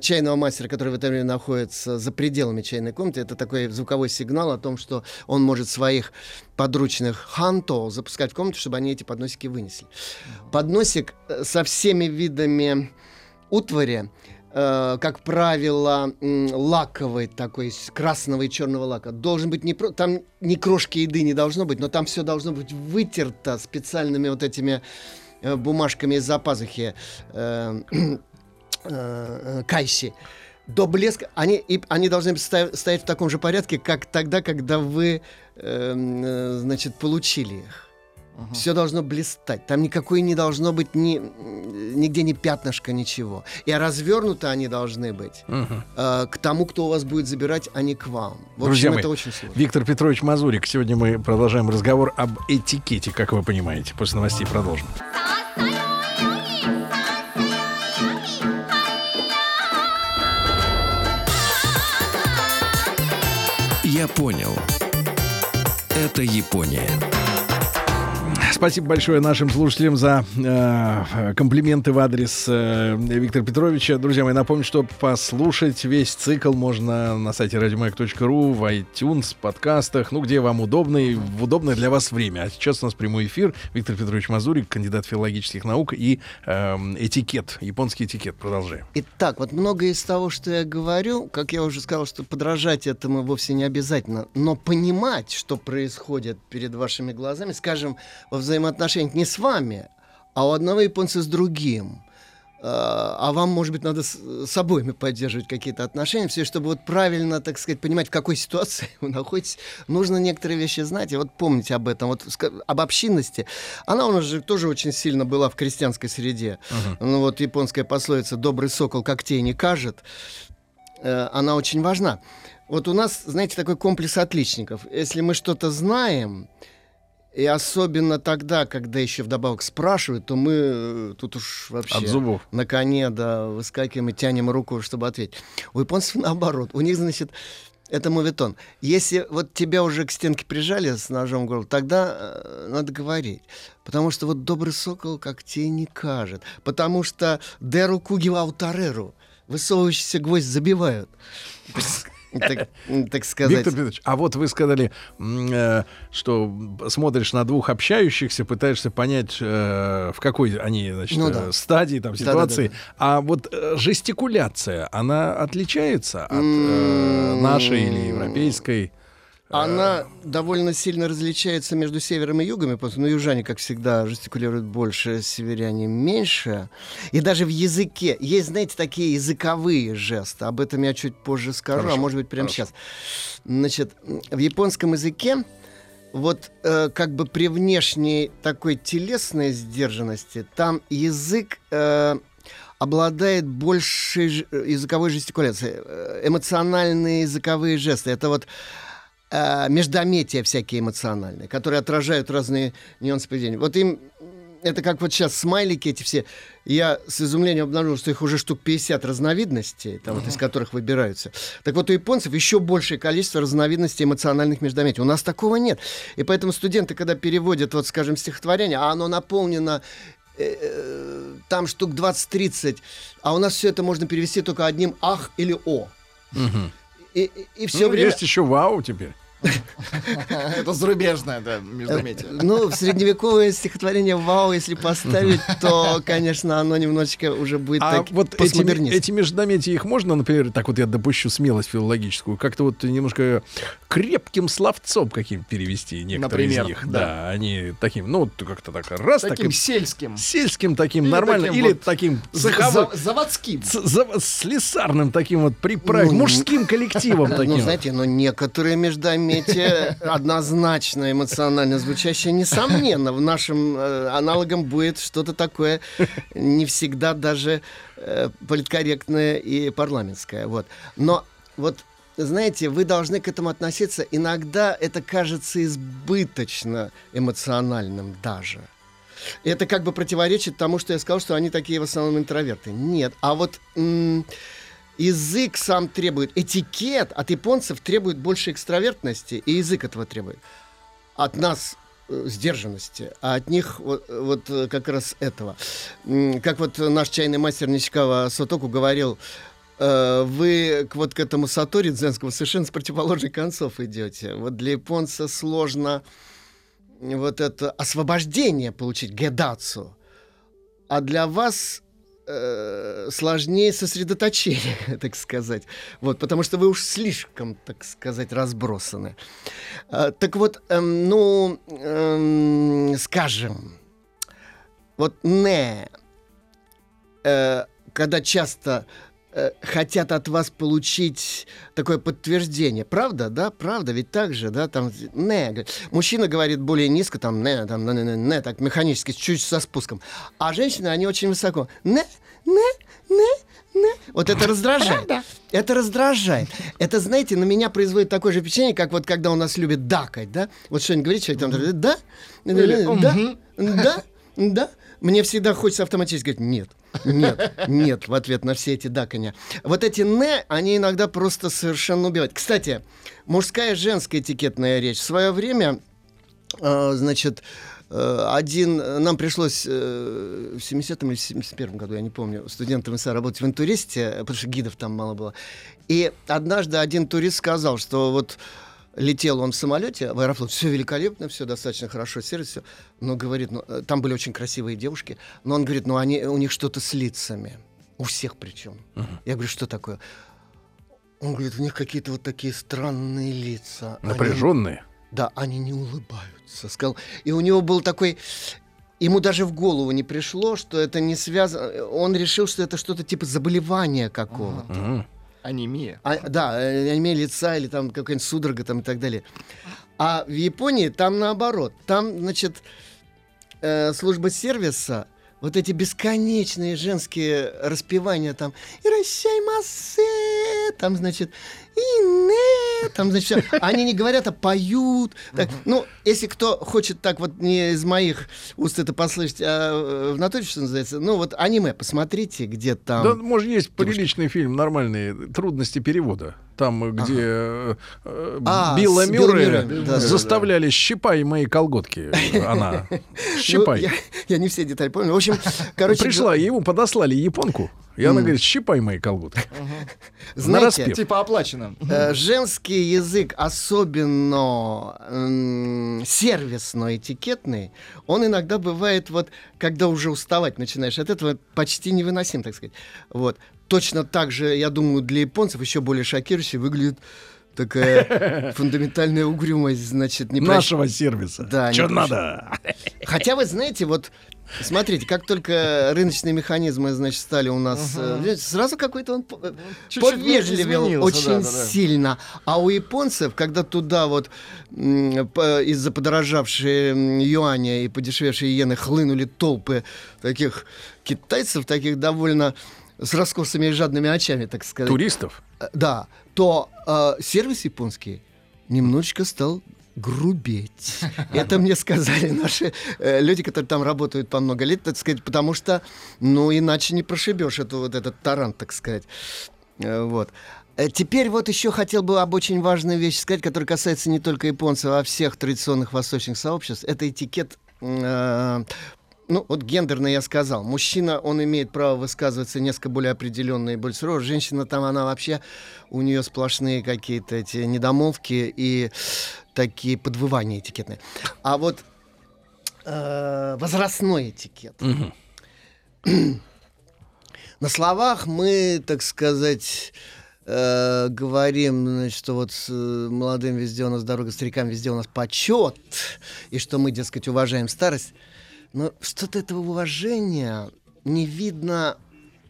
чайного мастера, который в это время находится за пределами чайной комнаты, это такой звуковой сигнал о том, что он может своих подручных ханто запускать в комнату, чтобы они эти подносики вынесли. Подносик э, со всеми видами утвари, э, как правило, лаковый такой, красного и черного лака. Должен быть не. Там ни крошки еды не должно быть, но там все должно быть вытерто специальными вот этими э, бумажками из-за пазухи *clears throat* э, э, кайси. До блеска они, и, они должны стоять в таком же порядке, как тогда, когда вы, эм, э, значит, получили их. Все должно блистать. Там никакой не должно быть ни, нигде ни пятнышка, ничего. И развернуты они должны быть Мгм. э, к тому, кто у вас будет забирать, а не к вам. В Друзья общем, мои, это очень сложно. Виктор Петрович Мазурик. Сегодня мы продолжаем разговор об этикете, как вы понимаете. После новостей продолжим. Я понял. Это Япония. Спасибо большое нашим слушателям за э, комплименты в адрес э, Виктора Петровича. Друзья мои, напомню, что послушать весь цикл можно на сайте радиомаяк.ру, в iTunes, подкастах, ну, где вам удобно и в удобное для вас время. А сейчас у нас прямой эфир. Виктор Петрович Мазурик, кандидат филологических наук и эм, этикет, японский этикет. Продолжаем. Итак, вот многое из того, что я говорю, как я уже сказал, что подражать этому вовсе не обязательно, но понимать, что происходит перед вашими глазами, скажем, во взаимоотношениях не с вами, а у одного японца с другим. А а вам, может быть, надо с, с обоими поддерживать какие-то отношения, все, чтобы вот правильно, так сказать, понимать, в какой ситуации *laughs* вы находитесь, нужно некоторые вещи знать, и вот помнить об этом, вот об общинности. Она у нас же тоже очень сильно была в крестьянской среде. Ну вот японская пословица «добрый сокол когтей не кажет», э, она очень важна. Вот у нас, знаете, такой комплекс отличников. Если мы что-то знаем, и особенно тогда, когда еще вдобавок спрашивают, то мы э, тут уж вообще От зубов. на коне, да, выскакиваем и тянем руку, чтобы ответить. У японцев *laughs* наоборот. У них, значит, это моветон. Если вот тебя уже к стенке прижали с ножом в горло, тогда э, надо говорить. Потому что вот добрый сокол когтей не кажет. Потому что деру кугива утареру. Высовывающийся гвоздь забивают. *laughs* Так, так сказать. Виктор Петрович, а вот вы сказали, э, что смотришь на двух общающихся, пытаешься понять, э, в какой они значит, Ну э, да. стадии, там, ситуации. А вот жестикуляция, она отличается от нашей или европейской? Она довольно сильно различается между севером и югом, потому что ну, южане, как всегда, жестикулируют больше, северяне меньше. И даже в языке есть, знаете, такие языковые жесты. Об этом я чуть позже скажу, Хорошо, а может быть прямо хорошо. сейчас. Значит, в японском языке вот э, как бы при внешней такой телесной сдержанности там язык э, обладает большей ж- языковой жестикуляцией. Э, Эмоциональные языковые жесты. Это вот э, междометия всякие эмоциональные, которые отражают разные нюансы поведения. Вот им это как вот сейчас смайлики эти все. Я с изумлением обнаружил, что их уже штук 50 разновидностей, там, вот, из которых выбираются. Так вот, у японцев еще большее количество разновидностей эмоциональных междометий. У нас такого нет. И поэтому студенты, когда переводят, вот, скажем, стихотворение, а оно наполнено э, э, там штук 20-30, а у нас все это можно перевести только одним «ах» или «о». И, и, и все Ну, время... Есть еще вау теперь. *laughs* Это зарубежное, да, междометие. Ну, в средневековое стихотворение «Вау», если поставить, то, конечно, оно немножечко уже будет А так вот эти, эти междометия, их можно, например, так вот я допущу смелость филологическую, как-то вот немножко крепким словцом каким перевести некоторые Например, из них. да. Да. они таким, ну, вот как-то так раз Таким таким, сельским. сельским таким Или нормально, таким или вот таким цеховым, за- заводским. за- слесарным таким вот приправить, Ну, мужским коллективом *laughs* Ну, таким. знаете, но некоторые междометия однозначно эмоционально звучащие, несомненно, в нашем э, аналогом будет что-то такое не всегда даже э, политкорректное и парламентское. Вот. Но вот знаете, вы должны к этому относиться. Иногда это кажется избыточно эмоциональным даже. Это как бы противоречит тому, что я сказал, что они такие в основном интроверты. Нет. А вот язык сам требует, этикет от японцев требует больше экстравертности, и язык этого требует. От нас э, сдержанности, а от них вот, вот, э, как раз этого. Как вот наш чайный мастер Ничкава Сотоку говорил, э, вы к, вот к этому сатори дзенскому совершенно с противоположных концов идете. Вот для японца сложно вот это освобождение получить, гедацу. А для вас э, сложнее сосредоточение, *laughs* так сказать. Вот, потому что вы уж слишком, так сказать, разбросаны. А, так вот, эм, ну, эм, скажем, вот не, э, когда часто э, хотят от вас получить такое подтверждение. Правда, да? Правда, ведь так же, да? Там, не, мужчина говорит более низко, там, не, там, не, не, не, так, механически, чуть со спуском. А женщины, они очень высоко. Не, не, не, не. Вот это раздражает. Это раздражает. Это, знаете, на меня производит такое же впечатление, как вот когда у нас любят дакать, да? Вот что-нибудь говорит человек, там, да, да, да, да. Мне всегда хочется автоматически говорить «нет». Нет, нет, в ответ на все эти даканья. Вот эти «не», они иногда просто совершенно убивают. Кстати, мужская и женская этикетная речь. В свое время, э, значит, э, один, нам пришлось э, в 70-м или 71-м году, я не помню, студентам ИСА работать в интуристе, потому что гидов там мало было. И однажды один турист сказал, что вот летел он в самолете в аэрофлот, все великолепно, все достаточно хорошо, сервис, все. Но говорит, ну, э, там были очень красивые девушки, но он говорит, ну они, у них что-то с лицами, у всех причем. Я говорю, что такое? Он говорит, у них какие-то вот такие странные лица. Они- Напряженные. да, они не улыбаются. Сказал. И у него был такой... Ему даже в голову не пришло, что это не связано... Он решил, что это что-то типа заболевания какого-то. Анемия. А, да, э, анемия лица или там какая-нибудь судорога там и так далее. А в Японии там наоборот. Там, значит, э, служба сервиса, вот эти бесконечные женские распевания там «Иращаймасе», там, значит, «Ине», там, значит, всё. они не говорят, а поют. Так, ну, если кто хочет так вот не из моих уст это послышать, а э, в натуре, что называется, ну, вот аниме, посмотрите, где там... Да, может, есть приличный фильм, нормальный, «Трудности перевода». Там, где э, э, А, Билла Мюррея да, да, заставляли «щипай мои колготки». Она. *laughs* Ну, «Щипай». я, я не все детали помню. В общем, короче... Пришла, ему подослали японку, и она говорит, «щипай мои колготки». Знаете, Нараспев. Типа оплачено. Э, женский язык, особенно м, сервисно-этикетный, он иногда бывает, вот, когда уже уставать начинаешь от этого, почти невыносим, так сказать. Вот. Точно так же, я думаю, для японцев еще более шокирующе выглядит такая *laughs* фундаментальная угрюмость, значит, не Нашего сервиса. Да. Что надо? *laughs* Хотя вы знаете, вот Смотрите, как только рыночные механизмы, значит, стали у нас, uh-huh. сразу какой-то он э, Чуть-чуть повежливел очень да, да, да. сильно. А у японцев, когда туда вот из-за подорожавшей юаня и подешевевшей иены хлынули толпы таких китайцев, таких довольно с раскосыми и жадными очами, так сказать. Туристов? Э, да. То э, сервис японский немножечко стал грубеть. *laughs* Это мне сказали наши э, люди, которые там работают по много лет, так сказать, потому что, ну, иначе не прошибешь эту, вот этот таран, так сказать. Э, вот. Э, теперь вот еще хотел бы об очень важной вещи сказать, которая касается не только японцев, а всех традиционных восточных сообществ. Это этикет э, ну, вот гендерно я сказал. Мужчина, он имеет право высказываться несколько более определенно и более сурово. Женщина там, она вообще, у нее сплошные какие-то эти недомолвки и такие подвывания этикетные. А вот э, возрастной этикет. На словах мы, так сказать, э, говорим, значит, что вот с э, молодым везде у нас дорога, старикам везде у нас почет, и что мы, дескать, уважаем старость. Но что-то этого уважения не видно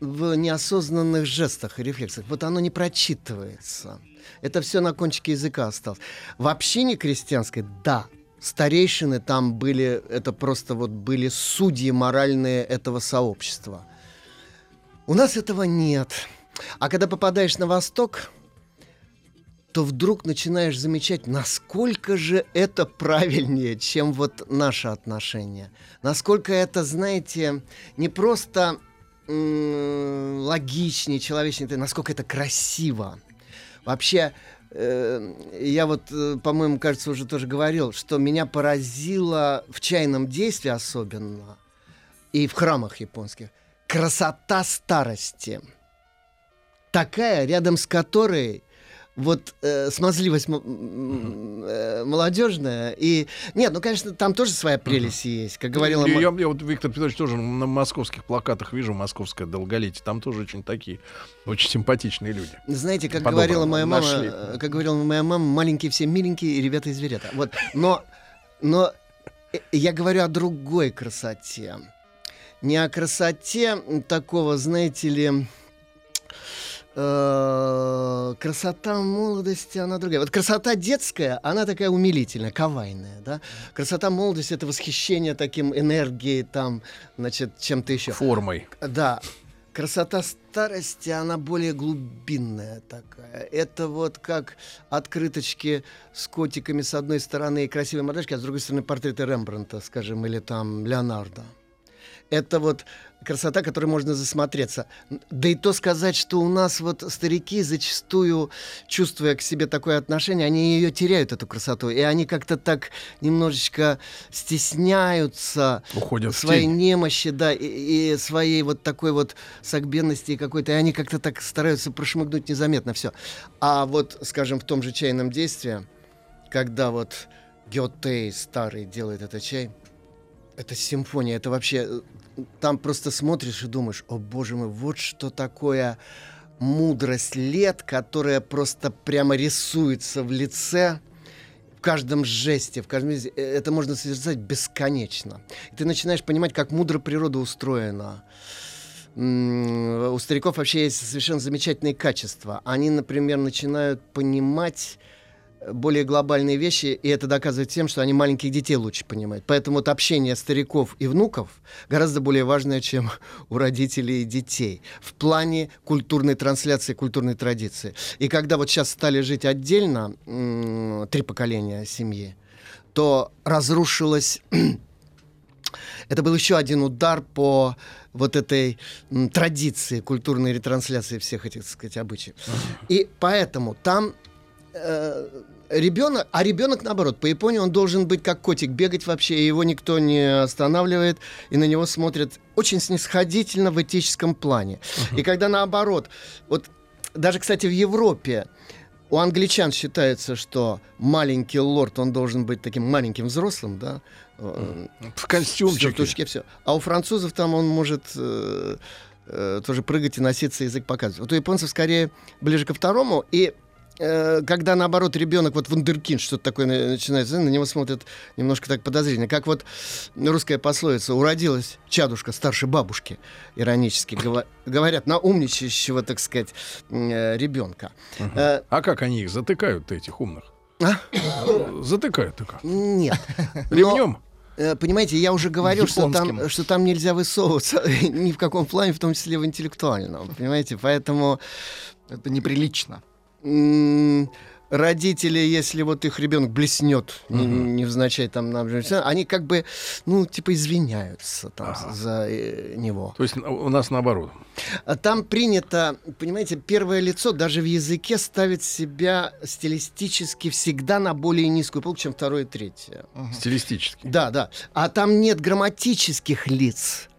в неосознанных жестах и рефлексах. Вот оно не прочитывается. Это все на кончике языка осталось. В общине крестьянской, да, старейшины там были, это просто вот были судьи моральные этого сообщества. У нас этого нет. А когда попадаешь на Восток, то вдруг начинаешь замечать, насколько же это правильнее, чем вот наше отношение. Насколько это, знаете, не просто логичнее, человечнее, насколько это красиво. Вообще, э, я вот, э, по-моему, кажется, уже тоже говорил, что меня поразило в чайном действии особенно и в храмах японских красота старости. Такая, рядом с которой вот э, смазливость э, молодежная. И нет, ну, конечно, там тоже своя прелесть uh-huh. есть. Как говорила... Я, я, я вот, Виктор Петрович, тоже на московских плакатах вижу московское долголетие. Там тоже очень такие, очень симпатичные люди. Знаете, как говорила моя мама, нашли. Э, как говорила моя мама, маленькие все миленькие и ребята и зверята. Вот, но, но э, я говорю о другой красоте. Не о красоте такого, знаете ли, Э, красота молодости, она другая. Вот красота детская, она такая умилительная, кавайная, да. Красота молодости — это восхищение таким энергией, там, значит, чем-то еще. Формой. Да. Красота старости, она более глубинная такая. Это вот как открыточки с котиками с одной стороны и красивые модельки, а с другой стороны портреты Рембранта, скажем, или там Леонардо это вот красота, которой можно засмотреться. Да и то сказать, что у нас вот старики зачастую, чувствуя к себе такое отношение, они ее теряют, эту красоту. И они как-то так немножечко стесняются Уходят своей немощи, да, и, и своей вот такой вот согбенности какой-то. И они как-то так стараются прошмыгнуть незаметно все. А вот, скажем, в том же чайном действии, когда вот Гёте старый делает этот чай, это симфония, это вообще э, там просто смотришь и думаешь, о боже мой, вот что такое мудрость лет, которая просто прямо рисуется в лице, в каждом жесте, в каждом... Э, это можно созерцать бесконечно. И ты начинаешь понимать, как мудро природа устроена. У стариков вообще есть совершенно замечательные качества. Они, например, начинают понимать более глобальные вещи, и это доказывает тем, что они маленьких детей лучше понимают. Поэтому вот общение стариков и внуков гораздо более важное, чем *laughs* у родителей и детей в плане культурной трансляции, культурной традиции. И когда вот сейчас стали жить отдельно, три поколения семьи, то разрушилось... *clears throat* это был еще один удар по вот этой традиции культурной ретрансляции всех этих, так сказать, обычаев. И поэтому там э, ребенок, а ребенок наоборот, по Японии он должен быть как котик, бегать вообще, и его никто не останавливает, и на него смотрят очень снисходительно в этическом плане. Uh-huh. И когда наоборот, вот даже, кстати, в Европе у англичан считается, что маленький лорд, он должен быть таким маленьким взрослым, да, в костюмчике. Все, все. А у французов там он может э, э, тоже прыгать и носиться, язык показывать. Вот у японцев скорее ближе ко второму. И э, когда наоборот ребенок вот вундеркинд что-то такое на- начинается, на него смотрят немножко так подозрительно. Как вот русская пословица «уродилась чадушка старше бабушки», иронически говорят, на умничающего, так сказать, э, ребенка. Э, А как они их затыкают, этих умных? А? Затыкают-то как? Нет. *laughs* Ремнем? Э, Понимаете, я уже говорил, что там, что там нельзя высовываться *laughs* ни в каком плане, в том числе в интеллектуальном. Понимаете, поэтому... Это неприлично. Родители, если вот их ребенок блеснет, не- невзначай там, на- они как бы, ну, типа извиняются там за э, него. То есть у нас наоборот. А Там принято, понимаете, первое лицо даже в языке ставит себя стилистически всегда на более низкую полку, чем второе и третье. Стилистически. Да, да. А там нет грамматических лиц.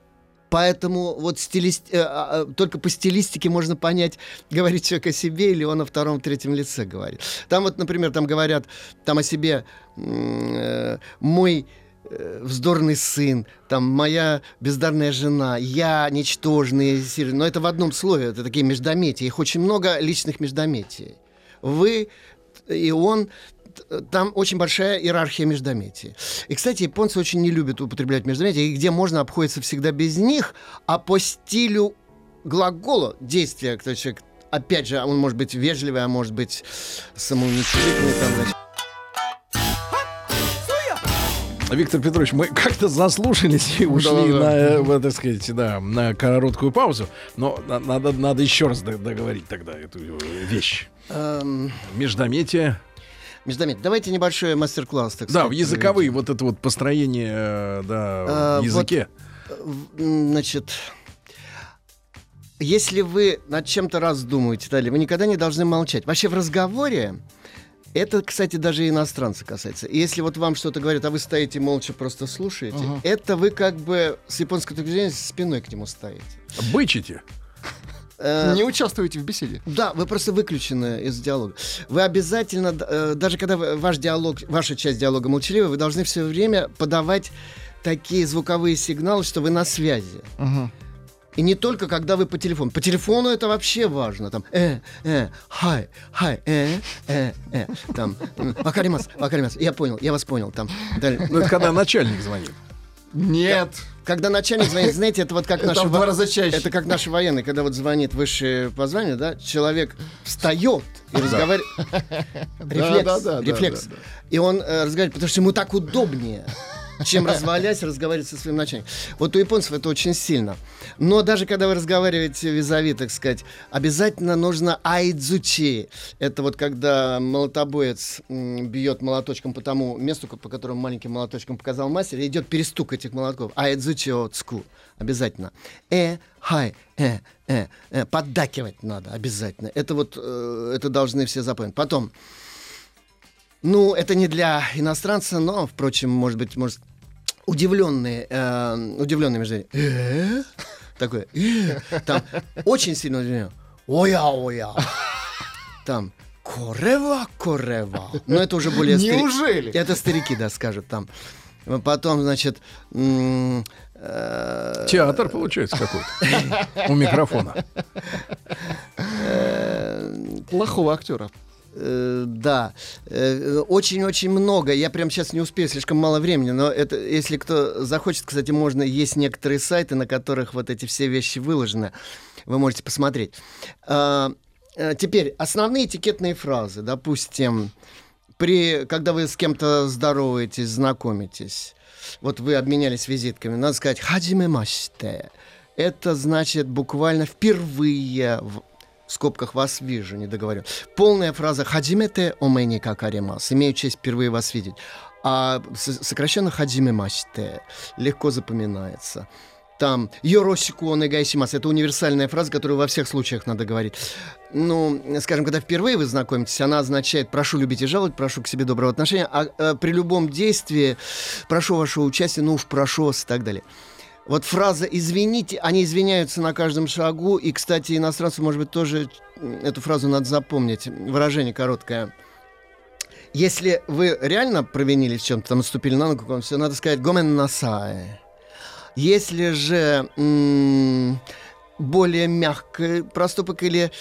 Поэтому вот стилист... э, а, а, только по стилистике можно понять, *laughs* говорит человек о себе или он о втором, третьем лице говорит. Там вот, например, там говорят там о себе э, мой э, вздорный сын, там моя бездарная жена, я ничтожный, но это в одном слове, это такие междометия, их очень много личных междометий. Вы и он, т- там очень большая иерархия междометий. И, кстати, японцы очень не любят употреблять междометия, и где можно обходится всегда без них, а по стилю глагола действия, кто человек, опять же, он может быть вежливый, а может быть самоуничижительный, там, значит, Виктор Петрович, мы как-то заслушались и ушли Да-да-да. на, э, вот, так сказать, да, на короткую паузу. Но на- надо, надо еще раз договорить тогда эту э, вещь. эм, Междометие. Междометие. Давайте небольшой мастер-класс, так Да, сказать. в языковые вот это вот построение э, да, А, в языке. В- м, Значит, если вы над чем-то раздумываете, далее, вы никогда не должны молчать. Вообще в разговоре, это, кстати, даже иностранцы касается. И если вот вам что-то говорят, а вы стоите молча просто слушаете, Ага. это вы как бы с японской точки зрения спиной к нему стоите. Бычите. Э, Не участвуйте в беседе. Да, вы просто выключены из диалога. Вы обязательно, э, даже когда ваш диалог, ваша часть диалога молчаливая, вы должны все время подавать такие звуковые сигналы, что вы на связи. И не только когда вы по телефону. По телефону это вообще важно. Там, э, э, хай, хай, э, э, э. Там, вакаримас, вакаримас. Я понял, я вас понял. Там. Ну, это когда начальник звонит. Нет. Когда начальник звонит, знаете, это вот как наши во-. Это как наши военные, когда вот звонит высшее по званию, да, человек встает и разговаривает. *laughs* Рефлекс, рефлекс. И он э, разговаривает, потому что ему так удобнее, чем развалясь, разговаривать со своим начальником. Вот у японцев это очень сильно. Но даже когда вы разговариваете визави, так сказать, обязательно нужно айдзучи. Это вот когда молотобоец бьет молоточком по тому месту, по которому маленьким молоточком показал мастер, и идет перестук этих молотков. Айдзучи отску. Обязательно. Э, хай, э, э, э. Поддакивать надо обязательно. Это вот, э, это должны все запомнить. Потом, ну, это не для иностранца, но, впрочем, может быть, может, удивленные, э, удивленные между «Э?» такое, «Э?» там очень сильно удивление. Оя, оя. Там корева, корева. Но это уже более Неужели? Это старики, да, скажут там. Потом, значит, э, Театр получается какой-то. У микрофона. Плохого актера. Э, да, Э, очень-очень много. Я прям сейчас не успею, слишком мало времени. Но это, если кто захочет, кстати, можно есть некоторые сайты, на которых вот эти все вещи выложены. Вы можете посмотреть. А, э, теперь основные этикетные фразы, допустим, при, когда вы с кем-то здороваетесь, знакомитесь, вот вы обменялись визитками, надо сказать «хаджимемаште». Это значит буквально впервые в скобках вас вижу, не договорю. Полная фраза «хаджимете омэни какаримас». Имею честь впервые вас видеть. А сокращенно «хаджимемаште» легко запоминается. Там «Йорошику онегайсимас» — это универсальная фраза, которую во всех случаях надо говорить. Ну, скажем, когда впервые вы знакомитесь, она означает «прошу любить и жаловать», «прошу к себе доброго отношения», а э, при любом действии «прошу вашего участия», «ну уж прошу вас» и так далее. Вот фраза «извините», они извиняются на каждом шагу, и, кстати, иностранцу, может быть, тоже эту фразу надо запомнить, выражение короткое. Если вы реально провинились в чем-то, там наступили на ногу, все, надо сказать «гомен насай». Если же более мягкий проступок или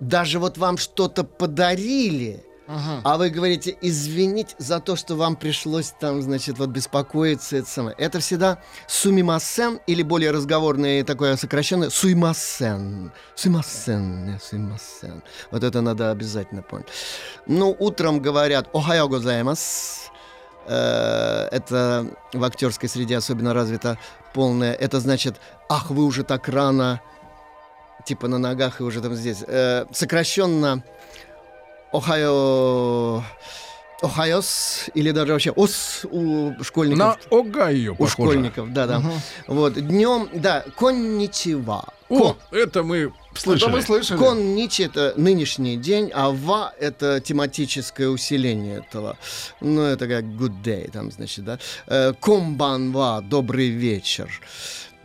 даже вот вам что-то подарили, Ага. а вы говорите, извините за то, что вам пришлось там, значит, вот беспокоиться. Это, самое. это всегда сумимасен или более разговорное такое сокращенное суймасен. Суймасен, суймасен. Вот это надо обязательно помнить. Ну, утром говорят «Охайо гозаэмас». Э, Это в актерской среде особенно развито полное. Это значит «Ах, вы уже так рано». Типа на ногах и уже там здесь. Э, Сокращенно Охайо... Охайос или даже вообще ос у школьников. На Огайо У похоже. школьников, да, да. Мгм. Вот, днем, да, конничева. О, это мы слышали. Конничи это нынешний день, а ва это тематическое усиление этого. Ну, это как good day, там, значит, да. Э, Комбанва, добрый вечер.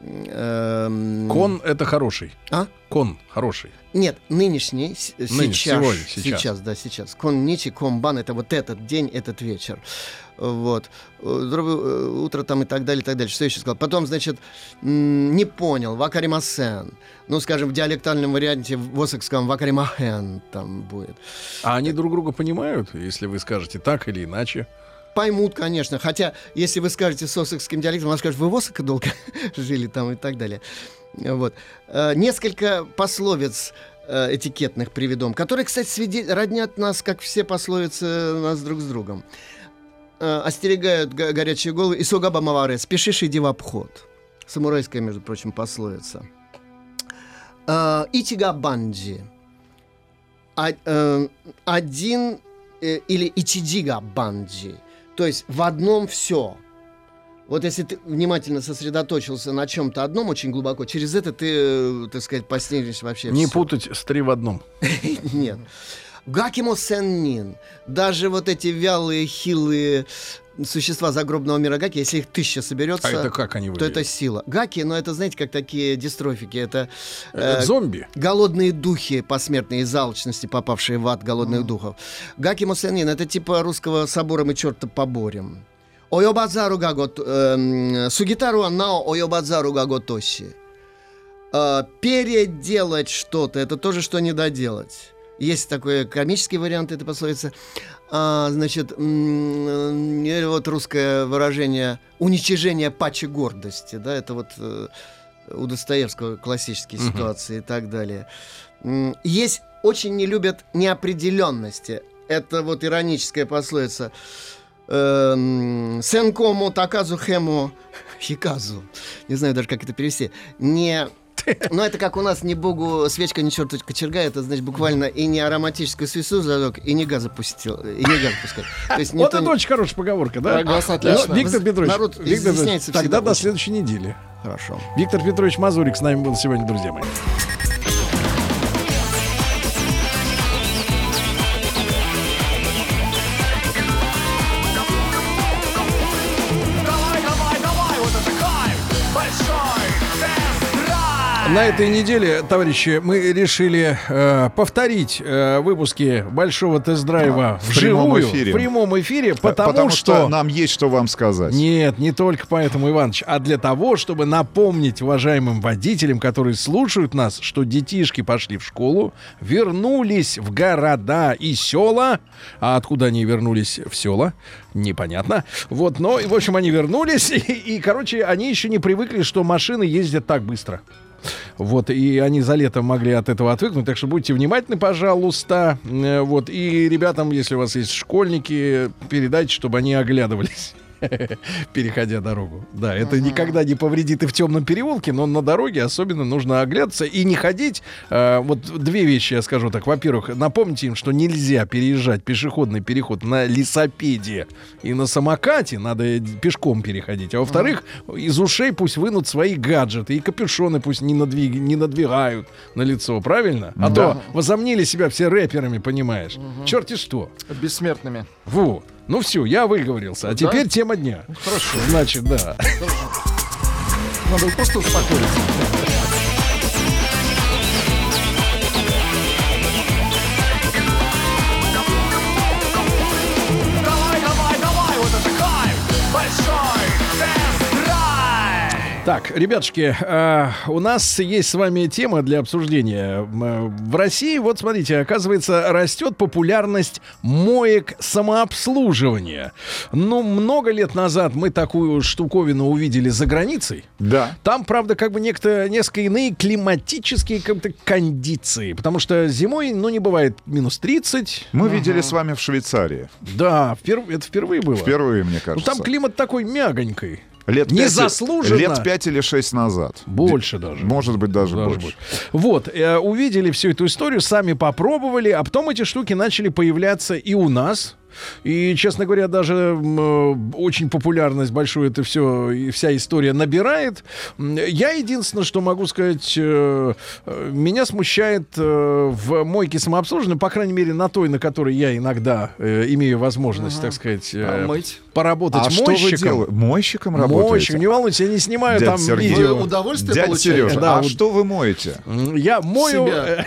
Эм, Кон это хороший. А? Кон хороший. Нет, нынешний, сейчас, сегодня, сейчас. сейчас, да, сейчас. Конничи, комбан, это вот этот день, этот вечер. Вот. Э, э, утро там и так далее, и так далее. Что я еще сказал? Потом, значит, не понял, вакаримасен. Ну, скажем, в диалектальном варианте в осекском вакаримахен там будет. А они друг друга понимают, если вы скажете так или иначе? Поймут, конечно. Хотя, если вы скажете с осекским диалектом, она скажет, вы в Осака долго *laughs* жили там и так далее. Вот. Э, Несколько пословиц э, этикетных приведом, которые, кстати, свиде- роднят нас, как все пословицы нас друг с другом. Э, Остерегают го- горячие головы. Исогаба маваре, спешишь, иди в обход. Самурайская, между прочим, пословица. Итига банджи. А- Один или ичидига банджи. То есть в одном все. Вот если ты внимательно сосредоточился на чем-то одном очень глубоко, через это ты, э, так сказать, постигнешь вообще Не всё. путать с три в одном. *laughs* Нет. Гакимо сеннин. Даже вот эти вялые, хилые существа загробного мира гаки, если их тысяча соберется, А это как они то это сила. Гаки, но это, знаете, как такие дистрофики. Это Это зомби? Голодные духи посмертные из алчности, попавшие в ад голодных духов. Гаки Мусенин, это типа русского собора мы черта поборем. Ойобадзару гагот... эм, Сугитару нао ойобадзару гаготоси. Э, переделать что-то, это тоже что не доделать. Есть такой комический вариант этой пословицы. А, значит, э, вот русское выражение уничижение пачи гордости, да, это вот э, у Достоевского классические ситуации и так далее. Есть очень не любят неопределенности. Это вот ироническая пословица. Эм, Сенкому таказу хему хиказу. Не знаю даже, как это перевести. Не... Но это как у нас не богу свечка, не черту кочерга, это значит буквально и не ароматическую свису зажег, и не газа пустил, и не газ пускать. То есть Вот это не- очень хорошая поговорка, да? Газ Ну. Виктор Петрович, Народ Виктор Петрович, тогда всегда до следующей недели. Хорошо. Виктор Петрович Мазурик с нами был сегодня, друзья мои. На этой неделе, товарищи, мы решили э, повторить э, выпуски большого тест-драйва В прямом вживую, эфире. в прямом эфире, П- потому, что... нам есть что вам сказать. Нет, не только поэтому, Иваныч, а для того, чтобы напомнить уважаемым водителям, которые слушают нас, что детишки пошли в школу, вернулись в города и села. А откуда они вернулись в села? Непонятно. Вот, но, в общем, они вернулись, *laughs* и, и, короче, они еще не привыкли, что машины ездят так быстро. Вот, и они за лето могли от этого отвыкнуть, так что будьте внимательны, пожалуйста. Э, Вот, и ребятам, если у вас есть школьники, передайте, чтобы они оглядывались. *laughs* переходя дорогу. Да, это никогда не повредит и в темном переулке, но на дороге особенно нужно оглядываться и не ходить. Э, вот две вещи я скажу так. Во-первых, напомните им, что нельзя переезжать пешеходный переход на лесопеде и на самокате, надо пешком переходить. А во-вторых, из ушей пусть вынут свои гаджеты и капюшоны пусть не, надвиг- не надвигают на лицо, правильно? А Да. то возомнили себя все рэперами, понимаешь? Черти что. Бессмертными. Вот. Ну все, я выговорился. А Да? теперь тема дня. Хорошо. Значит, да. Надо просто успокоиться. Так, ребятушки, э, у нас есть с вами тема для обсуждения. М, В России, вот смотрите, оказывается, растет популярность моек самообслуживания. Ну, много лет назад мы такую штуковину увидели за границей. Да. Там, правда, как бы некто, несколько иные климатические как-то кондиции. Потому что зимой, ну, не бывает минус 30. Мы видели с вами в Швейцарии. Да, впер- это впервые было. Впервые, мне Ну, кажется. там климат такой мягонький. Лет Незаслуженно. Лет пять или шесть назад. Больше даже. Может быть, даже, Даже больше. больше. Вот, э, увидели всю эту историю, сами попробовали, а потом эти штуки начали появляться и у нас. И, честно говоря, даже э, очень популярность большую это все, и вся история набирает. Я единственное, что могу сказать, э, э, меня смущает э, в мойке самообслуживания, по крайней мере, на той, на которой я иногда э, имею возможность, так сказать, э, Помыть. поработать А что вы мойщиком. делаете? Мойщиком работаете? Мойщиком, не волнуйтесь, я не снимаю Дядя там Сергей. видео. Вы удовольствие Дядя получаете? Сережа, Да, а вот- что вы моете? Я мою... Себя.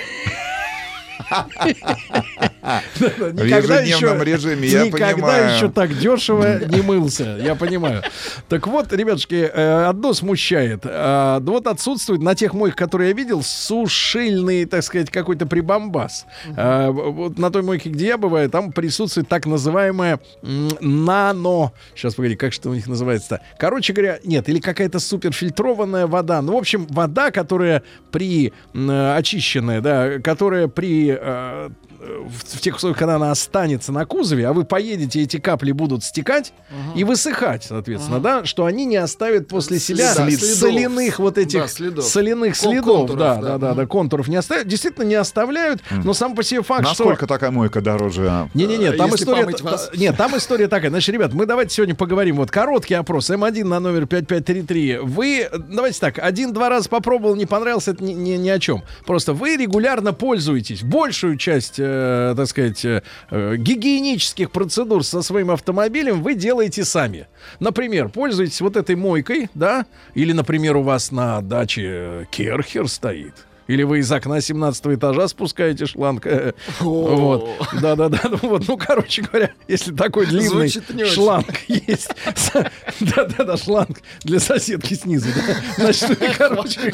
*laughs* *laughs* э, Никогда ежедневном еще, режиме, я никогда еще так дешево не мылся, я понимаю. Так вот, ребятушки, э, одно смущает. А, да Вот отсутствует на тех мойках, которые я видел, сушильный, так сказать, какой-то прибамбас. А, Вот на той мойке, где я бываю, там присутствует так называемая нано... Сейчас, погоди, как что у них называется-то? Короче говоря, нет, или какая-то суперфильтрованная вода. Ну, в общем, вода, которая при... э, очищенная, да, которая при... э, в, в тех условиях, когда она останется на кузове, а вы поедете, эти капли будут стекать и высыхать, соответственно, да, что они не оставят после себя следов. соляных вот этих Да, следов. соляных Кон- следов, контуров, да, да. да, да, да, контуров не оставляют, действительно не оставляют, но сам по себе факт, что Насколько такая мойка дороже? а? не-не-не, там Если история... вас. Нет, там история такая. Значит, ребят, мы давайте сегодня поговорим. Вот короткий опрос. М1 на номер 5533. Вы, давайте так, один-два раза попробовал, не понравился, это ни, ни- ни о чем. Просто вы регулярно пользуетесь большую часть, э, так сказать, э, э, гигиенических процедур со своим автомобилем вы делаете сами. Например, пользуетесь вот этой мойкой, да? Или, например, у вас на даче э, керхер стоит. Или вы из окна 17 этажа спускаете шланг. *laughs* Вот. Да-да-да. Ну, вот. ну, короче говоря, если такой длинный шланг есть. *laughs* Да-да-да, шланг для соседки снизу. Значит, *laughs* короче,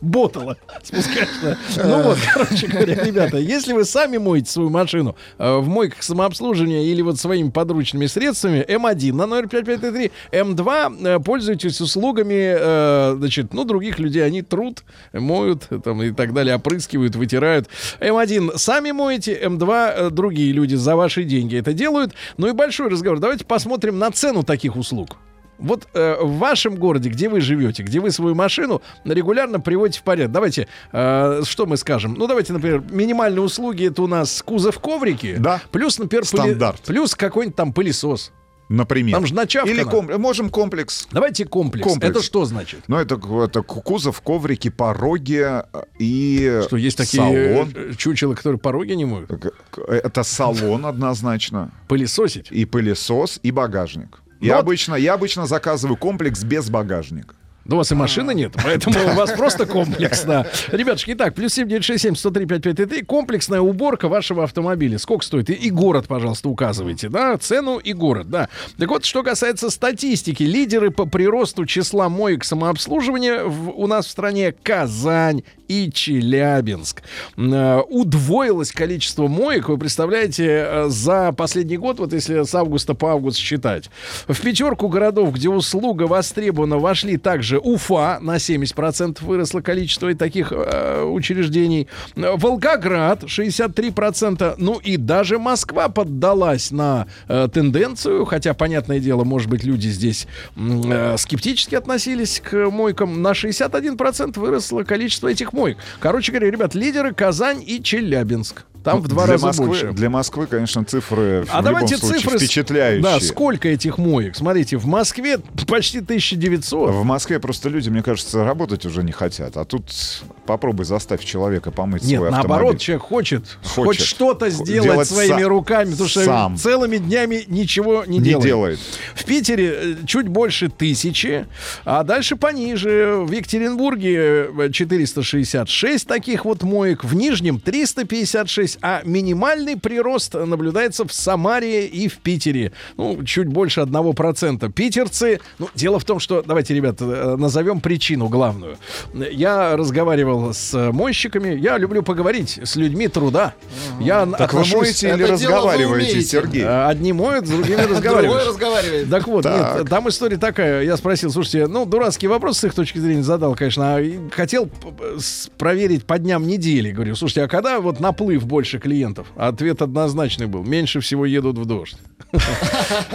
ботала спускаешь. Ну вот, короче говоря, ребята, если вы сами моете свою машину э, в мойках самообслуживания или вот своими подручными средствами, М1 на номер 5533, М2 э, пользуйтесь услугами, э, значит, ну, других людей, они труд, моют там и так далее, опрыскивают, вытирают. М1 сами моете, М2 э, другие люди за ваши деньги это делают. Ну и большой разговор. Давайте посмотрим на цену таких услуг. Вот э, в вашем городе, где вы живете, где вы свою машину регулярно приводите в порядок. Давайте, э, что мы скажем? Ну, давайте, например, минимальные услуги это у нас кузов коврики. Да. Плюс, например, пыли- Стандарт. плюс какой-нибудь там пылесос. Например. Там же начавка Или ком- можем комплекс. Давайте комплекс. Комплекс. Это что значит? Ну, это, это кузов, коврики, пороги э, и Что есть такие салон. э, чучела, которые пороги не моют? К- Это салон однозначно. Пылесосить? И пылесос, и багажник. Ну Я, вот- обычно, я обычно заказываю комплекс без багажника. Да у вас и машины нет, поэтому у вас просто комплекс, да. *laughs* Ребятушки, итак, плюс 7967 103 5533, комплексная уборка вашего автомобиля. Сколько стоит? И, и город, пожалуйста, указывайте, да, цену и город, да. Так вот, что касается статистики, лидеры по приросту числа моек самообслуживания в- у нас в стране Казань и Челябинск. Э, Удвоилось количество моек, вы представляете, э, за последний год, вот если с августа по август считать. В пятерку городов, где услуга востребована, вошли также Уфа, на 70% выросло количество таких э, учреждений. Волгоград, 63%. Ну и даже Москва поддалась на э, тенденцию, хотя, понятное дело, может быть, люди здесь э, скептически относились к мойкам. На 61% выросло количество этих моек. Короче говоря, ребят, лидеры Казань и Челябинск. Там Ну, в два раза Москвы, больше. Для Москвы, конечно, цифры А в давайте любом случае цифры. впечатляющие. Да, сколько этих моек? Смотрите, в Москве почти 1900. В Москве просто люди, мне кажется, работать уже не хотят. А тут попробуй заставь человека помыть Нет, свой наоборот, автомобиль. человек хочет, Хочет. хоть что-то сделать делать своими са- руками, потому что сам. целыми днями ничего не, Не делает. делает. В Питере э, чуть больше тысячи, а дальше пониже. В Екатеринбурге э, 466 таких вот моек, в Нижнем 356, а минимальный прирост наблюдается в Самаре и в Питере. Ну, чуть больше 1%. Питерцы, ну, дело в том, что, давайте, ребята, э, назовем причину главную. Я разговаривал с мойщиками, я люблю поговорить с людьми труда. Я Так вы моете или разговариваете. Сергей? Э, Одни моют, с другими *laughs* разговаривают. Так вот, Так. нет, там история такая. Я спросил, слушайте, ну, дурацкий вопрос с их точки зрения задал, конечно. а хотел проверить по дням недели. Говорю, слушайте, а когда вот наплыв больше клиентов? Ответ однозначный был. Меньше всего едут в дождь. *laughs*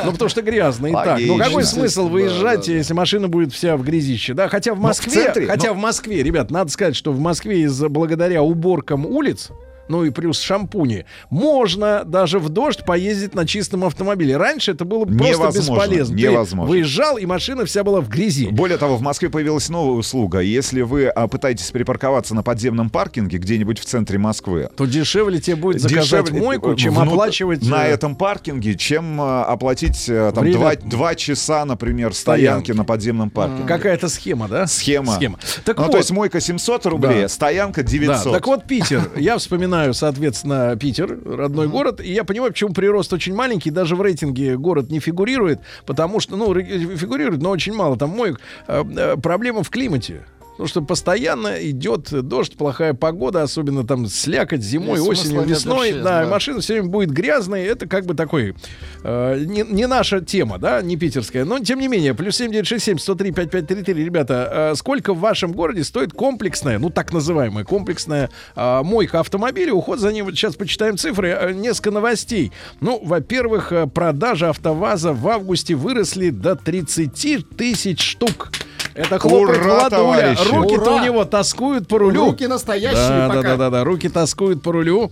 Ну, потому что грязно и так. Ну, какой смысл выезжать, если машина будет вся в грязище? Да, хотя в Ну, в Москве, центре, хотя ну- в Москве, ребят, надо сказать, что в Москве из-за благодаря уборкам улиц ну и плюс шампуни. Можно даже в дождь поездить на чистом автомобиле. Раньше это было просто Невозможно, бесполезно. Ты невозможно. выезжал, и машина вся была в грязи. Более того, в Москве появилась новая услуга. Если вы а, пытаетесь припарковаться на подземном паркинге где-нибудь в центре Москвы, То дешевле тебе будет заказать дешевле, мойку, чем внут- оплачивать... на э, этом паркинге, чем э, оплатить э, там Время- два, два часа, например, стоянки на подземном паркинге. Какая-то схема, да? Схема. Схема. Так ну, вот, то есть мойка 700 рублей, Да. а стоянка 900. Да, так вот Питер. Я вспоминаю, соответственно, Питер, родной город. И я понимаю, почему прирост очень маленький. Даже в рейтинге город не фигурирует. Потому что, ну, фигурирует, но очень мало там моек. Э, э, Проблема в климате. Потому что постоянно идет дождь, плохая погода, особенно там слякоть зимой, смысла осенью, нет весной. вообще, да, да. машина все время будет грязной. Это как бы такой э, не, не наша тема, да, не питерская. Но тем не менее, плюс 7967 103 5533, ребята, э, сколько в вашем городе стоит комплексная, ну так называемая комплексная э, мойка автомобиля, уход за ним, вот сейчас почитаем цифры, э, несколько новостей. Ну, во-первых, э, продажи АвтоВАЗа в августе выросли до 30 тысяч штук. Это хлопает Ура, Владуля. товарищи! Руки-то Ура! у него тоскуют по рулю. Руки настоящие Да, да, пока. да, да, да, руки тоскуют по рулю.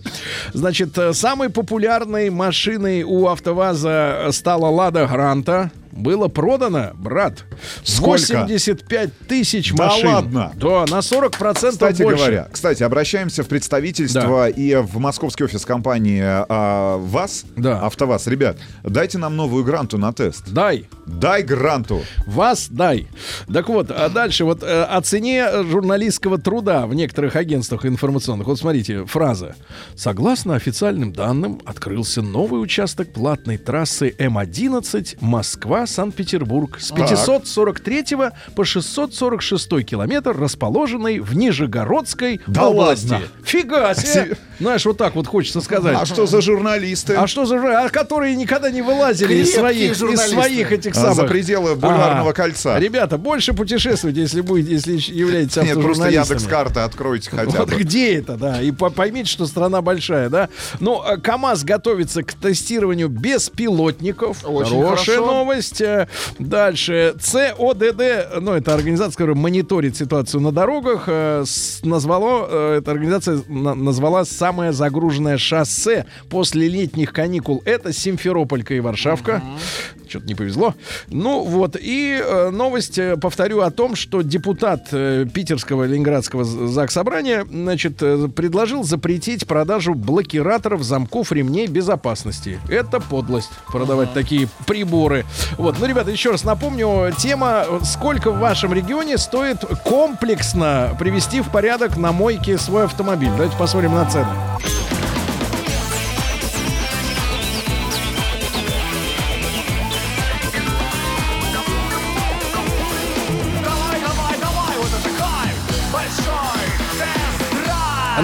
Значит, э, самой популярной машиной у АвтоВАЗа стала Лада Гранта. Было продано, брат, Сколько? 85 тысяч Да машин. ладно? Да, на 40% Кстати больше. говоря, кстати, обращаемся в представительство и в московский офис компании а, ВАЗ, АвтоВАЗ. Ребят, дайте нам новую гранту на тест. Дай. Дай гранту. Вас дай. Так вот, а дальше вот э, о цене журналистского труда в некоторых агентствах информационных. Вот смотрите, фраза. Согласно официальным данным, открылся новый участок платной трассы М11 Москва-Санкт-Петербург с Так. 543 по 646 километр, расположенный в Нижегородской Да области. ладно? Фига себе! Се- Знаешь, вот так вот хочется сказать. А что за журналисты? А что за жур- а которые никогда не вылазили из своих, из журналисты. своих этих А, самых за пределы бульварного кольца. Ребята, больше путешествуйте, если будете, если являетесь Нет, просто автожурналистами. Яндекс карты откройте хотя Вот бы. где это, да, и по- поймите, что страна большая, да. Ну, а КАМАЗ готовится к тестированию беспилотников. Очень Хорошая хорошо. новость. Э, Дальше. ЦОДД, ну, это организация, которая мониторит ситуацию на дорогах, э, назвало, э, эта организация на- назвала самое загруженное шоссе после летних каникул. Это Симферополька и Варшавка. Что-то не повезло. Ну вот, и э, новость, э, повторю, о том, что депутат э, Питерского Ленинградского з- Заксобрания, значит, э, предложил запретить продажу блокираторов замков ремней безопасности. Это подлость, продавать такие приборы. Вот, ну, ребята, еще раз напомню, тема, сколько в вашем регионе стоит комплексно привести в порядок на мойке свой автомобиль. Давайте посмотрим на цены.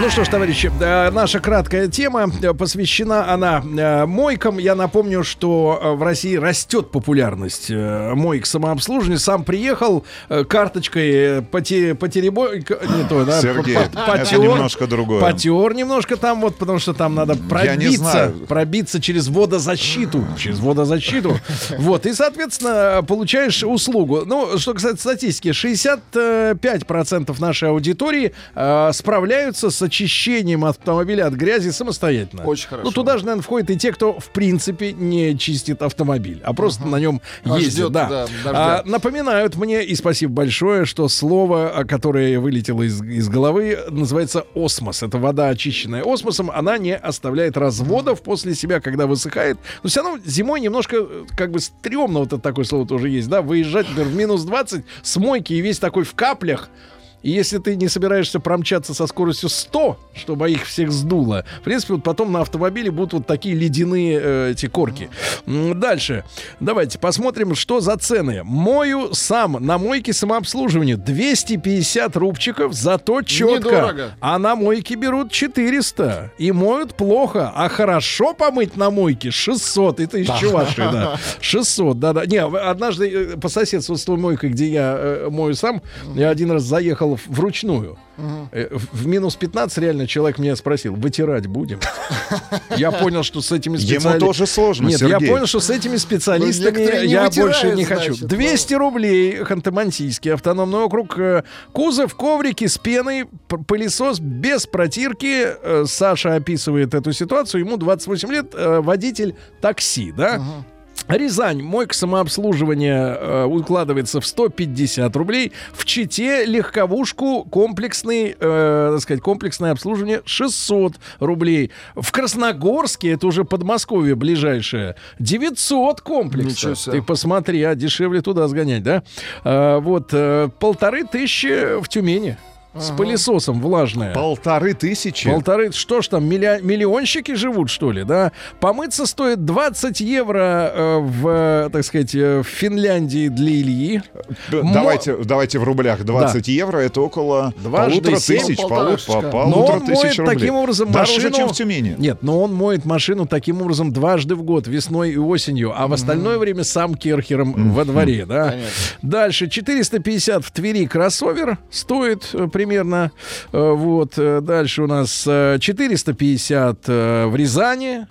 Ну что ж, товарищи, э, наша краткая тема э, посвящена она э, мойкам. Я напомню, что в России растет популярность моек самообслуживания. Сам приехал карточкой э, поте- потеребой... Не то, да? Сергей, по- это потер- немножко другое. Потер немножко там вот, потому что там надо пробиться, пробиться через водозащиту. Через водозащиту. *laughs* Вот, и, соответственно, получаешь услугу. Ну, что касается статистики, 65% нашей аудитории э, справляются с очищением автомобиля от грязи самостоятельно. Очень хорошо. Ну, туда же, наверное, входит и те, кто, в принципе, не чистит автомобиль, а просто на нем А ездит. ждет, да. да, А, напоминают мне, и спасибо большое, что слово, а, которое вылетело из, из головы, называется осмос. Это вода, очищенная осмосом. Она не оставляет разводов после себя, когда высыхает. Но все равно зимой немножко э, как бы стрёмно, вот это такое слово тоже есть, да, выезжать, например, в минус 20 с мойки и весь такой в каплях. И если ты не собираешься промчаться со скоростью 100, чтобы их всех сдуло, в принципе, вот потом на автомобиле будут вот такие ледяные э, эти корки. Дальше. Давайте посмотрим, что за цены. Мою сам на мойке самообслуживания 250 рубчиков, зато четко. Недорого. А на мойке берут 400. И моют плохо. А хорошо помыть на мойке 600. Это из Да. Чувашии, да. 600, да-да. Не, однажды э, по соседству с той мойкой, где я э, мою сам, я один раз заехал в- вручную. Э, В минус 15 реально человек меня спросил, вытирать будем? Я понял, что с этими Ему специалистами... тоже сложно, Нет, Сергей. я понял, что с этими Ну, специалистами я вытирают, больше не хочу. значит, 200 рублей, Ханты-Мансийский автономный округ. э, Кузов, коврики с пеной, пылесос без протирки. Э, Саша описывает эту ситуацию. Ему 28 лет, водитель такси, да? Рязань, мойка самообслуживания э, укладывается в 150 рублей. В Чите легковушку комплексный, э, так сказать, комплексное обслуживание 600 рублей. В Красногорске, это уже Подмосковье ближайшее, 900 комплексов. Ты посмотри, а дешевле туда сгонять, да? А, вот, э, полторы тысячи в Тюмени. С пылесосом влажное. Полторы тысячи? Полторы, что ж там, миллио- миллионщики живут, что ли, да? Помыться стоит 20 евро э, в, э, так сказать, э, в Финляндии для Ильи. Д- Мо- Давайте, давайте в рублях 20 евро, это около Дважды полутора семь, тысяч, полу- по- Но полутора он моет тысяч рублей. таким образом Дороже, машину... чем в Тюмени. Нет, но он моет машину таким образом дважды в год, весной и осенью, а в остальное время сам керхером во дворе, да? Дальше 450 в Твери кроссовер стоит э, примерно. Э, Вот э, дальше у нас э, 450 э, в Рязани,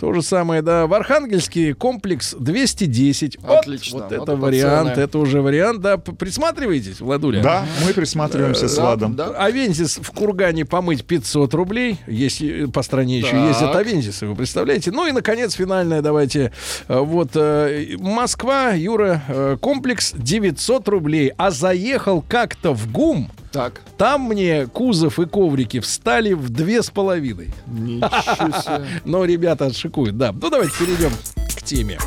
то же самое, да. В Архангельске комплекс 210. Вот, Отлично, Вот, вот это вариант, цены. это уже вариант, да. Присматриваетесь, Владуля? Да, мы присматриваемся с Владом. да. Авензис в Кургане помыть 500 рублей, если по стране еще Так. ездят Авензисы, вы представляете? Ну и, наконец, финальное, давайте. Вот Москва, Юра, комплекс 900 рублей. А заехал как-то в ГУМ, Так. там мне кузов и коврики встали в две с половиной. Ничего себе. *laughs* Но ребята отшикуют, да. Ну давайте перейдем к теме.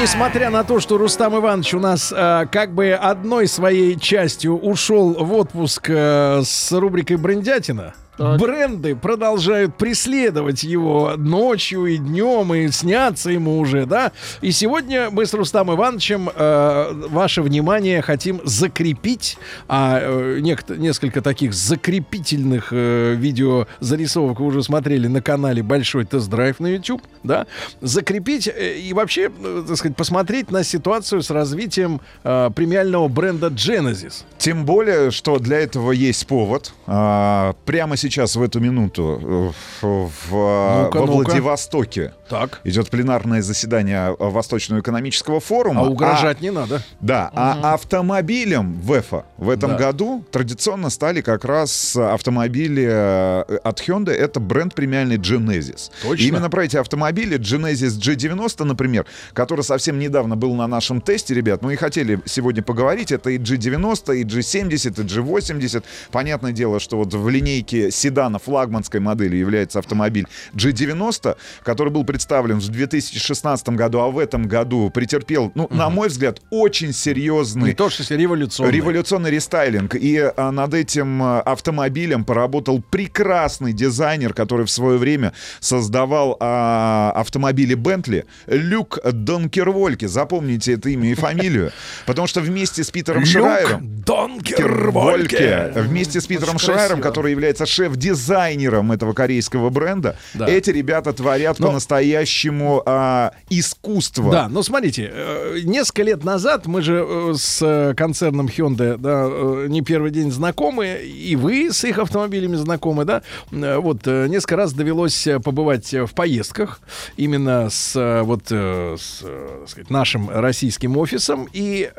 Несмотря на то, что Рустам Иванович у нас э, как бы одной своей частью ушел в отпуск э, с рубрикой «Брендятина», бренды продолжают преследовать его ночью и днем, и снятся ему уже, да? И сегодня мы с Рустам Ивановичем э, ваше внимание хотим закрепить, а э, некто- несколько таких закрепительных э, видеозарисовок вы уже смотрели на канале «Большой тест-драйв» на YouTube, да? Закрепить э, и вообще, э, так сказать, посмотреть на ситуацию с развитием э, премиального бренда Genesis. Тем более, что для этого есть повод. А, прямо сейчас, в эту минуту, э, в, в, а, Ну-ка, во ну-ка. Владивостоке Так. идет пленарное заседание Восточного экономического форума. А угрожать не надо. Да, а автомобилем ВЭФа в этом Да. году традиционно стали как раз автомобили э, от Hyundai. Это бренд премиальный Genesis. Точно. И именно про эти автомобили Genesis G90, например, который совсем недавно был на нашем тесте, ребят, мы и хотели сегодня поговорить. Это и G90, и G70, и G80. Понятное дело, что вот в линейке седана флагманской модели является автомобиль G90, который был представлен в 2016 году, а в этом году претерпел, ну, на мой взгляд, очень серьезный Не то, что революционный. Революционный рестайлинг. И а, над этим а, автомобилем поработал прекрасный дизайнер, который в свое время создавал а, автомобили Бентли, Люк Донкервольке. Запомните это имя и фамилию. *laughs* Потому что вместе с Питером Люк Шрайером... Донкервольке. Вместе с Питером Шрайером, который является шеф-дизайнером этого корейского бренда. Да. Эти ребята творят Но- по-настоящему а, искусство. Да, но смотрите, э, несколько лет назад мы же э, с э, концерном Hyundai, да, не первый день знакомы, и вы с их автомобилями знакомы, да. Вот несколько раз довелось побывать в поездках именно с вот с, сказать, нашим российским офисом, и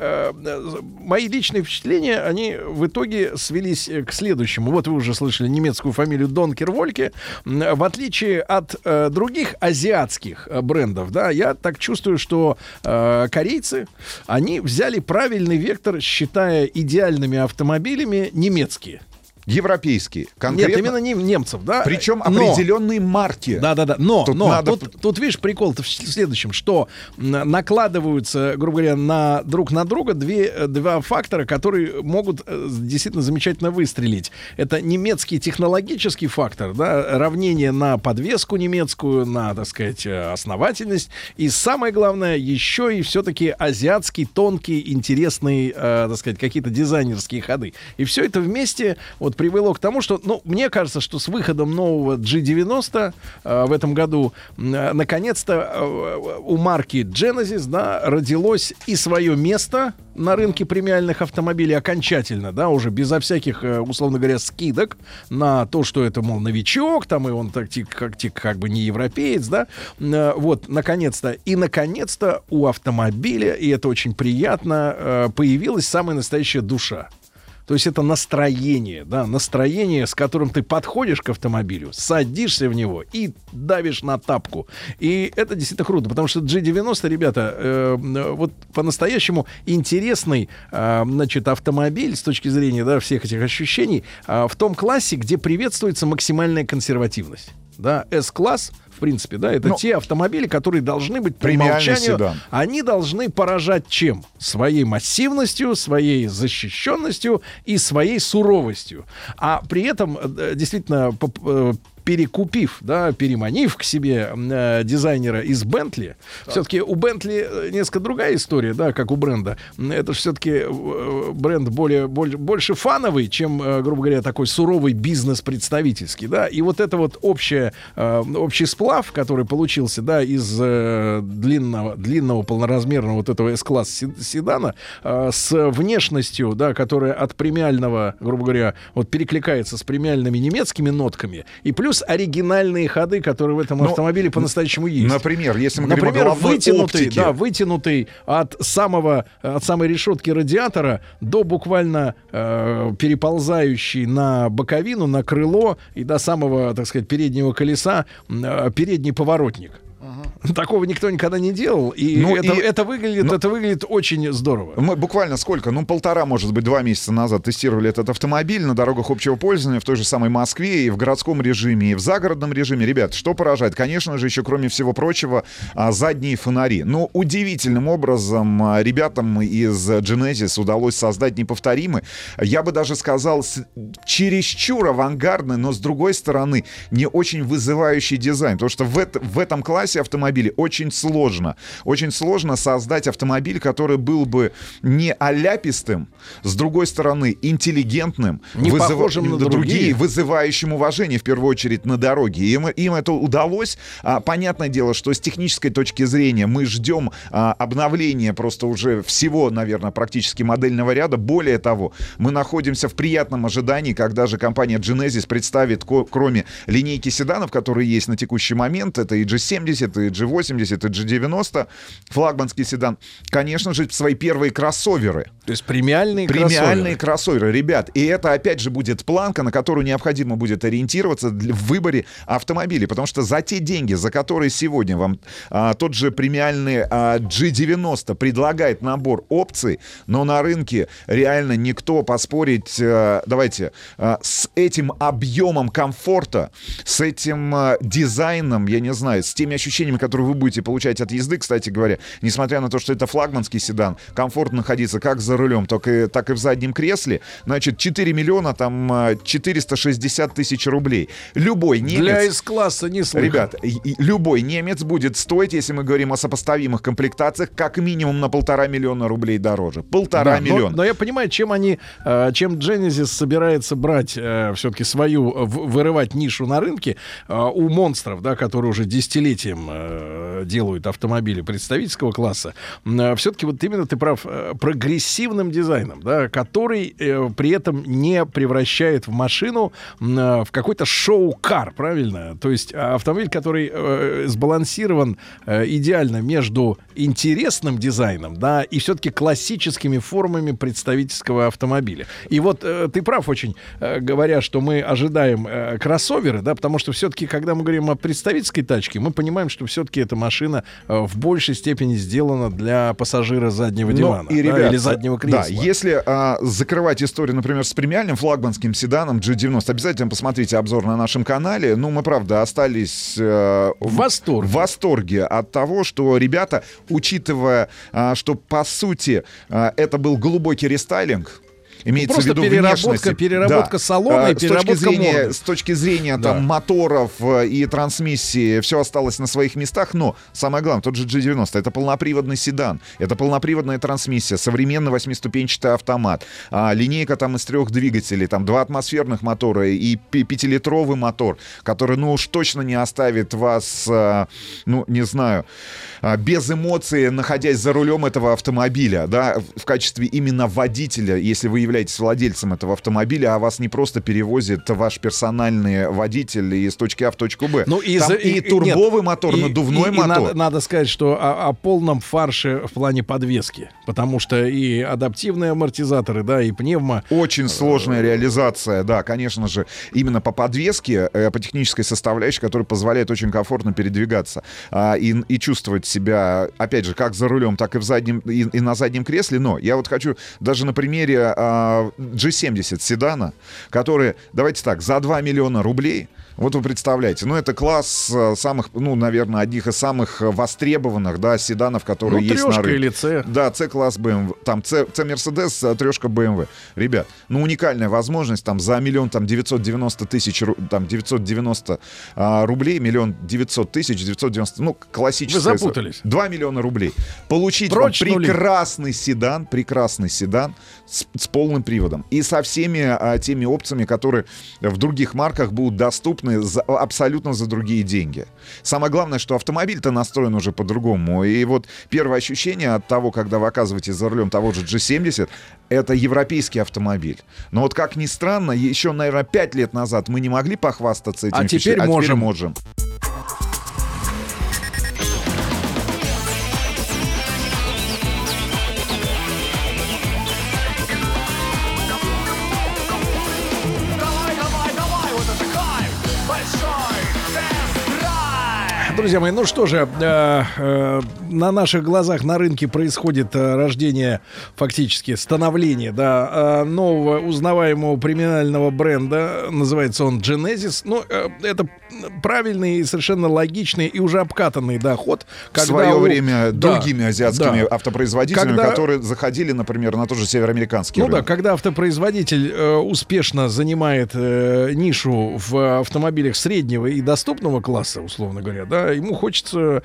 мои личные впечатления, они в итоге свелись к следующему. Вот вы уже слышали немецкую фамилию Донкер Вольке. В отличие от э, других азиатских э, брендов, да, я так чувствую, что э, корейцы, они взяли правильный вектор, считая идеальными автомобилями немецкие. Европейские. Конкретно. Нет, именно нем- немцев, да. Причем Но- определенные марки. Да, да, да. Но, Тут но надо- тут, тут, видишь, прикол-то в следующем, что накладываются, грубо говоря, на друг на друга две, э, два фактора, которые могут э, действительно замечательно выстрелить. Это немецкий технологический фактор, да, равнение на подвеску немецкую, на, так сказать, э, основательность. И самое главное, еще и все-таки азиатский, тонкий, интересный, э, так сказать, какие-то дизайнерские ходы. И все это вместе вот привело к тому, что, ну, мне кажется, что с выходом нового G90 э, в этом году, э, наконец-то э, у марки Genesis, да, родилось и свое место на рынке премиальных автомобилей окончательно, да, уже безо всяких, э, условно говоря, скидок на то, что это, мол, новичок, там, и он так, как, как бы не европеец, да, Э, вот, наконец-то, и, наконец-то, у автомобиля, и это очень приятно, э, появилась самая настоящая душа. То есть это настроение, да, настроение, с которым ты подходишь к автомобилю, садишься в него и давишь на тапку. И это действительно круто, потому что G90, ребята, э, э, вот по-настоящему интересный, э, значит, автомобиль с точки зрения, да, всех этих ощущений э, в том классе, где приветствуется максимальная консервативность. Да, S-класс, принципе, да, это Ну, те автомобили, которые должны быть по умолчанию седан. они должны поражать чем? Своей массивностью, своей защищенностью и своей суровостью. А при этом, э, действительно, э, перекупив, да, переманив к себе э, дизайнера из Бентли, все-таки у Бентли э, несколько другая история, да, как у бренда. Это все-таки бренд более, боль- больше фановый, чем, э, грубо говоря, такой суровый бизнес-представительский, да. И вот это вот общее, э, общий сплав, который получился, да, из э, длинного, длинного полноразмерного вот этого S-класс се- седана э, с внешностью, да, которая от премиального, грубо говоря, вот перекликается с премиальными немецкими нотками, и плюс оригинальные ходы, которые в этом Ну, автомобиле по-настоящему есть. Например, если мы говорим о Например, вытянутый, оптике. да, вытянутый от самого, от самой решетки радиатора до буквально э, переползающий на боковину, на крыло и до самого, так сказать, переднего колеса э, передний поворотник. *laughs* Такого никто никогда не делал, и, Ну это, и- это выглядит, ну- это выглядит очень здорово. Мы буквально сколько? Ну, полтора, может быть, два месяца назад тестировали этот автомобиль на дорогах общего пользования в той же самой Москве и в городском режиме, и в загородном режиме. Ребят, что поражает? Конечно же, еще, кроме всего прочего, а, задние фонари. Но удивительным образом а, ребятам из Genesis удалось создать неповторимый, я бы даже сказал, чересчур авангардный, но, с другой стороны, не очень вызывающий дизайн. Потому что в, это- в этом классе автомобилей очень сложно. Очень сложно создать автомобиль, который был бы не аляпистым, с другой стороны, интеллигентным, Не вызыва- похожим на другие. вызывающим уважение, в первую очередь, на дороге. Им, им это удалось. А, понятное дело, что с технической точки зрения мы ждем а, обновления просто уже всего, наверное, практически модельного ряда. Более того, мы находимся в приятном ожидании, когда же компания Genesis представит, кроме линейки седанов, которые есть на текущий момент, это и G70, и G80, и G90, флагманский седан, конечно же, свои первые кроссоверы. То есть премиальные Премиальные кроссоверы. кроссоверы, ребят. И это, опять же, будет планка, на которую необходимо будет ориентироваться в выборе автомобилей. Потому что за те деньги, за которые сегодня вам а, тот же премиальный а, G90 предлагает набор опций, но на рынке реально никто поспорить, а, давайте, а, с этим объемом комфорта, с этим а, дизайном, я не знаю, с теми ощущениями, которые которую вы будете получать от езды, кстати говоря, несмотря на то, что это флагманский седан, комфортно находиться как за рулем, так и, так и в заднем кресле, значит, 4 миллиона, там, а, 460 тысяч рублей. Любой немец... Для С-класса не слыхан. Ребят, любой немец будет стоить, если мы говорим о сопоставимых комплектациях, как минимум на полтора миллиона рублей дороже. Полтора Да, но- миллиона. Но, я понимаю, чем они, э, чем Genesis собирается брать все-таки свою, э, вырывать нишу на рынке э, у монстров, да, которые уже десятилетием э, делают автомобили представительского класса. все-таки вот именно ты прав, э, прогрессивным дизайном, да, который э, при этом не превращает в машину э, в какой-то шоу-кар, правильно? То есть э, автомобиль, который э, сбалансирован э, идеально между интересным дизайном, да, и все-таки классическими формами представительского автомобиля. И вот э, ты прав очень, э, говоря, что мы ожидаем э, кроссоверы, да, потому что все-таки, когда мы говорим о представительской тачке, мы понимаем, что все-таки эта машина э, в большей степени сделана для пассажира заднего Ну, дивана и, да, ребят, или заднего кресла. Да, если а, закрывать историю, например, с премиальным флагманским седаном G90, обязательно посмотрите обзор на нашем канале. Ну, мы, правда, остались э, в восторге. в восторге от того, что ребята, учитывая, а, что, по сути, а, это был глубокий рестайлинг, Имеется Просто в виду переработка- внешности. переработка салона и А, с точки переработка зрения, морды. С точки зрения Да. там моторов э, и трансмиссии все осталось на своих местах, но самое главное, тот же G90, это полноприводный седан, это полноприводная трансмиссия, современный восьмиступенчатый автомат, а, линейка там из трех двигателей, там два атмосферных мотора и пятилитровый мотор, который, ну уж точно не оставит вас, а, ну, не знаю, а, без эмоций, находясь за рулем этого автомобиля, да, в качестве именно водителя, если вы являетесь владельцем этого автомобиля, а вас не просто перевозит ваш персональный водитель из точки А в точку Б. Ну, и, Там за- и и- турбовый нет, мотор, и- надувной и- и мотор. надо, надо сказать, что о, о полном фарше в плане подвески. Потому что и адаптивные амортизаторы, да, и пневмо. Очень сложная реализация, да, конечно же, именно по подвеске, э, по технической составляющей, которая позволяет очень комфортно передвигаться а, и, и чувствовать себя, опять же, как за рулем, так и, в заднем, и, и на заднем кресле. Но я вот хочу даже на примере а, G70 седана, который, давайте так, за 2 миллиона рублей, вот вы представляете, ну это класс э, самых, ну, наверное, одних из самых востребованных, да, седанов, которые Ну, есть на рынке. или C. Да, C-класс BMW, там C, C Mercedes, трешка BMW. Ребят, ну уникальная возможность, там за миллион, там 990 тысяч, там 990 а, рублей, миллион 900 тысяч, 990, ну классическая. Вы запутались. 2 миллиона рублей. Получить Прочь прекрасный седан, прекрасный седан с, с полным приводом и со всеми а, теми опциями, которые в других марках будут доступны за- абсолютно за другие деньги. Самое главное, что автомобиль-то настроен уже по-другому. И вот первое ощущение от того, когда вы оказываетесь за рулем того же G70, это европейский автомобиль. Но вот как ни странно, еще, наверное, 5 лет назад мы не могли похвастаться этим А теперь впечатлением, можем. можем. Друзья мои, ну что же, э, э, на наших глазах на рынке происходит э, рождение, фактически становление, да, э, нового узнаваемого премиального бренда. Называется он Genesis. Ну, э, это правильный, и совершенно логичный и уже обкатанный доход. в свое время другими азиатскими да. автопроизводителями, Когда- которые заходили, например, на тот же североамериканский Ну да, рынок. когда автопроизводитель э, успешно занимает э, нишу в автомобилях среднего и доступного класса, условно говоря, да, ему хочется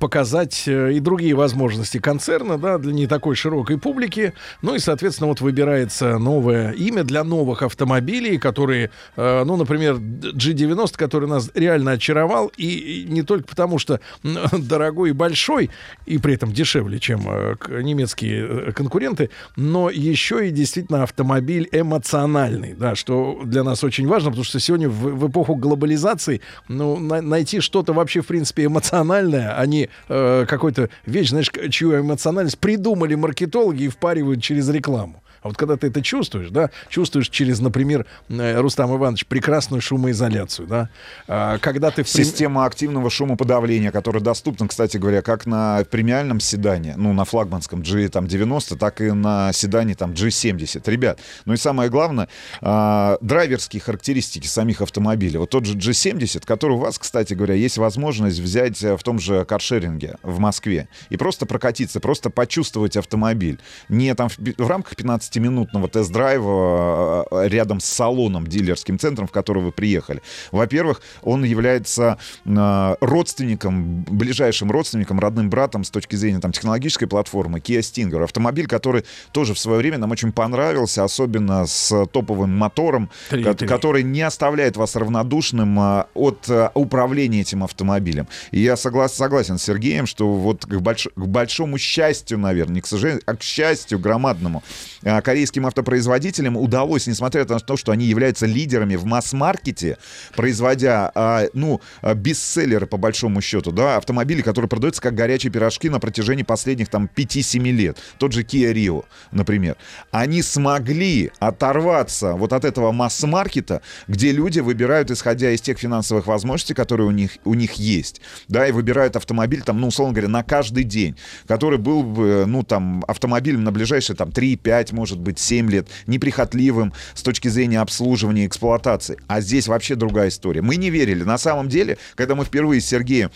показать э, и другие возможности концерна, да, для не такой широкой публики. Ну и, соответственно, вот выбирается новое имя для новых автомобилей, которые, э, ну, например, G90, который нас реально очаровал, и, не только потому, что *laughs* дорогой и большой, и при этом дешевле, чем э, немецкие конкуренты, но еще и действительно автомобиль эмоциональный, да, что для нас очень важно, потому что сегодня в, в эпоху глобализации ну, на- найти что-то вообще, принципе, эмоциональное, а не э, какой-то вещь, знаешь, чью эмоциональность придумали маркетологи и впаривают через рекламу. А вот когда ты это чувствуешь, да, чувствуешь через, например, э, Рустам Иванович, прекрасную шумоизоляцию, да, а, когда ты... Система активного шумоподавления, которая доступна, кстати говоря, как на премиальном седане, ну, на флагманском G90, так и на седане там G70. Ребят, ну и самое главное, а, драйверские характеристики самих автомобилей. Вот тот же G70, который у вас, кстати говоря, есть возможность взять э, в том же каршеринге в Москве и просто прокатиться, просто почувствовать автомобиль. Не там в, в рамках 15-минутного тест-драйва э, рядом с салоном, дилерским центром, в который вы приехали. Во-первых, он является э, родственником, ближайшим родственником, родным братом с точки зрения там, технологической платформы Kia Stinger. Автомобиль, который тоже в свое время нам очень понравился, особенно с топовым мотором, Три, ко- три. который не оставляет вас равнодушным а, от а, управления этим автомобилем. И я соглас- согласен с Сергеем, что вот к, больш- к большому счастью, наверное, не к сожалению, а к счастью громадному, а, корейским автопроизводителям удалось, несмотря на то, что они являются лидерами в масс-маркете, производя, а, ну, а, бестселлеры по большому счету, да, автомобили, которые продаются как горячие пирожки на протяжении последних там 5-7 лет. Тот же Kia Rio, например. Они смогли оторваться вот от этого масс-маркета, где люди выбирают, исходя из тех финансовых возможностей, которые у них, у них есть, да, и выбирают автомобиль, там, ну, условно говоря, на каждый день, который был бы, ну, там, автомобилем на ближайшие, там, 3-5, может быть, 7 лет, неприхотливым с точки зрения обслуживания и эксплуатации. А здесь вообще другая история. Мы не верили. На самом деле, когда мы впервые с Сергеем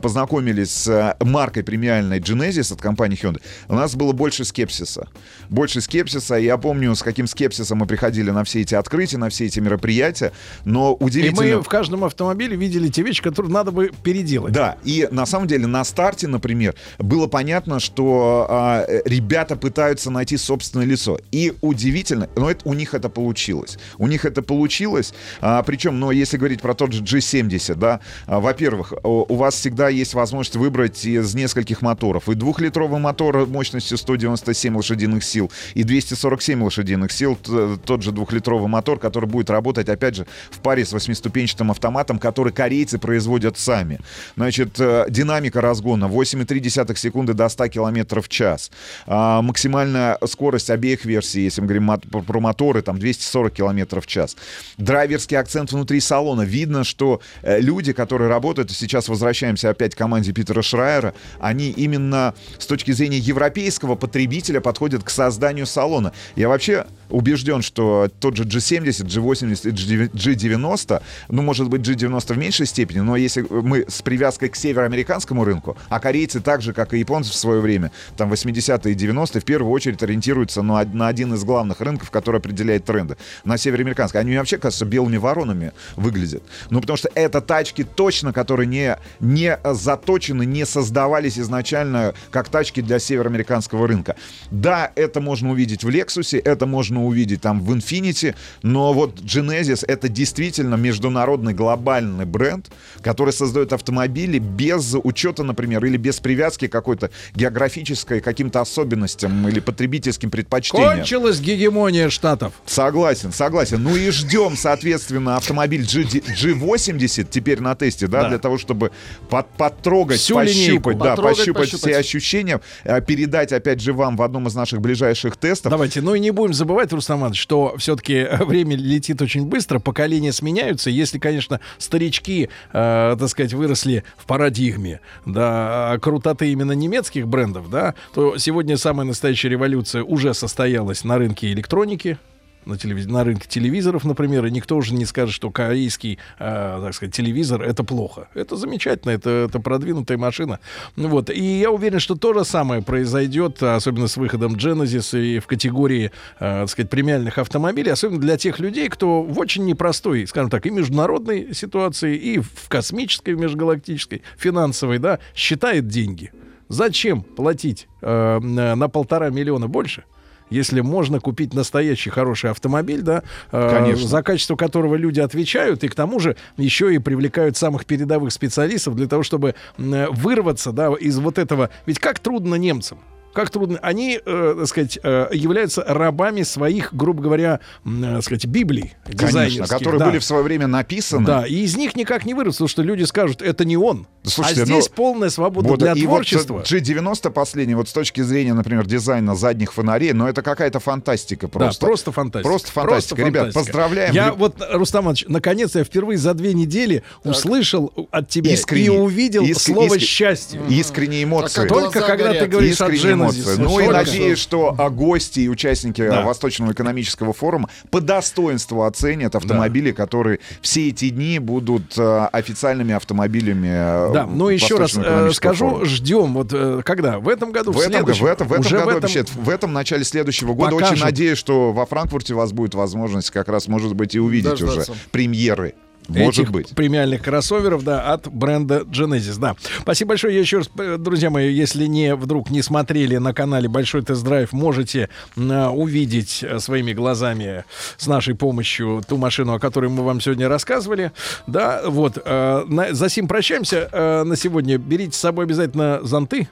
познакомились с э, маркой премиальной Genesis от компании Hyundai, у нас было больше скепсиса. Больше скепсиса. И я помню, с каким скепсисом мы приходили на все эти открытия, на все эти мероприятия. Но И удивительно... мы в каждом автомобиле видели те вещи, которые надо бы переделать. Да, и на самом деле на старте, например, было понятно, что а, э, ребята пытаются найти собственное лицо. И удивительно, но это, у них это получилось. У них это получилось. А, причем, ну, если говорить про тот же G70, да, а, во-первых, у, вас всегда есть возможность выбрать из нескольких моторов. И двухлитровый мотор мощностью 197 лошадиных сил, и 247 лошадиных сил, тот же двухлитровый мотор, который будет работать, опять же, в паре с восьмиступенчатым автоматом, который корейцы производят сами. Значит, э, динамика разгона 8,3 секунды до 100 км в час. А, максимальная скорость обеих версий, если мы говорим про- моторы, там 240 км в час. Драйверский акцент внутри салона. Видно, что э, люди, которые работают, сейчас возвращаемся опять к команде Питера Шрайера, они именно с точки зрения европейского потребителя подходят к созданию салона. Я вообще убежден, что тот же G70, G80 и G90, ну, может быть, G90 в меньшей степени, но если мы с привязкой к североамериканскому рынку, а корейцы так же, как и японцы в свое время, там 80-е и 90-е, в первую очередь ориентируются на, на один из главных рынков, который определяет тренды, на североамериканский. Они вообще, кажется, белыми воронами выглядят. Ну, потому что это тачки точно, которые не, не заточены, не создавались изначально как тачки для североамериканского рынка. Да, это можно увидеть в Lexus, это можно увидеть там в Infiniti, но вот Genesis это действительно международный глобальный бренд, который создает автомобили без учета, например, или без привязки какой-то географической, каким-то особенностям или потребительским предпочтениям. Кончилась гегемония штатов. Согласен, согласен. Ну и ждем, соответственно, автомобиль G, G80 теперь на тесте, да, Да. для того, чтобы под, потрогать, Всю пощупать, линейку. да, Потрогать, пощупать, пощупать. все ощущения, э, передать, опять же, вам в одном из наших ближайших тестов. Давайте, ну и не будем забывать, Рустам Иванович, что все-таки время летит очень быстро, поколения сменяются. Если, конечно, старички, э, так сказать, выросли в парадигме, да, крутоты именно немецких брендов, да, то сегодня самая настоящая революция уже состоялась на рынке электроники. На, телевиз- на рынке телевизоров, например, и никто уже не скажет, что корейский, э, так сказать, телевизор это плохо. Это замечательно, это, это продвинутая машина. Вот. И я уверен, что то же самое произойдет, особенно с выходом Genesis и в категории, э, так сказать, премиальных автомобилей, особенно для тех людей, кто в очень непростой, скажем так, и международной ситуации, и в космической, в межгалактической, финансовой, да, считает деньги. Зачем платить э, на полтора миллиона больше? Если можно купить настоящий хороший автомобиль, да, э, Конечно. за качество которого люди отвечают, и к тому же еще и привлекают самых передовых специалистов для того, чтобы вырваться, да, из вот этого. Ведь как трудно немцам. Как трудно? Они, э, так сказать, э, являются рабами своих, грубо говоря, э, так сказать, Библий. Конечно, которые да. были в свое время написаны. Да, и из них никак не вырваться, потому что люди скажут, это не он. Слушайте, а здесь ну, полная свобода Вот, для и творчества. Вот G90 последний, вот с точки зрения, например, дизайна задних фонарей, но это какая-то фантастика просто. Да, просто фантастика. Просто фантастика. Ребят, фантастика. поздравляем. Я вот, Рустам Иванович, наконец я впервые за две недели услышал от тебя Искренне. и увидел Иск- слово иск- счастье. Искренние эмоции. Только когда ты говоришь Genesis. Эмоции. Ну и надеюсь, что гости и участники Да. Восточного экономического форума по достоинству оценят автомобили, которые все эти дни будут а, официальными автомобилями. а, Да, ну еще раз э, скажу, форума. ждем. Вот э, когда? В этом году? В этом, следующем? в этом, в этом году вообще, в этом начале следующего года Покажут. очень надеюсь, что во Франкфурте у вас будет возможность как раз, может быть, и увидеть Дождаться. уже премьеры. Может этих быть. премиальных кроссоверов, да, от бренда Genesis, да. Спасибо большое. Я еще раз, э, друзья мои, если не вдруг не смотрели на канале Большой тест-драйв, можете э, увидеть э, своими глазами с нашей помощью ту машину, о которой мы вам сегодня рассказывали. Да, вот. Э, на, за сим прощаемся э, на сегодня. Берите с собой обязательно зонты.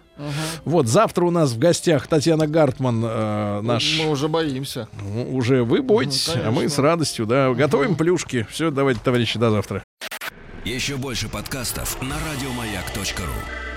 Вот, завтра у нас в гостях Татьяна Гартман, э, наш... Мы уже боимся. Ну, Уже вы боитесь, Ну, а мы с радостью, да. Готовим плюшки. Все, давайте, товарищи, завтра. Еще больше подкастов на радиомаяк.ру.